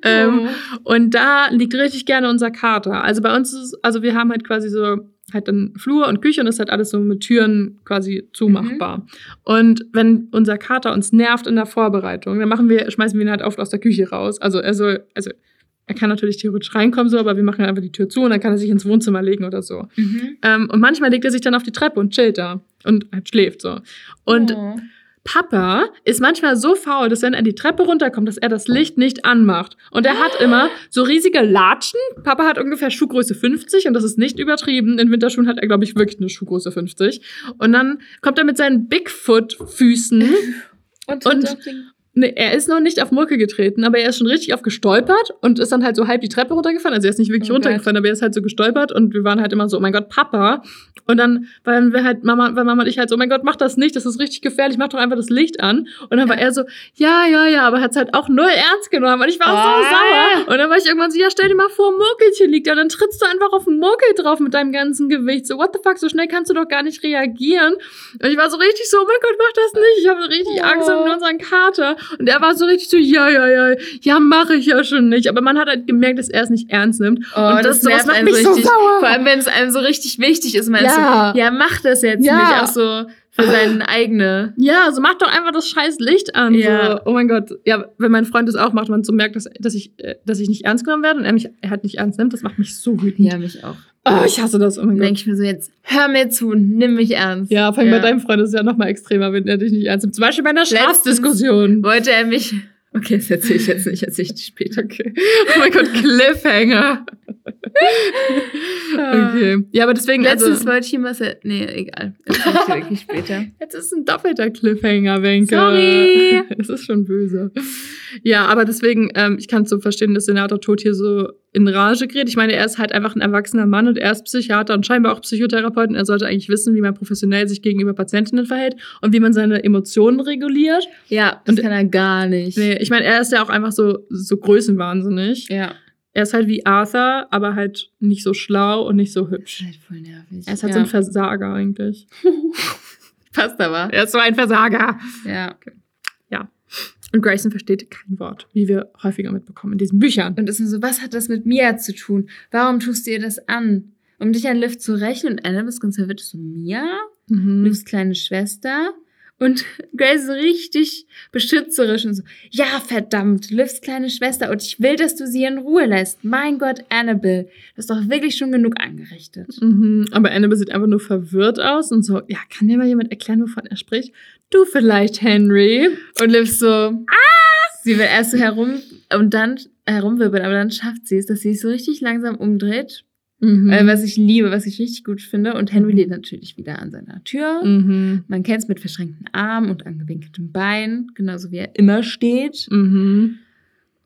Ähm, und da liegt richtig gerne unser Kater. Also bei uns ist es, also wir haben halt quasi so halt dann Flur und Küche und das ist halt alles so mit Türen quasi zumachbar. Und wenn unser Kater uns nervt in der Vorbereitung, dann machen wir, schmeißen wir ihn halt oft aus der Küche raus. Also er soll, also er kann natürlich theoretisch reinkommen so, aber wir machen einfach die Tür zu und dann kann er sich ins Wohnzimmer legen oder so. Mhm. Ähm, und manchmal legt er sich dann auf die Treppe und chillt da und halt schläft so. Und oh. Papa ist manchmal so faul, dass wenn er die Treppe runterkommt, dass er das Licht nicht anmacht. Und er hat immer so riesige Latschen. Papa hat ungefähr Schuhgröße 50 und das ist nicht übertrieben. In Winterschuhen hat er, glaube ich, wirklich eine Schuhgröße 50. Und dann kommt er mit seinen Bigfoot-Füßen. und, und- Nee, er ist noch nicht auf Murke getreten, aber er ist schon richtig auf gestolpert und ist dann halt so halb die Treppe runtergefallen. Also er ist nicht wirklich Oh runtergefallen, aber er ist halt so gestolpert und wir waren halt immer so, oh mein Gott, Papa. Und dann waren wir halt, Mama, weil Mama und ich halt so, oh mein Gott, mach das nicht, das ist richtig gefährlich, mach doch einfach das Licht an. Und dann war er so, ja, ja, ja, aber hat es halt auch null ernst genommen und ich war so Ah. sauer. Und dann war ich irgendwann so, ja, stell dir mal vor, Murkelchen liegt da und dann trittst du einfach auf den Murkel drauf mit deinem ganzen Gewicht. So, what the fuck, so schnell kannst du doch gar nicht reagieren. Und ich war so richtig so, oh mein Gott, mach das nicht. Ich habe richtig Oh. Angst um unseren Kater. Und er war so richtig so, ja, ja, ja, ja, mache ich ja schon nicht. Aber man hat halt gemerkt, dass er es nicht ernst nimmt. Oh, und das, sowas nervt macht einen mich so richtig. sauer. Vor allem, wenn es einem so richtig wichtig ist, meinst Ja. du, ja, mach das jetzt Ja. nicht. Auch so für seine eigene. Ja, so mach doch einfach das scheiß Licht an. Ja. So. Oh mein Gott. Ja, wenn mein Freund das auch macht, man so merkt, dass, dass, ich, äh, dass ich nicht ernst genommen werde und er mich er halt nicht ernst nimmt, das macht mich so wütend. Ja, mich auch. Oh, ich hasse das. Oh mein Dann Gott. denke ich mir so, jetzt hör mir zu nimm mich ernst. Ja, vor allem Ja. bei deinem Freund ist es ja noch mal extremer, wenn er dich nicht ernst nimmt. Zum Beispiel bei einer Strafdiskussion. Wollte er mich. Okay, das erzähle ich jetzt nicht, erzähle ich später. Okay. Oh mein Gott, Cliffhanger. Okay. Ja, aber deswegen, Letztens also, wollte ich ihm was. Nee, egal. Erzähl ich wirklich später. jetzt ist ein doppelter Cliffhanger, Wenke. Sorry. Es ist schon böse. Ja, aber deswegen, ähm, ich kann es so verstehen, dass Senator Tod hier so in Rage gerät. Ich meine, er ist halt einfach ein erwachsener Mann und er ist Psychiater und scheinbar auch Psychotherapeut und er sollte eigentlich wissen, wie man professionell sich gegenüber Patientinnen verhält und wie man seine Emotionen reguliert. Ja, das Und- kann er gar nicht. Nee, ich meine, er ist ja auch einfach so, so größenwahnsinnig. Ja. Er ist halt wie Arthur, aber halt nicht so schlau und nicht so Das hübsch. ist halt voll nervig. Er ist halt ja. so ein Versager eigentlich. Passt aber. Er ist so ein Versager. Ja. Und Grayson versteht kein Wort, wie wir häufiger mitbekommen in diesen Büchern. Und ist nur so, was hat das mit Mia zu tun? Warum tust du ihr das an? Um dich an Liv zu rächen und Annabelle ist ganz verwirrt. So, Mia? Mhm. Livs kleine Schwester? Und Grace so richtig beschützerisch und so, ja, verdammt, Livs kleine Schwester und ich will, dass du sie in Ruhe lässt. Mein Gott, Annabelle, du hast doch wirklich schon genug angerichtet. Mhm. Aber Annabelle sieht einfach nur verwirrt aus und so, ja, kann dir mal jemand erklären, wovon er spricht? Du vielleicht, Henry. Und Liv so, ah! Sie will erst so herum und dann herumwirbeln, aber dann schafft sie es, dass sie sich so richtig langsam umdreht. Mhm. Äh, was ich liebe, was ich richtig gut finde. Und Henry lebt natürlich wieder an seiner Tür. mhm. Man kennt es mit verschränkten Armen und angewinkeltem Bein, genauso wie er immer steht. Mhm.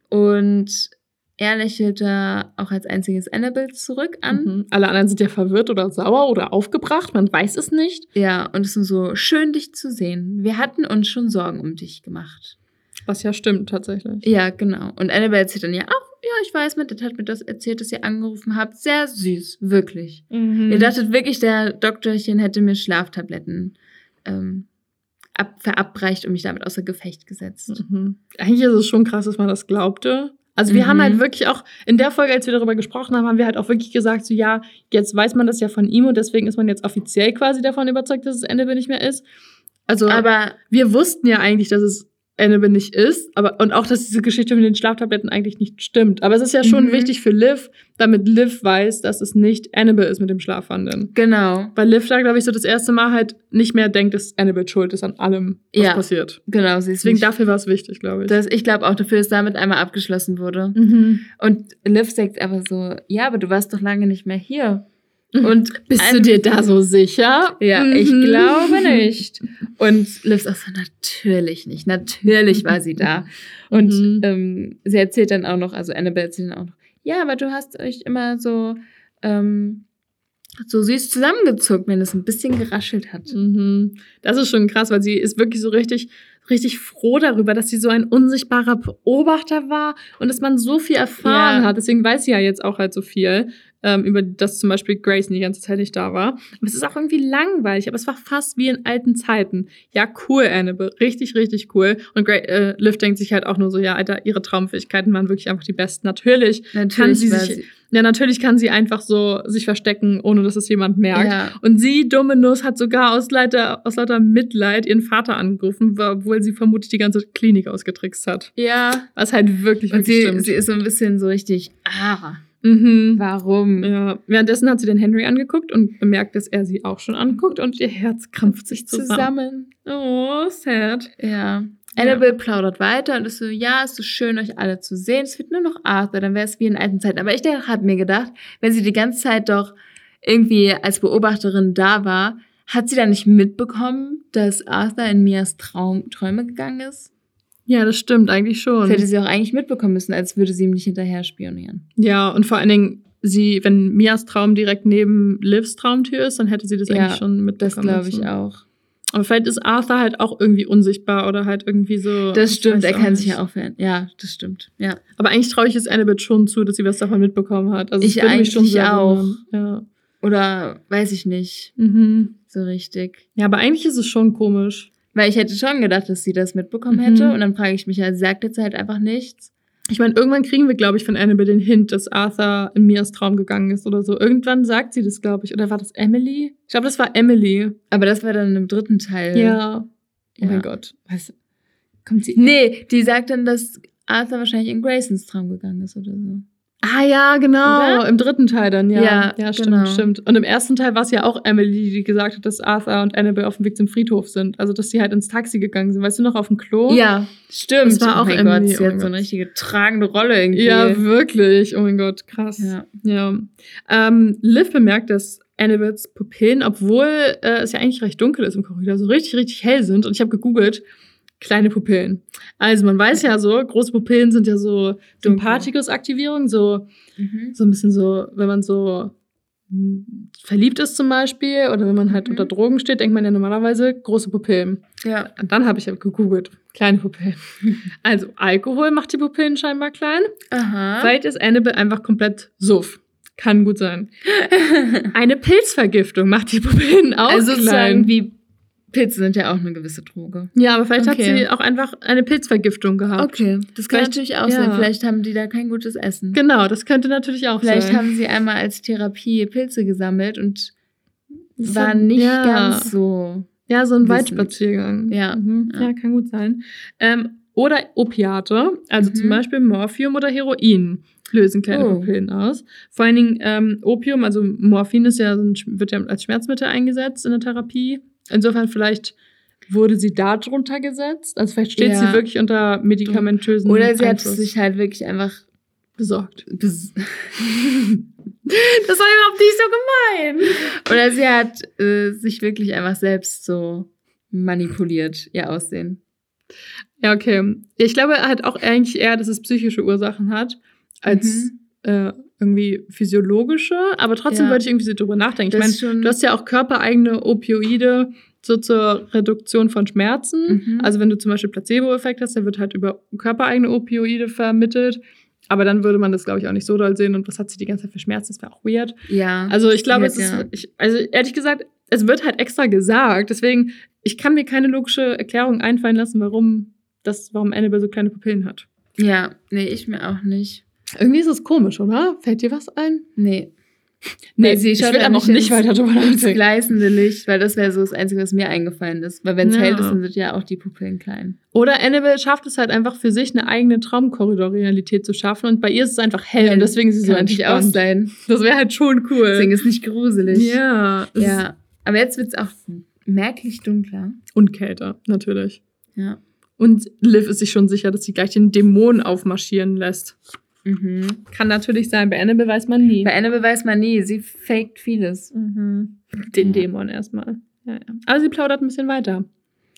Und er lächelt da auch als einziges Annabelle zurück an. Mhm. Alle anderen sind ja verwirrt oder sauer oder aufgebracht, man weiß es nicht. Ja, und es ist so schön, dich zu sehen. Wir hatten uns schon Sorgen um dich gemacht. Was ja stimmt, tatsächlich. Ja, genau. Und Annabelle erzählt dann ja auch, ja, ich weiß, mit hat mir das erzählt, dass ihr angerufen habt. Sehr süß, wirklich. Mhm. Ihr dachtet wirklich, der Doktorchen hätte mir Schlaftabletten ähm, ab, verabreicht und mich damit außer Gefecht gesetzt. Mhm. Eigentlich ist es schon krass, dass man das glaubte. Also wir Mhm. haben halt wirklich auch, in der Folge, als wir darüber gesprochen haben, haben wir halt auch wirklich gesagt, so ja, jetzt weiß man das ja von ihm und deswegen ist man jetzt offiziell quasi davon überzeugt, dass es Annabelle nicht mehr ist. Also Aber wir wussten ja eigentlich, dass es Annabelle nicht ist, aber und auch, dass diese Geschichte mit den Schlaftabletten eigentlich nicht stimmt. Aber es ist ja schon Mhm. wichtig für Liv, damit Liv weiß, dass es nicht Annabelle ist mit dem Schlafwandeln. genau, Weil Liv da, glaube ich, so das erste Mal halt nicht mehr denkt, dass Annabelle schuld ist an allem, was Ja. passiert. genau, sie ist Deswegen nicht, dafür war es wichtig, glaube ich. das, ich glaube auch dafür, dass damit einmal abgeschlossen wurde. mhm. Und Liv sagt aber so, ja, aber du warst doch lange nicht mehr hier. Und Bist du dir da so sicher? Ja, ich Mhm. glaube nicht. Und Liv auch so, natürlich nicht. Natürlich war sie da. Und Mhm. ähm, sie erzählt dann auch noch, also Annabelle erzählt dann auch noch, ja, aber du hast euch immer so, ähm, so süß zusammengezuckt, wenn es ein bisschen geraschelt hat. Mhm. Das ist schon krass, weil sie ist wirklich so richtig, richtig froh darüber, dass sie so ein unsichtbarer Beobachter war und dass man so viel erfahren Ja. hat. Deswegen weiß sie ja jetzt auch halt so viel, ähm, über das zum Beispiel Grace die ganze Zeit nicht da war. Aber es ist auch irgendwie langweilig, aber es war fast wie in alten Zeiten. Ja, cool, Annabelle. Richtig, richtig cool. Und Gra äh, Liv denkt sich halt auch nur so, ja, Alter, ihre Traumfähigkeiten waren wirklich einfach die besten. Natürlich Natürlich kann sie sich, ja, natürlich kann sie einfach so sich verstecken, ohne dass es jemand merkt. Ja. Und sie, dumme Nuss, hat sogar aus, lauter, aus lauter Mitleid ihren Vater angerufen, obwohl sie vermutlich die ganze Klinik ausgetrickst hat. Ja. Was halt wirklich, Und wirklich sie, stimmt. sie ist so ein bisschen so richtig, ah, mhm. warum? Ja. Währenddessen hat sie den Henry angeguckt und bemerkt, dass er sie auch schon anguckt und ihr Herz krampft sich zusammen. Oh, sad. Ja. Annabelle plaudert weiter und ist so, ja, es ist so schön, euch alle zu sehen. Es wird nur noch Arthur, dann wäre es wie in alten Zeiten. Aber ich habe mir gedacht, wenn sie die ganze Zeit doch irgendwie als Beobachterin da war, hat sie dann nicht mitbekommen, dass Arthur in Mias Traum, Träume gegangen ist? Ja, das stimmt eigentlich schon. Das hätte sie auch eigentlich mitbekommen müssen, als würde sie ihm nicht hinterher spionieren. Ja, und vor allen Dingen, sie, wenn Mias Traum direkt neben Livs Traumtür ist, dann hätte sie das Ja, eigentlich schon mitbekommen. Das glaube ich auch. Aber vielleicht ist Arthur halt auch irgendwie unsichtbar oder halt irgendwie so. Das stimmt, er kann sich nicht. ja auch verändern. Ja, das stimmt. Ja. Aber eigentlich traue ich es Annabeth schon zu, dass sie was davon mitbekommen hat. Also Ich mich schon eigentlich sehr auch. wundern. Ja. Oder weiß ich nicht Mhm. so richtig. ja, aber eigentlich ist es schon komisch. Weil ich hätte schon gedacht, dass sie das mitbekommen Mhm. hätte. Und dann frage ich mich, ja, sie sagt jetzt halt einfach nichts. Ich meine, irgendwann kriegen wir, glaube ich, von Annabelle den Hint, dass Arthur in Mias Traum gegangen ist oder so. Irgendwann sagt sie das, glaube ich. Oder war das Emily? Ich glaube, das war Emily. Aber das war dann im dritten Teil. Ja. Oh Ja. mein Gott. Was? Kommt sie? Nee, die sagt dann, dass Arthur wahrscheinlich in Graysons Traum gegangen ist oder so. Ah ja, genau. Oder? Im dritten Teil dann, ja. Ja, ja stimmt, genau. stimmt. Und im ersten Teil war es ja auch Emily, die gesagt hat, dass Arthur und Annabelle auf dem Weg zum Friedhof sind. Also, dass sie halt ins Taxi gegangen sind. Weißt du noch, auf dem Klo? Ja, stimmt. Das war auch oh mein Emily, Gott, sie oh hat so eine richtige tragende Rolle irgendwie. Ja, wirklich. Oh mein Gott, krass. Ja. Ja. Ähm, Liv bemerkt, dass Annabels Pupillen, obwohl äh, es ja eigentlich recht dunkel ist im Korridor, so richtig, richtig hell sind. Und ich habe gegoogelt, kleine Pupillen. Also man weiß ja so, große Pupillen sind ja so Sympathikus-Aktivierung, so, Mhm. so ein bisschen so, wenn man so hm, verliebt ist zum Beispiel oder wenn man halt Mhm. unter Drogen steht, denkt man ja normalerweise große Pupillen. Ja. Und dann habe ich halt gegoogelt, kleine Pupillen. Also Alkohol macht die Pupillen scheinbar klein. Aha. Vielleicht ist Annabelle einfach komplett suff. Kann gut sein. Eine Pilzvergiftung macht die Pupillen auch also klein. sozusagen wie Pilze sind ja auch eine gewisse Droge. Ja, aber vielleicht hat Okay. sie auch einfach eine Pilzvergiftung gehabt. Okay, das kann Vielleicht- natürlich auch ja. sein. Vielleicht haben die da kein gutes Essen. Genau, das könnte natürlich auch Vielleicht sein. haben sie einmal als Therapie Pilze gesammelt und Das waren hat- nicht ja. ganz so. Ja, so ein. Waldspaziergang. Ja, Mhm. ja. ja. kann gut sein. Ähm, oder Opiate, also Mhm. zum Beispiel Morphium oder Heroin, lösen kleine Oh. Pupillen aus. Vor allen Dingen ähm, Opium, also Morphin ist ja, so wird ja als Schmerzmittel eingesetzt in der Therapie. Insofern vielleicht wurde sie da drunter gesetzt. Also vielleicht steht Ja. sie wirklich unter medikamentösen Oder sie hat Einfluss sich halt wirklich einfach. besorgt. bes- Das war überhaupt nicht so gemein. Oder sie hat äh, sich wirklich einfach selbst so manipuliert, ihr Aussehen. Ja, okay. Ich glaube halt auch eigentlich eher, dass es psychische Ursachen hat, als Mhm. äh, irgendwie physiologische. Aber trotzdem Ja. wollte ich irgendwie so drüber nachdenken. Ich Das meine, ist schon- du hast ja auch körpereigene Opioide so zur Reduktion von Schmerzen. Mhm. Also wenn du zum Beispiel Placebo-Effekt hast, der wird halt über körpereigene Opioide vermittelt. Aber dann würde man das, glaube ich, auch nicht so doll sehen. Und was hat sie die ganze Zeit für Schmerzen? Das wäre auch weird. Ja. Also ich glaube, Ja, es ist, ja. ich, also ehrlich gesagt, es wird halt extra gesagt. Deswegen, ich kann mir keine logische Erklärung einfallen lassen, warum das, warum Annabelle so kleine Pupillen hat. ja, nee, ich mir auch nicht. Irgendwie ist es komisch, oder? Fällt dir was ein? Nee. Nee, sie ich will ja aber auch nicht weiter drüber nachdenken. gleißende Licht, weil das wäre so das Einzige, was mir eingefallen ist. Weil wenn es Ja. hell ist, dann sind ja auch die Pupillen klein. Oder Annabelle schafft es halt einfach für sich, eine eigene Traumkorridor-Realität zu schaffen. Und bei ihr ist es einfach hell und deswegen ist sie so Kann auch entspannt. sein. Das wäre halt schon cool. Deswegen ist nicht gruselig. ja. es Ja. Aber jetzt wird es auch merklich dunkler. Und kälter, natürlich. Ja. Und Liv ist sich schon sicher, dass sie gleich den Dämon aufmarschieren lässt. Mhm. Kann natürlich sein, bei Annabelle weiß man nie. Bei Annabelle weiß man nie, sie faked vieles. Mhm. Den. Dämon erstmal. Ja, ja. Aber sie plaudert ein bisschen weiter.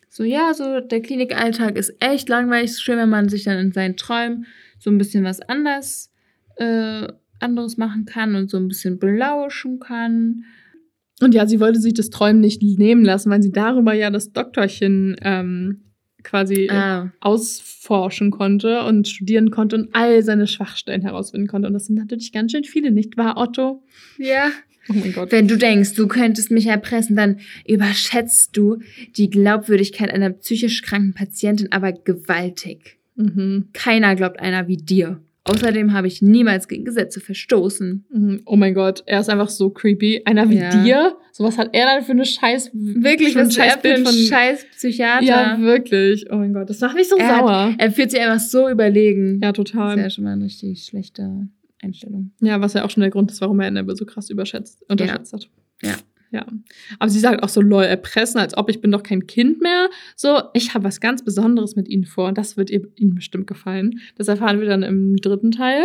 So, ja, so der Klinikalltag ist echt langweilig. Ist schön, wenn man sich dann in seinen Träumen so ein bisschen was anders, äh, anderes machen kann und so ein bisschen belauschen kann. Und ja, sie wollte sich das Träumen nicht nehmen lassen, weil sie darüber ja das Doktorchen ähm, quasi äh, Ah, ausforschen konnte und studieren konnte und all seine Schwachstellen herausfinden konnte. Und das sind natürlich ganz schön viele, nicht wahr, Otto? ja. Oh mein Gott. Wenn du denkst, du könntest mich erpressen, dann überschätzt du die Glaubwürdigkeit einer psychisch kranken Patientin aber gewaltig. Mhm. Keiner glaubt einer wie dir. Außerdem habe ich niemals gegen Gesetze verstoßen. Mhm. Oh mein Gott, er ist einfach so creepy. Einer wie Ja. dir? So was hat er dann für eine Scheiß... Wirklich, was Scheißbild ein von... scheiß Psychiater? Ja, wirklich. Oh mein Gott, das macht mich so Er hat- sauer. Er fühlt sich einfach so überlegen. ja, Das ist total. ja schon mal eine richtig schlechte Einstellung. Ja, was ja auch schon der Grund ist, warum er Annabelle so krass überschätzt, unterschätzt hat. Ja. Ja. Aber sie sagt auch so, lol, erpressen, als ob ich bin doch kein Kind mehr. So, ich habe was ganz Besonderes mit ihnen vor und das wird ihr, ihnen bestimmt gefallen. Das erfahren wir dann im dritten Teil.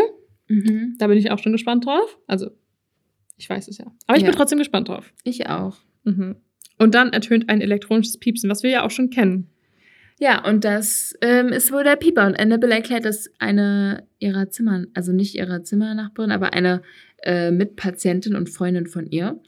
Mhm. Da bin ich auch schon gespannt drauf. Also, ich weiß es ja. Aber ich Ja. bin trotzdem gespannt drauf. Ich auch. Mhm. Und dann ertönt ein elektronisches Piepsen, was wir ja auch schon kennen. Ja, und das ähm, ist wohl der Pieper. Und Annabelle erklärt, dass eine ihrer Zimmer, also nicht ihrer Zimmernachbarin, aber eine äh, Mitpatientin und Freundin von ihr,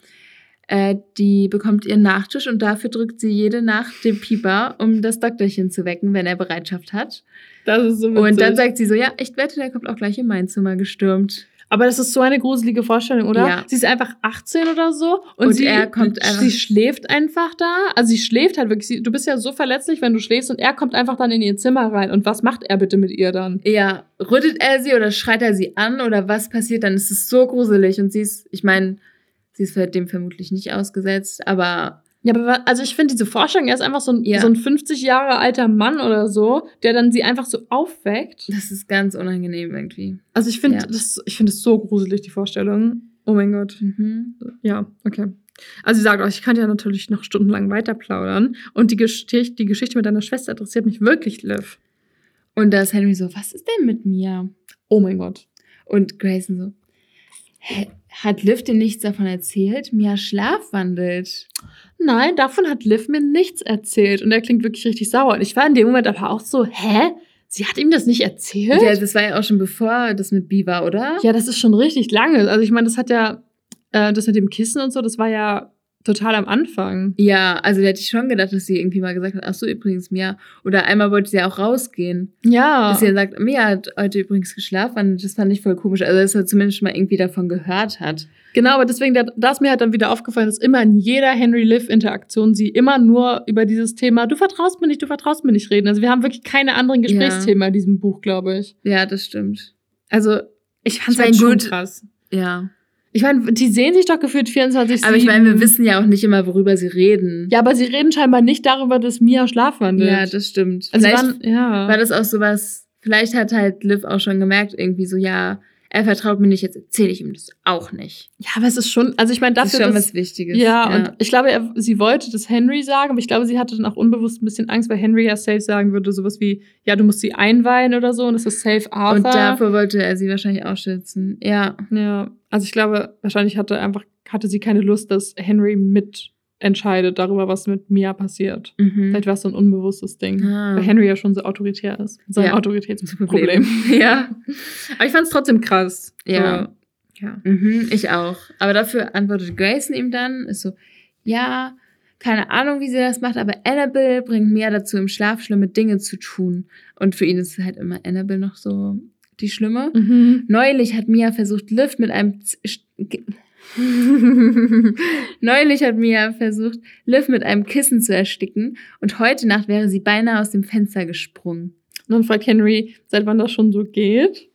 äh, die bekommt ihren Nachtisch und dafür drückt sie jede Nacht den Pieper, um das Doktorchen zu wecken, wenn er Bereitschaft hat. Das ist so witzig. Und dann sagt sie so, ja, ich wette, der kommt auch gleich in mein Zimmer gestürmt. Aber das ist so eine gruselige Vorstellung, oder? Ja. Sie ist einfach 18 oder so und, Und sie, er kommt einfach- sie schläft einfach da. Also sie schläft halt wirklich. Sie, du bist ja so verletzlich, wenn du schläfst und er kommt einfach dann in ihr Zimmer rein. Und was macht er bitte mit ihr dann? Ja, rüttelt er sie oder schreit er sie an oder was passiert, dann ist es so gruselig. Und sie ist, ich meine, sie ist dem vermutlich nicht ausgesetzt, aber Ja, aber also ich finde diese Vorstellung, er ist einfach so ein, Ja. so ein 50 Jahre alter Mann oder so, der dann sie einfach so aufweckt. das ist ganz unangenehm irgendwie. Also ich finde Ja. das, ich finde es so gruselig, die Vorstellung. Oh mein Gott. Mhm. Ja, okay. Also sie sagt euch, ich kann ja natürlich noch stundenlang weiter plaudern. Und die, Geschichte, die Geschichte mit deiner Schwester interessiert mich wirklich, Liv. Und da ist Henry so, was ist denn mit mir? Oh mein Gott. Und Grayson so, Hä, hat Liv dir nichts davon erzählt? Mia schlafwandelt. Nein, davon hat Liv mir nichts erzählt. Und er klingt wirklich richtig sauer. Und ich war in dem Moment aber auch so, hä? Sie hat ihm das nicht erzählt? Ja, das war ja auch schon bevor das mit B war, oder? Ja, das ist schon richtig lange. Also ich meine, das hat ja, äh, das mit dem Kissen und so, das war ja total am Anfang. Ja, also da hätte ich schon gedacht, dass sie irgendwie mal gesagt hat, ach so, übrigens, Mia. Oder einmal wollte sie ja auch rausgehen. Ja. Dass sie dann sagt, Mia hat heute übrigens geschlafen. Das fand ich voll komisch. Also, dass er zumindest mal irgendwie davon gehört hat. Genau, aber deswegen, da, da ist mir halt dann wieder aufgefallen, dass immer in jeder Henry-Liv-Interaktion sie immer nur über dieses Thema, du vertraust mir nicht, du vertraust mir nicht reden. Also wir haben wirklich keine anderen Gesprächsthemen in diesem Buch, glaube ich. Ja, das stimmt. Also ich fand's Ich halt mein, schon gut. krass. Ja. Ich meine, die sehen sich doch gefühlt 24 Aber ich meine, wir wissen ja auch nicht immer, worüber sie reden. Ja, aber sie reden scheinbar nicht darüber, dass Mia schlafwandelt. Ja, das stimmt. also vielleicht waren, ja. war das auch sowas, vielleicht hat halt Liv auch schon gemerkt, irgendwie so, ja, er vertraut mir nicht, jetzt erzähle ich ihm das auch nicht. ja, aber es ist schon, also ich meine, Das ist dafür, schon dass, was Wichtiges. Ja, und ich glaube, er, sie wollte das Henry sagen, aber ich glaube, sie hatte dann auch unbewusst ein bisschen Angst, weil Henry ja safe sagen würde, sowas wie, ja, du musst sie einweihen oder so, und das ist safe Arthur. und davor wollte er sie wahrscheinlich auch schützen. Ja. ja, also ich glaube, wahrscheinlich hatte einfach, hatte sie keine Lust, dass Henry mitentscheidet darüber, was mit Mia passiert. Mhm. Vielleicht war es so ein unbewusstes Ding. Ah. Weil Henry ja schon so autoritär ist. Sein Ja. Autoritätsproblem. Ja. Aber ich fand es trotzdem krass. Ja. So, ja. Mhm, ich auch. Aber dafür antwortet Grayson ihm dann, ist so, ja, keine Ahnung, wie sie das macht, aber Annabelle bringt Mia dazu, im Schlaf schlimme Dinge zu tun. Und für ihn ist halt immer Annabelle noch so die Schlimme. Mhm. Neulich hat Mia versucht, Liv mit einem Z Neulich hat Mia versucht, Liv mit einem Kissen zu ersticken und heute Nacht wäre sie beinahe aus dem Fenster gesprungen. Und dann fragt Henry, seit wann das schon so geht.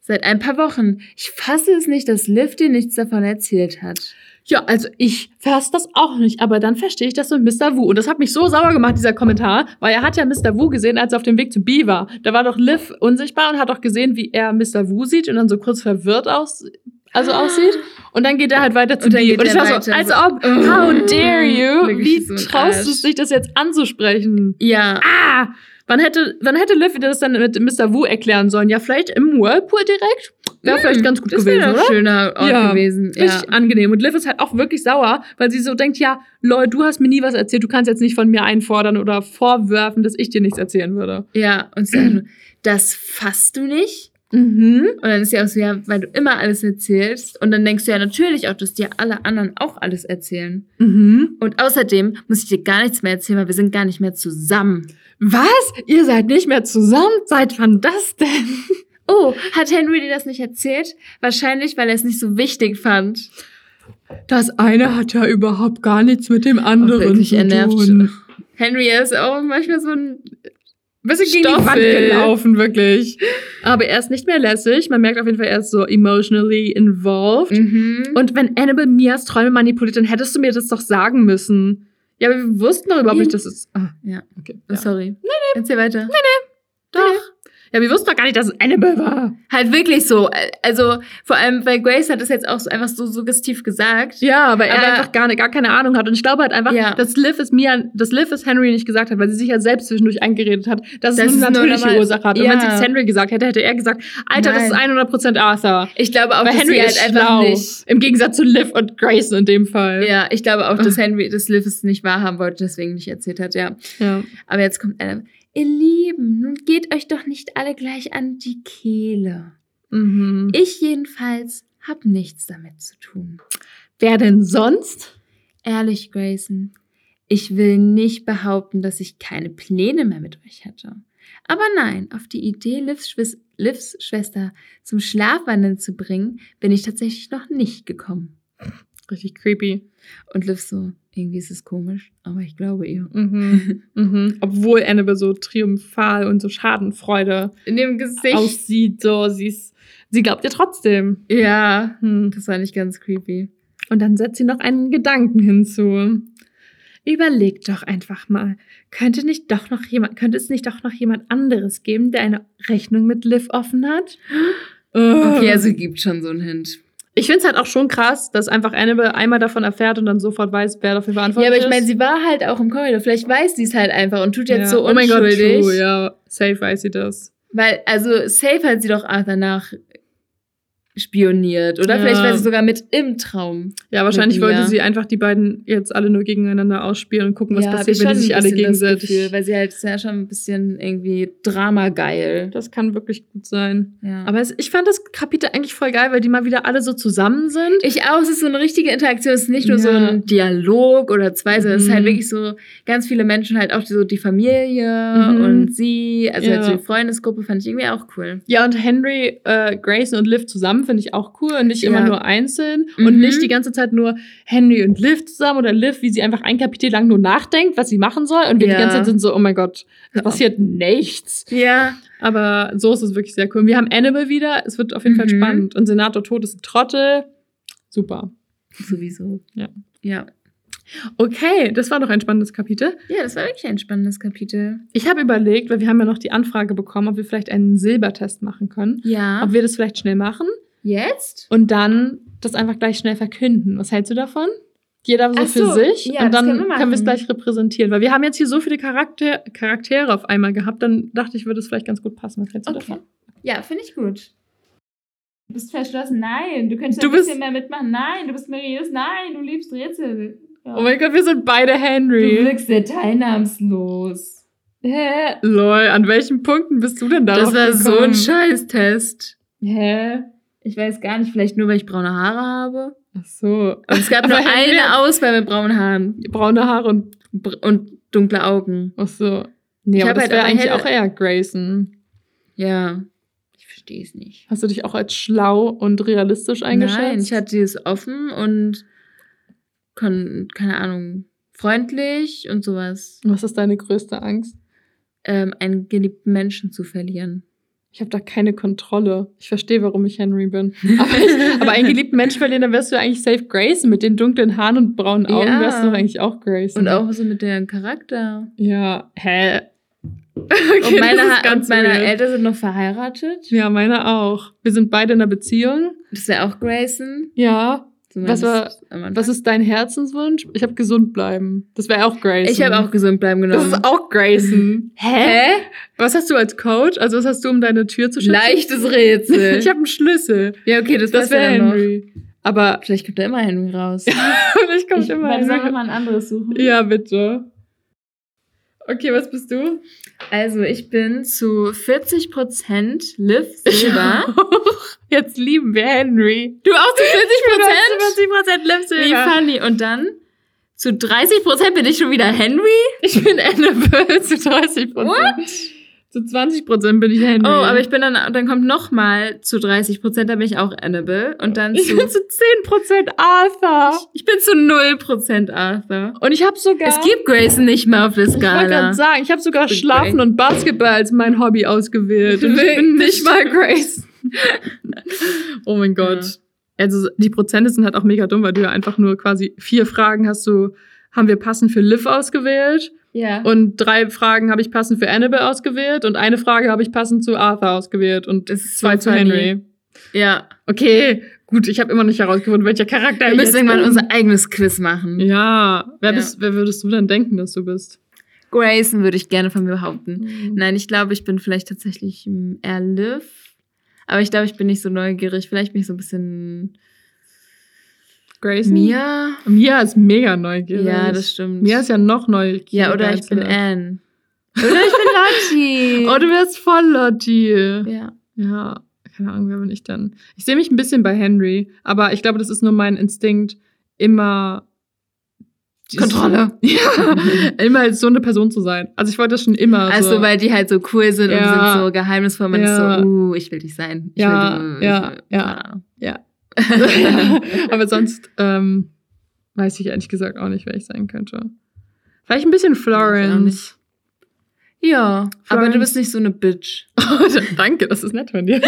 Seit ein paar Wochen. Ich fasse es nicht, dass Liv dir nichts davon erzählt hat. Ja, also ich fasse das auch nicht, aber dann verstehe ich das mit Mr. Wu. Und das hat mich so sauer gemacht, dieser Kommentar, weil er hat ja Mr. Wu gesehen, als er auf dem Weg zu B war. Da war doch Liv unsichtbar und hat doch gesehen, wie er Mr. Wu sieht und dann so kurz verwirrt aus, also aussieht. Und dann geht er halt weiter zu Und geht Und ich war so, als ob, oh, how dare you? Wie so traust du dich, das jetzt anzusprechen? Ja, Ah! Wann hätte, wann hätte Liv das dann mit Mr. Wu erklären sollen? Ja, vielleicht im Whirlpool direkt? Wäre vielleicht ganz gut das gewesen, wäre oder? ein schöner Ort Ja. gewesen. Ja. Richtig angenehm. Und Liv ist halt auch wirklich sauer, weil sie so denkt, ja, lol, du hast mir nie was erzählt, du kannst jetzt nicht von mir einfordern oder vorwerfen, dass ich dir nichts erzählen würde. ja, und sie sagt das fasst du nicht? Mhm. Und dann ist sie auch so, ja, weil du immer alles erzählst. Und dann denkst du ja natürlich auch, dass dir alle anderen auch alles erzählen. Mhm. Und außerdem muss ich dir gar nichts mehr erzählen, weil wir sind gar nicht mehr zusammen. Was? Ihr seid nicht mehr zusammen? Seit wann das denn? Oh, hat Henry dir das nicht erzählt? Wahrscheinlich, weil er es nicht so wichtig fand. Das eine hat ja überhaupt gar nichts mit dem Oh, anderen wirklich, zu tun. Henry ist auch manchmal so ein bisschen gegen die Wand gelaufen. wirklich. Aber er ist nicht mehr lässig. Man merkt auf jeden Fall, er ist so emotionally involved. Mhm. Und wenn Annabelle Mias Träume manipuliert, dann hättest du mir das doch sagen müssen. Ja, aber wir wussten doch überhaupt nicht, dass es. Ah, Ja. okay. Oh, Ja. sorry. Nee, nee. Erzähl weiter. Doch. Ja, wir wussten doch gar nicht, dass es Annabelle war. Halt wirklich so. Also, vor allem, weil Grace hat das jetzt auch so einfach so suggestiv gesagt. Ja, aber er einfach gar, gar keine Ahnung hat. Und ich glaube halt einfach, Ja. dass Liv es Mia, dass Liv es Henry nicht gesagt hat, weil sie sich ja selbst zwischendurch eingeredet hat, dass Das es ist eine natürliche normal. Ursache hat. Und Ja. wenn sie es Henry gesagt hätte, hätte er gesagt, Alter, das Nein. ist 100% Arthur. Ich glaube auch, Weil dass Henry sie halt ist einfach schlau. nicht. Im Gegensatz zu Liv und Grace in dem Fall. Ja, ich glaube auch, dass Henry das Liv es nicht wahrhaben wollte, deswegen nicht erzählt hat, ja. ja. Aber jetzt kommt einer. Ihr Lieben, nun geht euch doch nicht alle gleich an die Kehle. Mhm. Ich jedenfalls hab nichts damit zu tun. Wer denn sonst? Ehrlich, Grayson, ich will nicht behaupten, dass ich keine Pläne mehr mit euch hätte. Aber nein, auf die Idee, Livs, Schwis Livs Schwester zum Schlafwandeln zu bringen, bin ich tatsächlich noch nicht gekommen. Richtig creepy. Und Liv so, irgendwie ist es komisch, aber ich glaube ihr. Mhm. mhm. Obwohl Annabelle so triumphal und so Schadenfreude In dem Gesicht. aussieht, so sie ist, sie glaubt ihr trotzdem. ja, Hm. das war nicht ganz creepy. Und dann setzt sie noch einen Gedanken hinzu. Überleg doch einfach mal, könnte nicht doch noch jemand, könnte es nicht doch noch jemand anderes geben, der eine Rechnung mit Liv offen hat? Okay, also gibt schon so einen Hint. Ich finde es halt auch schon krass, dass einfach Annabelle einmal davon erfährt und dann sofort weiß, wer dafür Ja, verantwortlich aber ist. ich meine, sie war halt auch im Korridor. Vielleicht weiß sie es halt einfach und tut jetzt ja. so oh mein Gott, unschuldig. true, ja, safe weiß sie das. Weil, also, safe hat sie doch Arthur nach spioniert. Oder Ja. vielleicht war sie sogar mit im Traum. Ja, wahrscheinlich wollte sie einfach die beiden jetzt alle nur gegeneinander ausspielen und gucken, was ja, passiert, wenn die schon sich alle gegenseitig. Gefühl, weil sie halt ist ja schon ein bisschen irgendwie dramageil. Das kann wirklich gut sein. Ja. Aber es, ich fand das Kapitel eigentlich voll geil, weil die mal wieder alle so zusammen sind. ich auch, es ist so eine richtige Interaktion, es ist nicht nur so ein Dialog oder zwei, sondern es ist halt Mhm. wirklich so ganz viele Menschen, halt auch so die Familie Mhm. und sie, also halt so die Freundesgruppe fand ich irgendwie auch cool. Ja, und Henry, äh, Grayson und Liv zusammen finde ich auch cool und nicht immer Ja. nur einzeln Mhm. und nicht die ganze Zeit nur Henry und Liv zusammen oder Liv, wie sie einfach ein Kapitel lang nur nachdenkt, was sie machen soll und wir Ja. die ganze Zeit sind so, oh mein Gott, es Ja. passiert nichts. Ja. Aber so ist es wirklich sehr cool. Wir haben Annabelle wieder, es wird auf jeden Fall Mhm. spannend und Senator Tod ist ein Trottel. Super. Sowieso. Ja. Ja. Okay, das war doch ein spannendes Kapitel. Ja, das war wirklich ein spannendes Kapitel. Ich habe überlegt, weil wir haben ja noch die Anfrage bekommen, ob wir vielleicht einen Silbertest machen können. Ja. Ob wir das vielleicht schnell machen Jetzt? und dann das einfach gleich schnell verkünden. Was hältst du davon? Jeder so Ach für so, sich ja, und dann können wir können wir es gleich repräsentieren. Weil wir haben jetzt hier so viele Charakter Charaktere auf einmal gehabt, dann dachte ich, würde es vielleicht ganz gut passen. Was hältst du Okay. davon? Ja, finde ich gut. Du bist verschlossen. Nein, du könntest Du ein bisschen mehr mitmachen. Nein, du bist seriös. Nein, du liebst Rätsel. Ja. Oh mein Gott, wir sind beide du Henry. wirkst sehr teilnahmslos. Hä? Lol, an welchen Punkten bist du denn da? Das war so ein Scheißtest. Hä? Ich weiß gar nicht, vielleicht nur, weil ich braune Haare habe. Ach so. Aber es gab nur eine Auswahl mit braunen Haaren Braune Haare und und dunkle Augen. ach so. Nee, Ich aber das halt wäre eigentlich auch eher Grayson. Ja, ich verstehe es nicht. Hast du dich auch als schlau und realistisch eingeschätzt? Nein, ich hatte es offen und kon, keine Ahnung, freundlich und sowas. Was ist deine größte Angst? Ähm, einen geliebten Menschen zu verlieren. Ich habe da keine Kontrolle. Ich verstehe, warum ich Henry bin. Aber, ich, aber einen geliebten Menschen verlieren, dann wärst du eigentlich safe Grayson. Mit den dunklen Haaren und braunen Augen Ja. wärst du doch eigentlich auch Grayson. Und auch so mit deren Charakter. Ja, hä? und Okay, meine, Ha- ganz und meine. Eltern sind noch verheiratet. Ja, meine auch. Wir sind beide in einer Beziehung. Das wäre auch Grayson. Ja. Was war-. Was ist dein Herzenswunsch? Ich habe gesund bleiben. Das wäre auch Grayson. ich habe auch gesund bleiben Das genommen. ist auch Grayson. Hä? Was hast du als Coach? Also was hast du, um deine Tür zu schützen? Leichtes Rätsel. Ich habe einen Schlüssel. ja, okay, das, Das wäre dann noch. Henry. Aber Vielleicht kommt da immer Henry raus. vielleicht kommt ich immer warte, sollen wir Henry. mal ein anderes suchen? Ja, bitte. Okay, was bist du? Also, ich bin zu 40% Liv Silber. Jetzt lieben wir Henry. du auch zu 40%? 40% Liv Wie funny. Und dann zu 30% bin ich schon wieder Henry. Ich bin Annabelle zu 30%. What? Zu 20% bin ich Henry. Oh, aber ich bin dann, dann kommt noch mal zu 30%, da bin ich auch Annabelle. Und dann ich zu, bin zu 10% Arthur. ich bin zu 0% Arthur. Und ich habe sogar... Es gibt Grayson nicht mehr auf der ich wollte Skala. gerade sagen, ich habe sogar Big Schlafen und Basketball als mein Hobby ausgewählt. Und ich bin nicht mal Grace. oh mein Gott. Ja. Also die Prozente sind halt auch mega dumm, weil du ja einfach nur quasi vier Fragen hast du, haben wir passend für Liv ausgewählt Ja. und drei Fragen habe ich passend für Annabelle ausgewählt und eine Frage habe ich passend zu Arthur ausgewählt und zwei so zu funny. Henry. ja. Okay, gut, ich habe immer nicht herausgefunden, welcher Charakter Wir ich müssen irgendwann bin. unser eigenes Quiz machen. Ja, wer, Ja. Bist, wer würdest du denn denken, dass du bist? Grayson würde ich gerne von mir behaupten. Nein, ich glaube, ich bin vielleicht tatsächlich ähm, eher Liv. Aber ich glaube, ich bin nicht so neugierig. Vielleicht bin ich so ein bisschen Grayson? Mia. Mia ist mega neugierig. Ja, das stimmt. Mia ist ja noch neugieriger. ja, oder ich bin Liv. Anne. Oder ich bin Lottie. Oh, du wärst voll Lottie. ja. Ja, keine Ahnung, wer bin ich dann? Ich sehe mich ein bisschen bei Henry, aber ich glaube, das ist nur mein Instinkt, immer Kontrolle. Ja. immer so eine Person zu sein. Also ich wollte das schon immer. Also, so. weil die halt so cool sind und Ja. sind so geheimnisvoll. Man Ja. ist so, uh, ich will dich sein. Ich Ja, will ja, ich, ja. Ja. Aber sonst ähm, weiß ich ehrlich gesagt auch nicht, wer ich sein könnte. Vielleicht ein bisschen Florence. Ja, aber du Florence. bist nicht so eine Bitch. Danke, das ist nett von dir.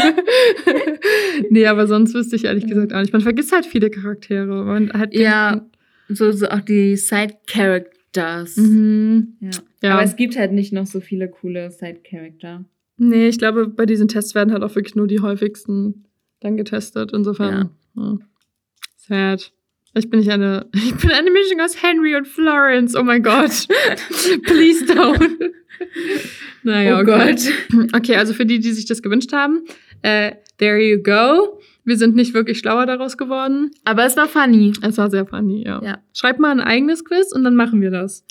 nee, aber sonst wüsste ich ehrlich gesagt auch nicht. Man vergisst halt viele Charaktere. Man hat Ja, so, so auch die Side-Characters. Mhm. Ja. Ja. Aber es gibt halt nicht noch so viele coole Side-Character. Nee, ich glaube, bei diesen Tests werden halt auch wirklich nur die häufigsten dann getestet. Insofern. Ja. Sad. Ich bin nicht eine. Ich bin eine Mischung aus Henry und Florence. Oh mein Gott. Please don't. Naja, Oh okay. Gott. Okay, also für die, die sich das gewünscht haben, äh, there you go. Wir sind nicht wirklich schlauer daraus geworden. Aber es war funny. Es war sehr funny, ja. Ja. Schreibt mal ein eigenes Quiz und dann machen wir das.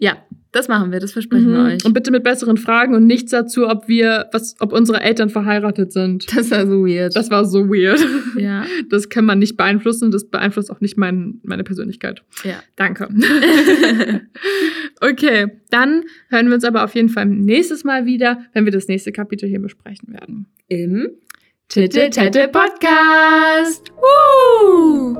Ja, das machen wir, das versprechen mhm. wir euch. Und bitte mit besseren Fragen und nichts dazu, ob wir, was, ob unsere Eltern verheiratet sind. Das war so weird. Das war so weird. Ja. Das kann man nicht beeinflussen. Das beeinflusst auch nicht mein, meine Persönlichkeit. Ja. Danke. okay, dann hören wir uns aber auf jeden Fall nächstes Mal wieder, wenn wir das nächste Kapitel hier besprechen werden. Im Tete Tete Podcast. Woo!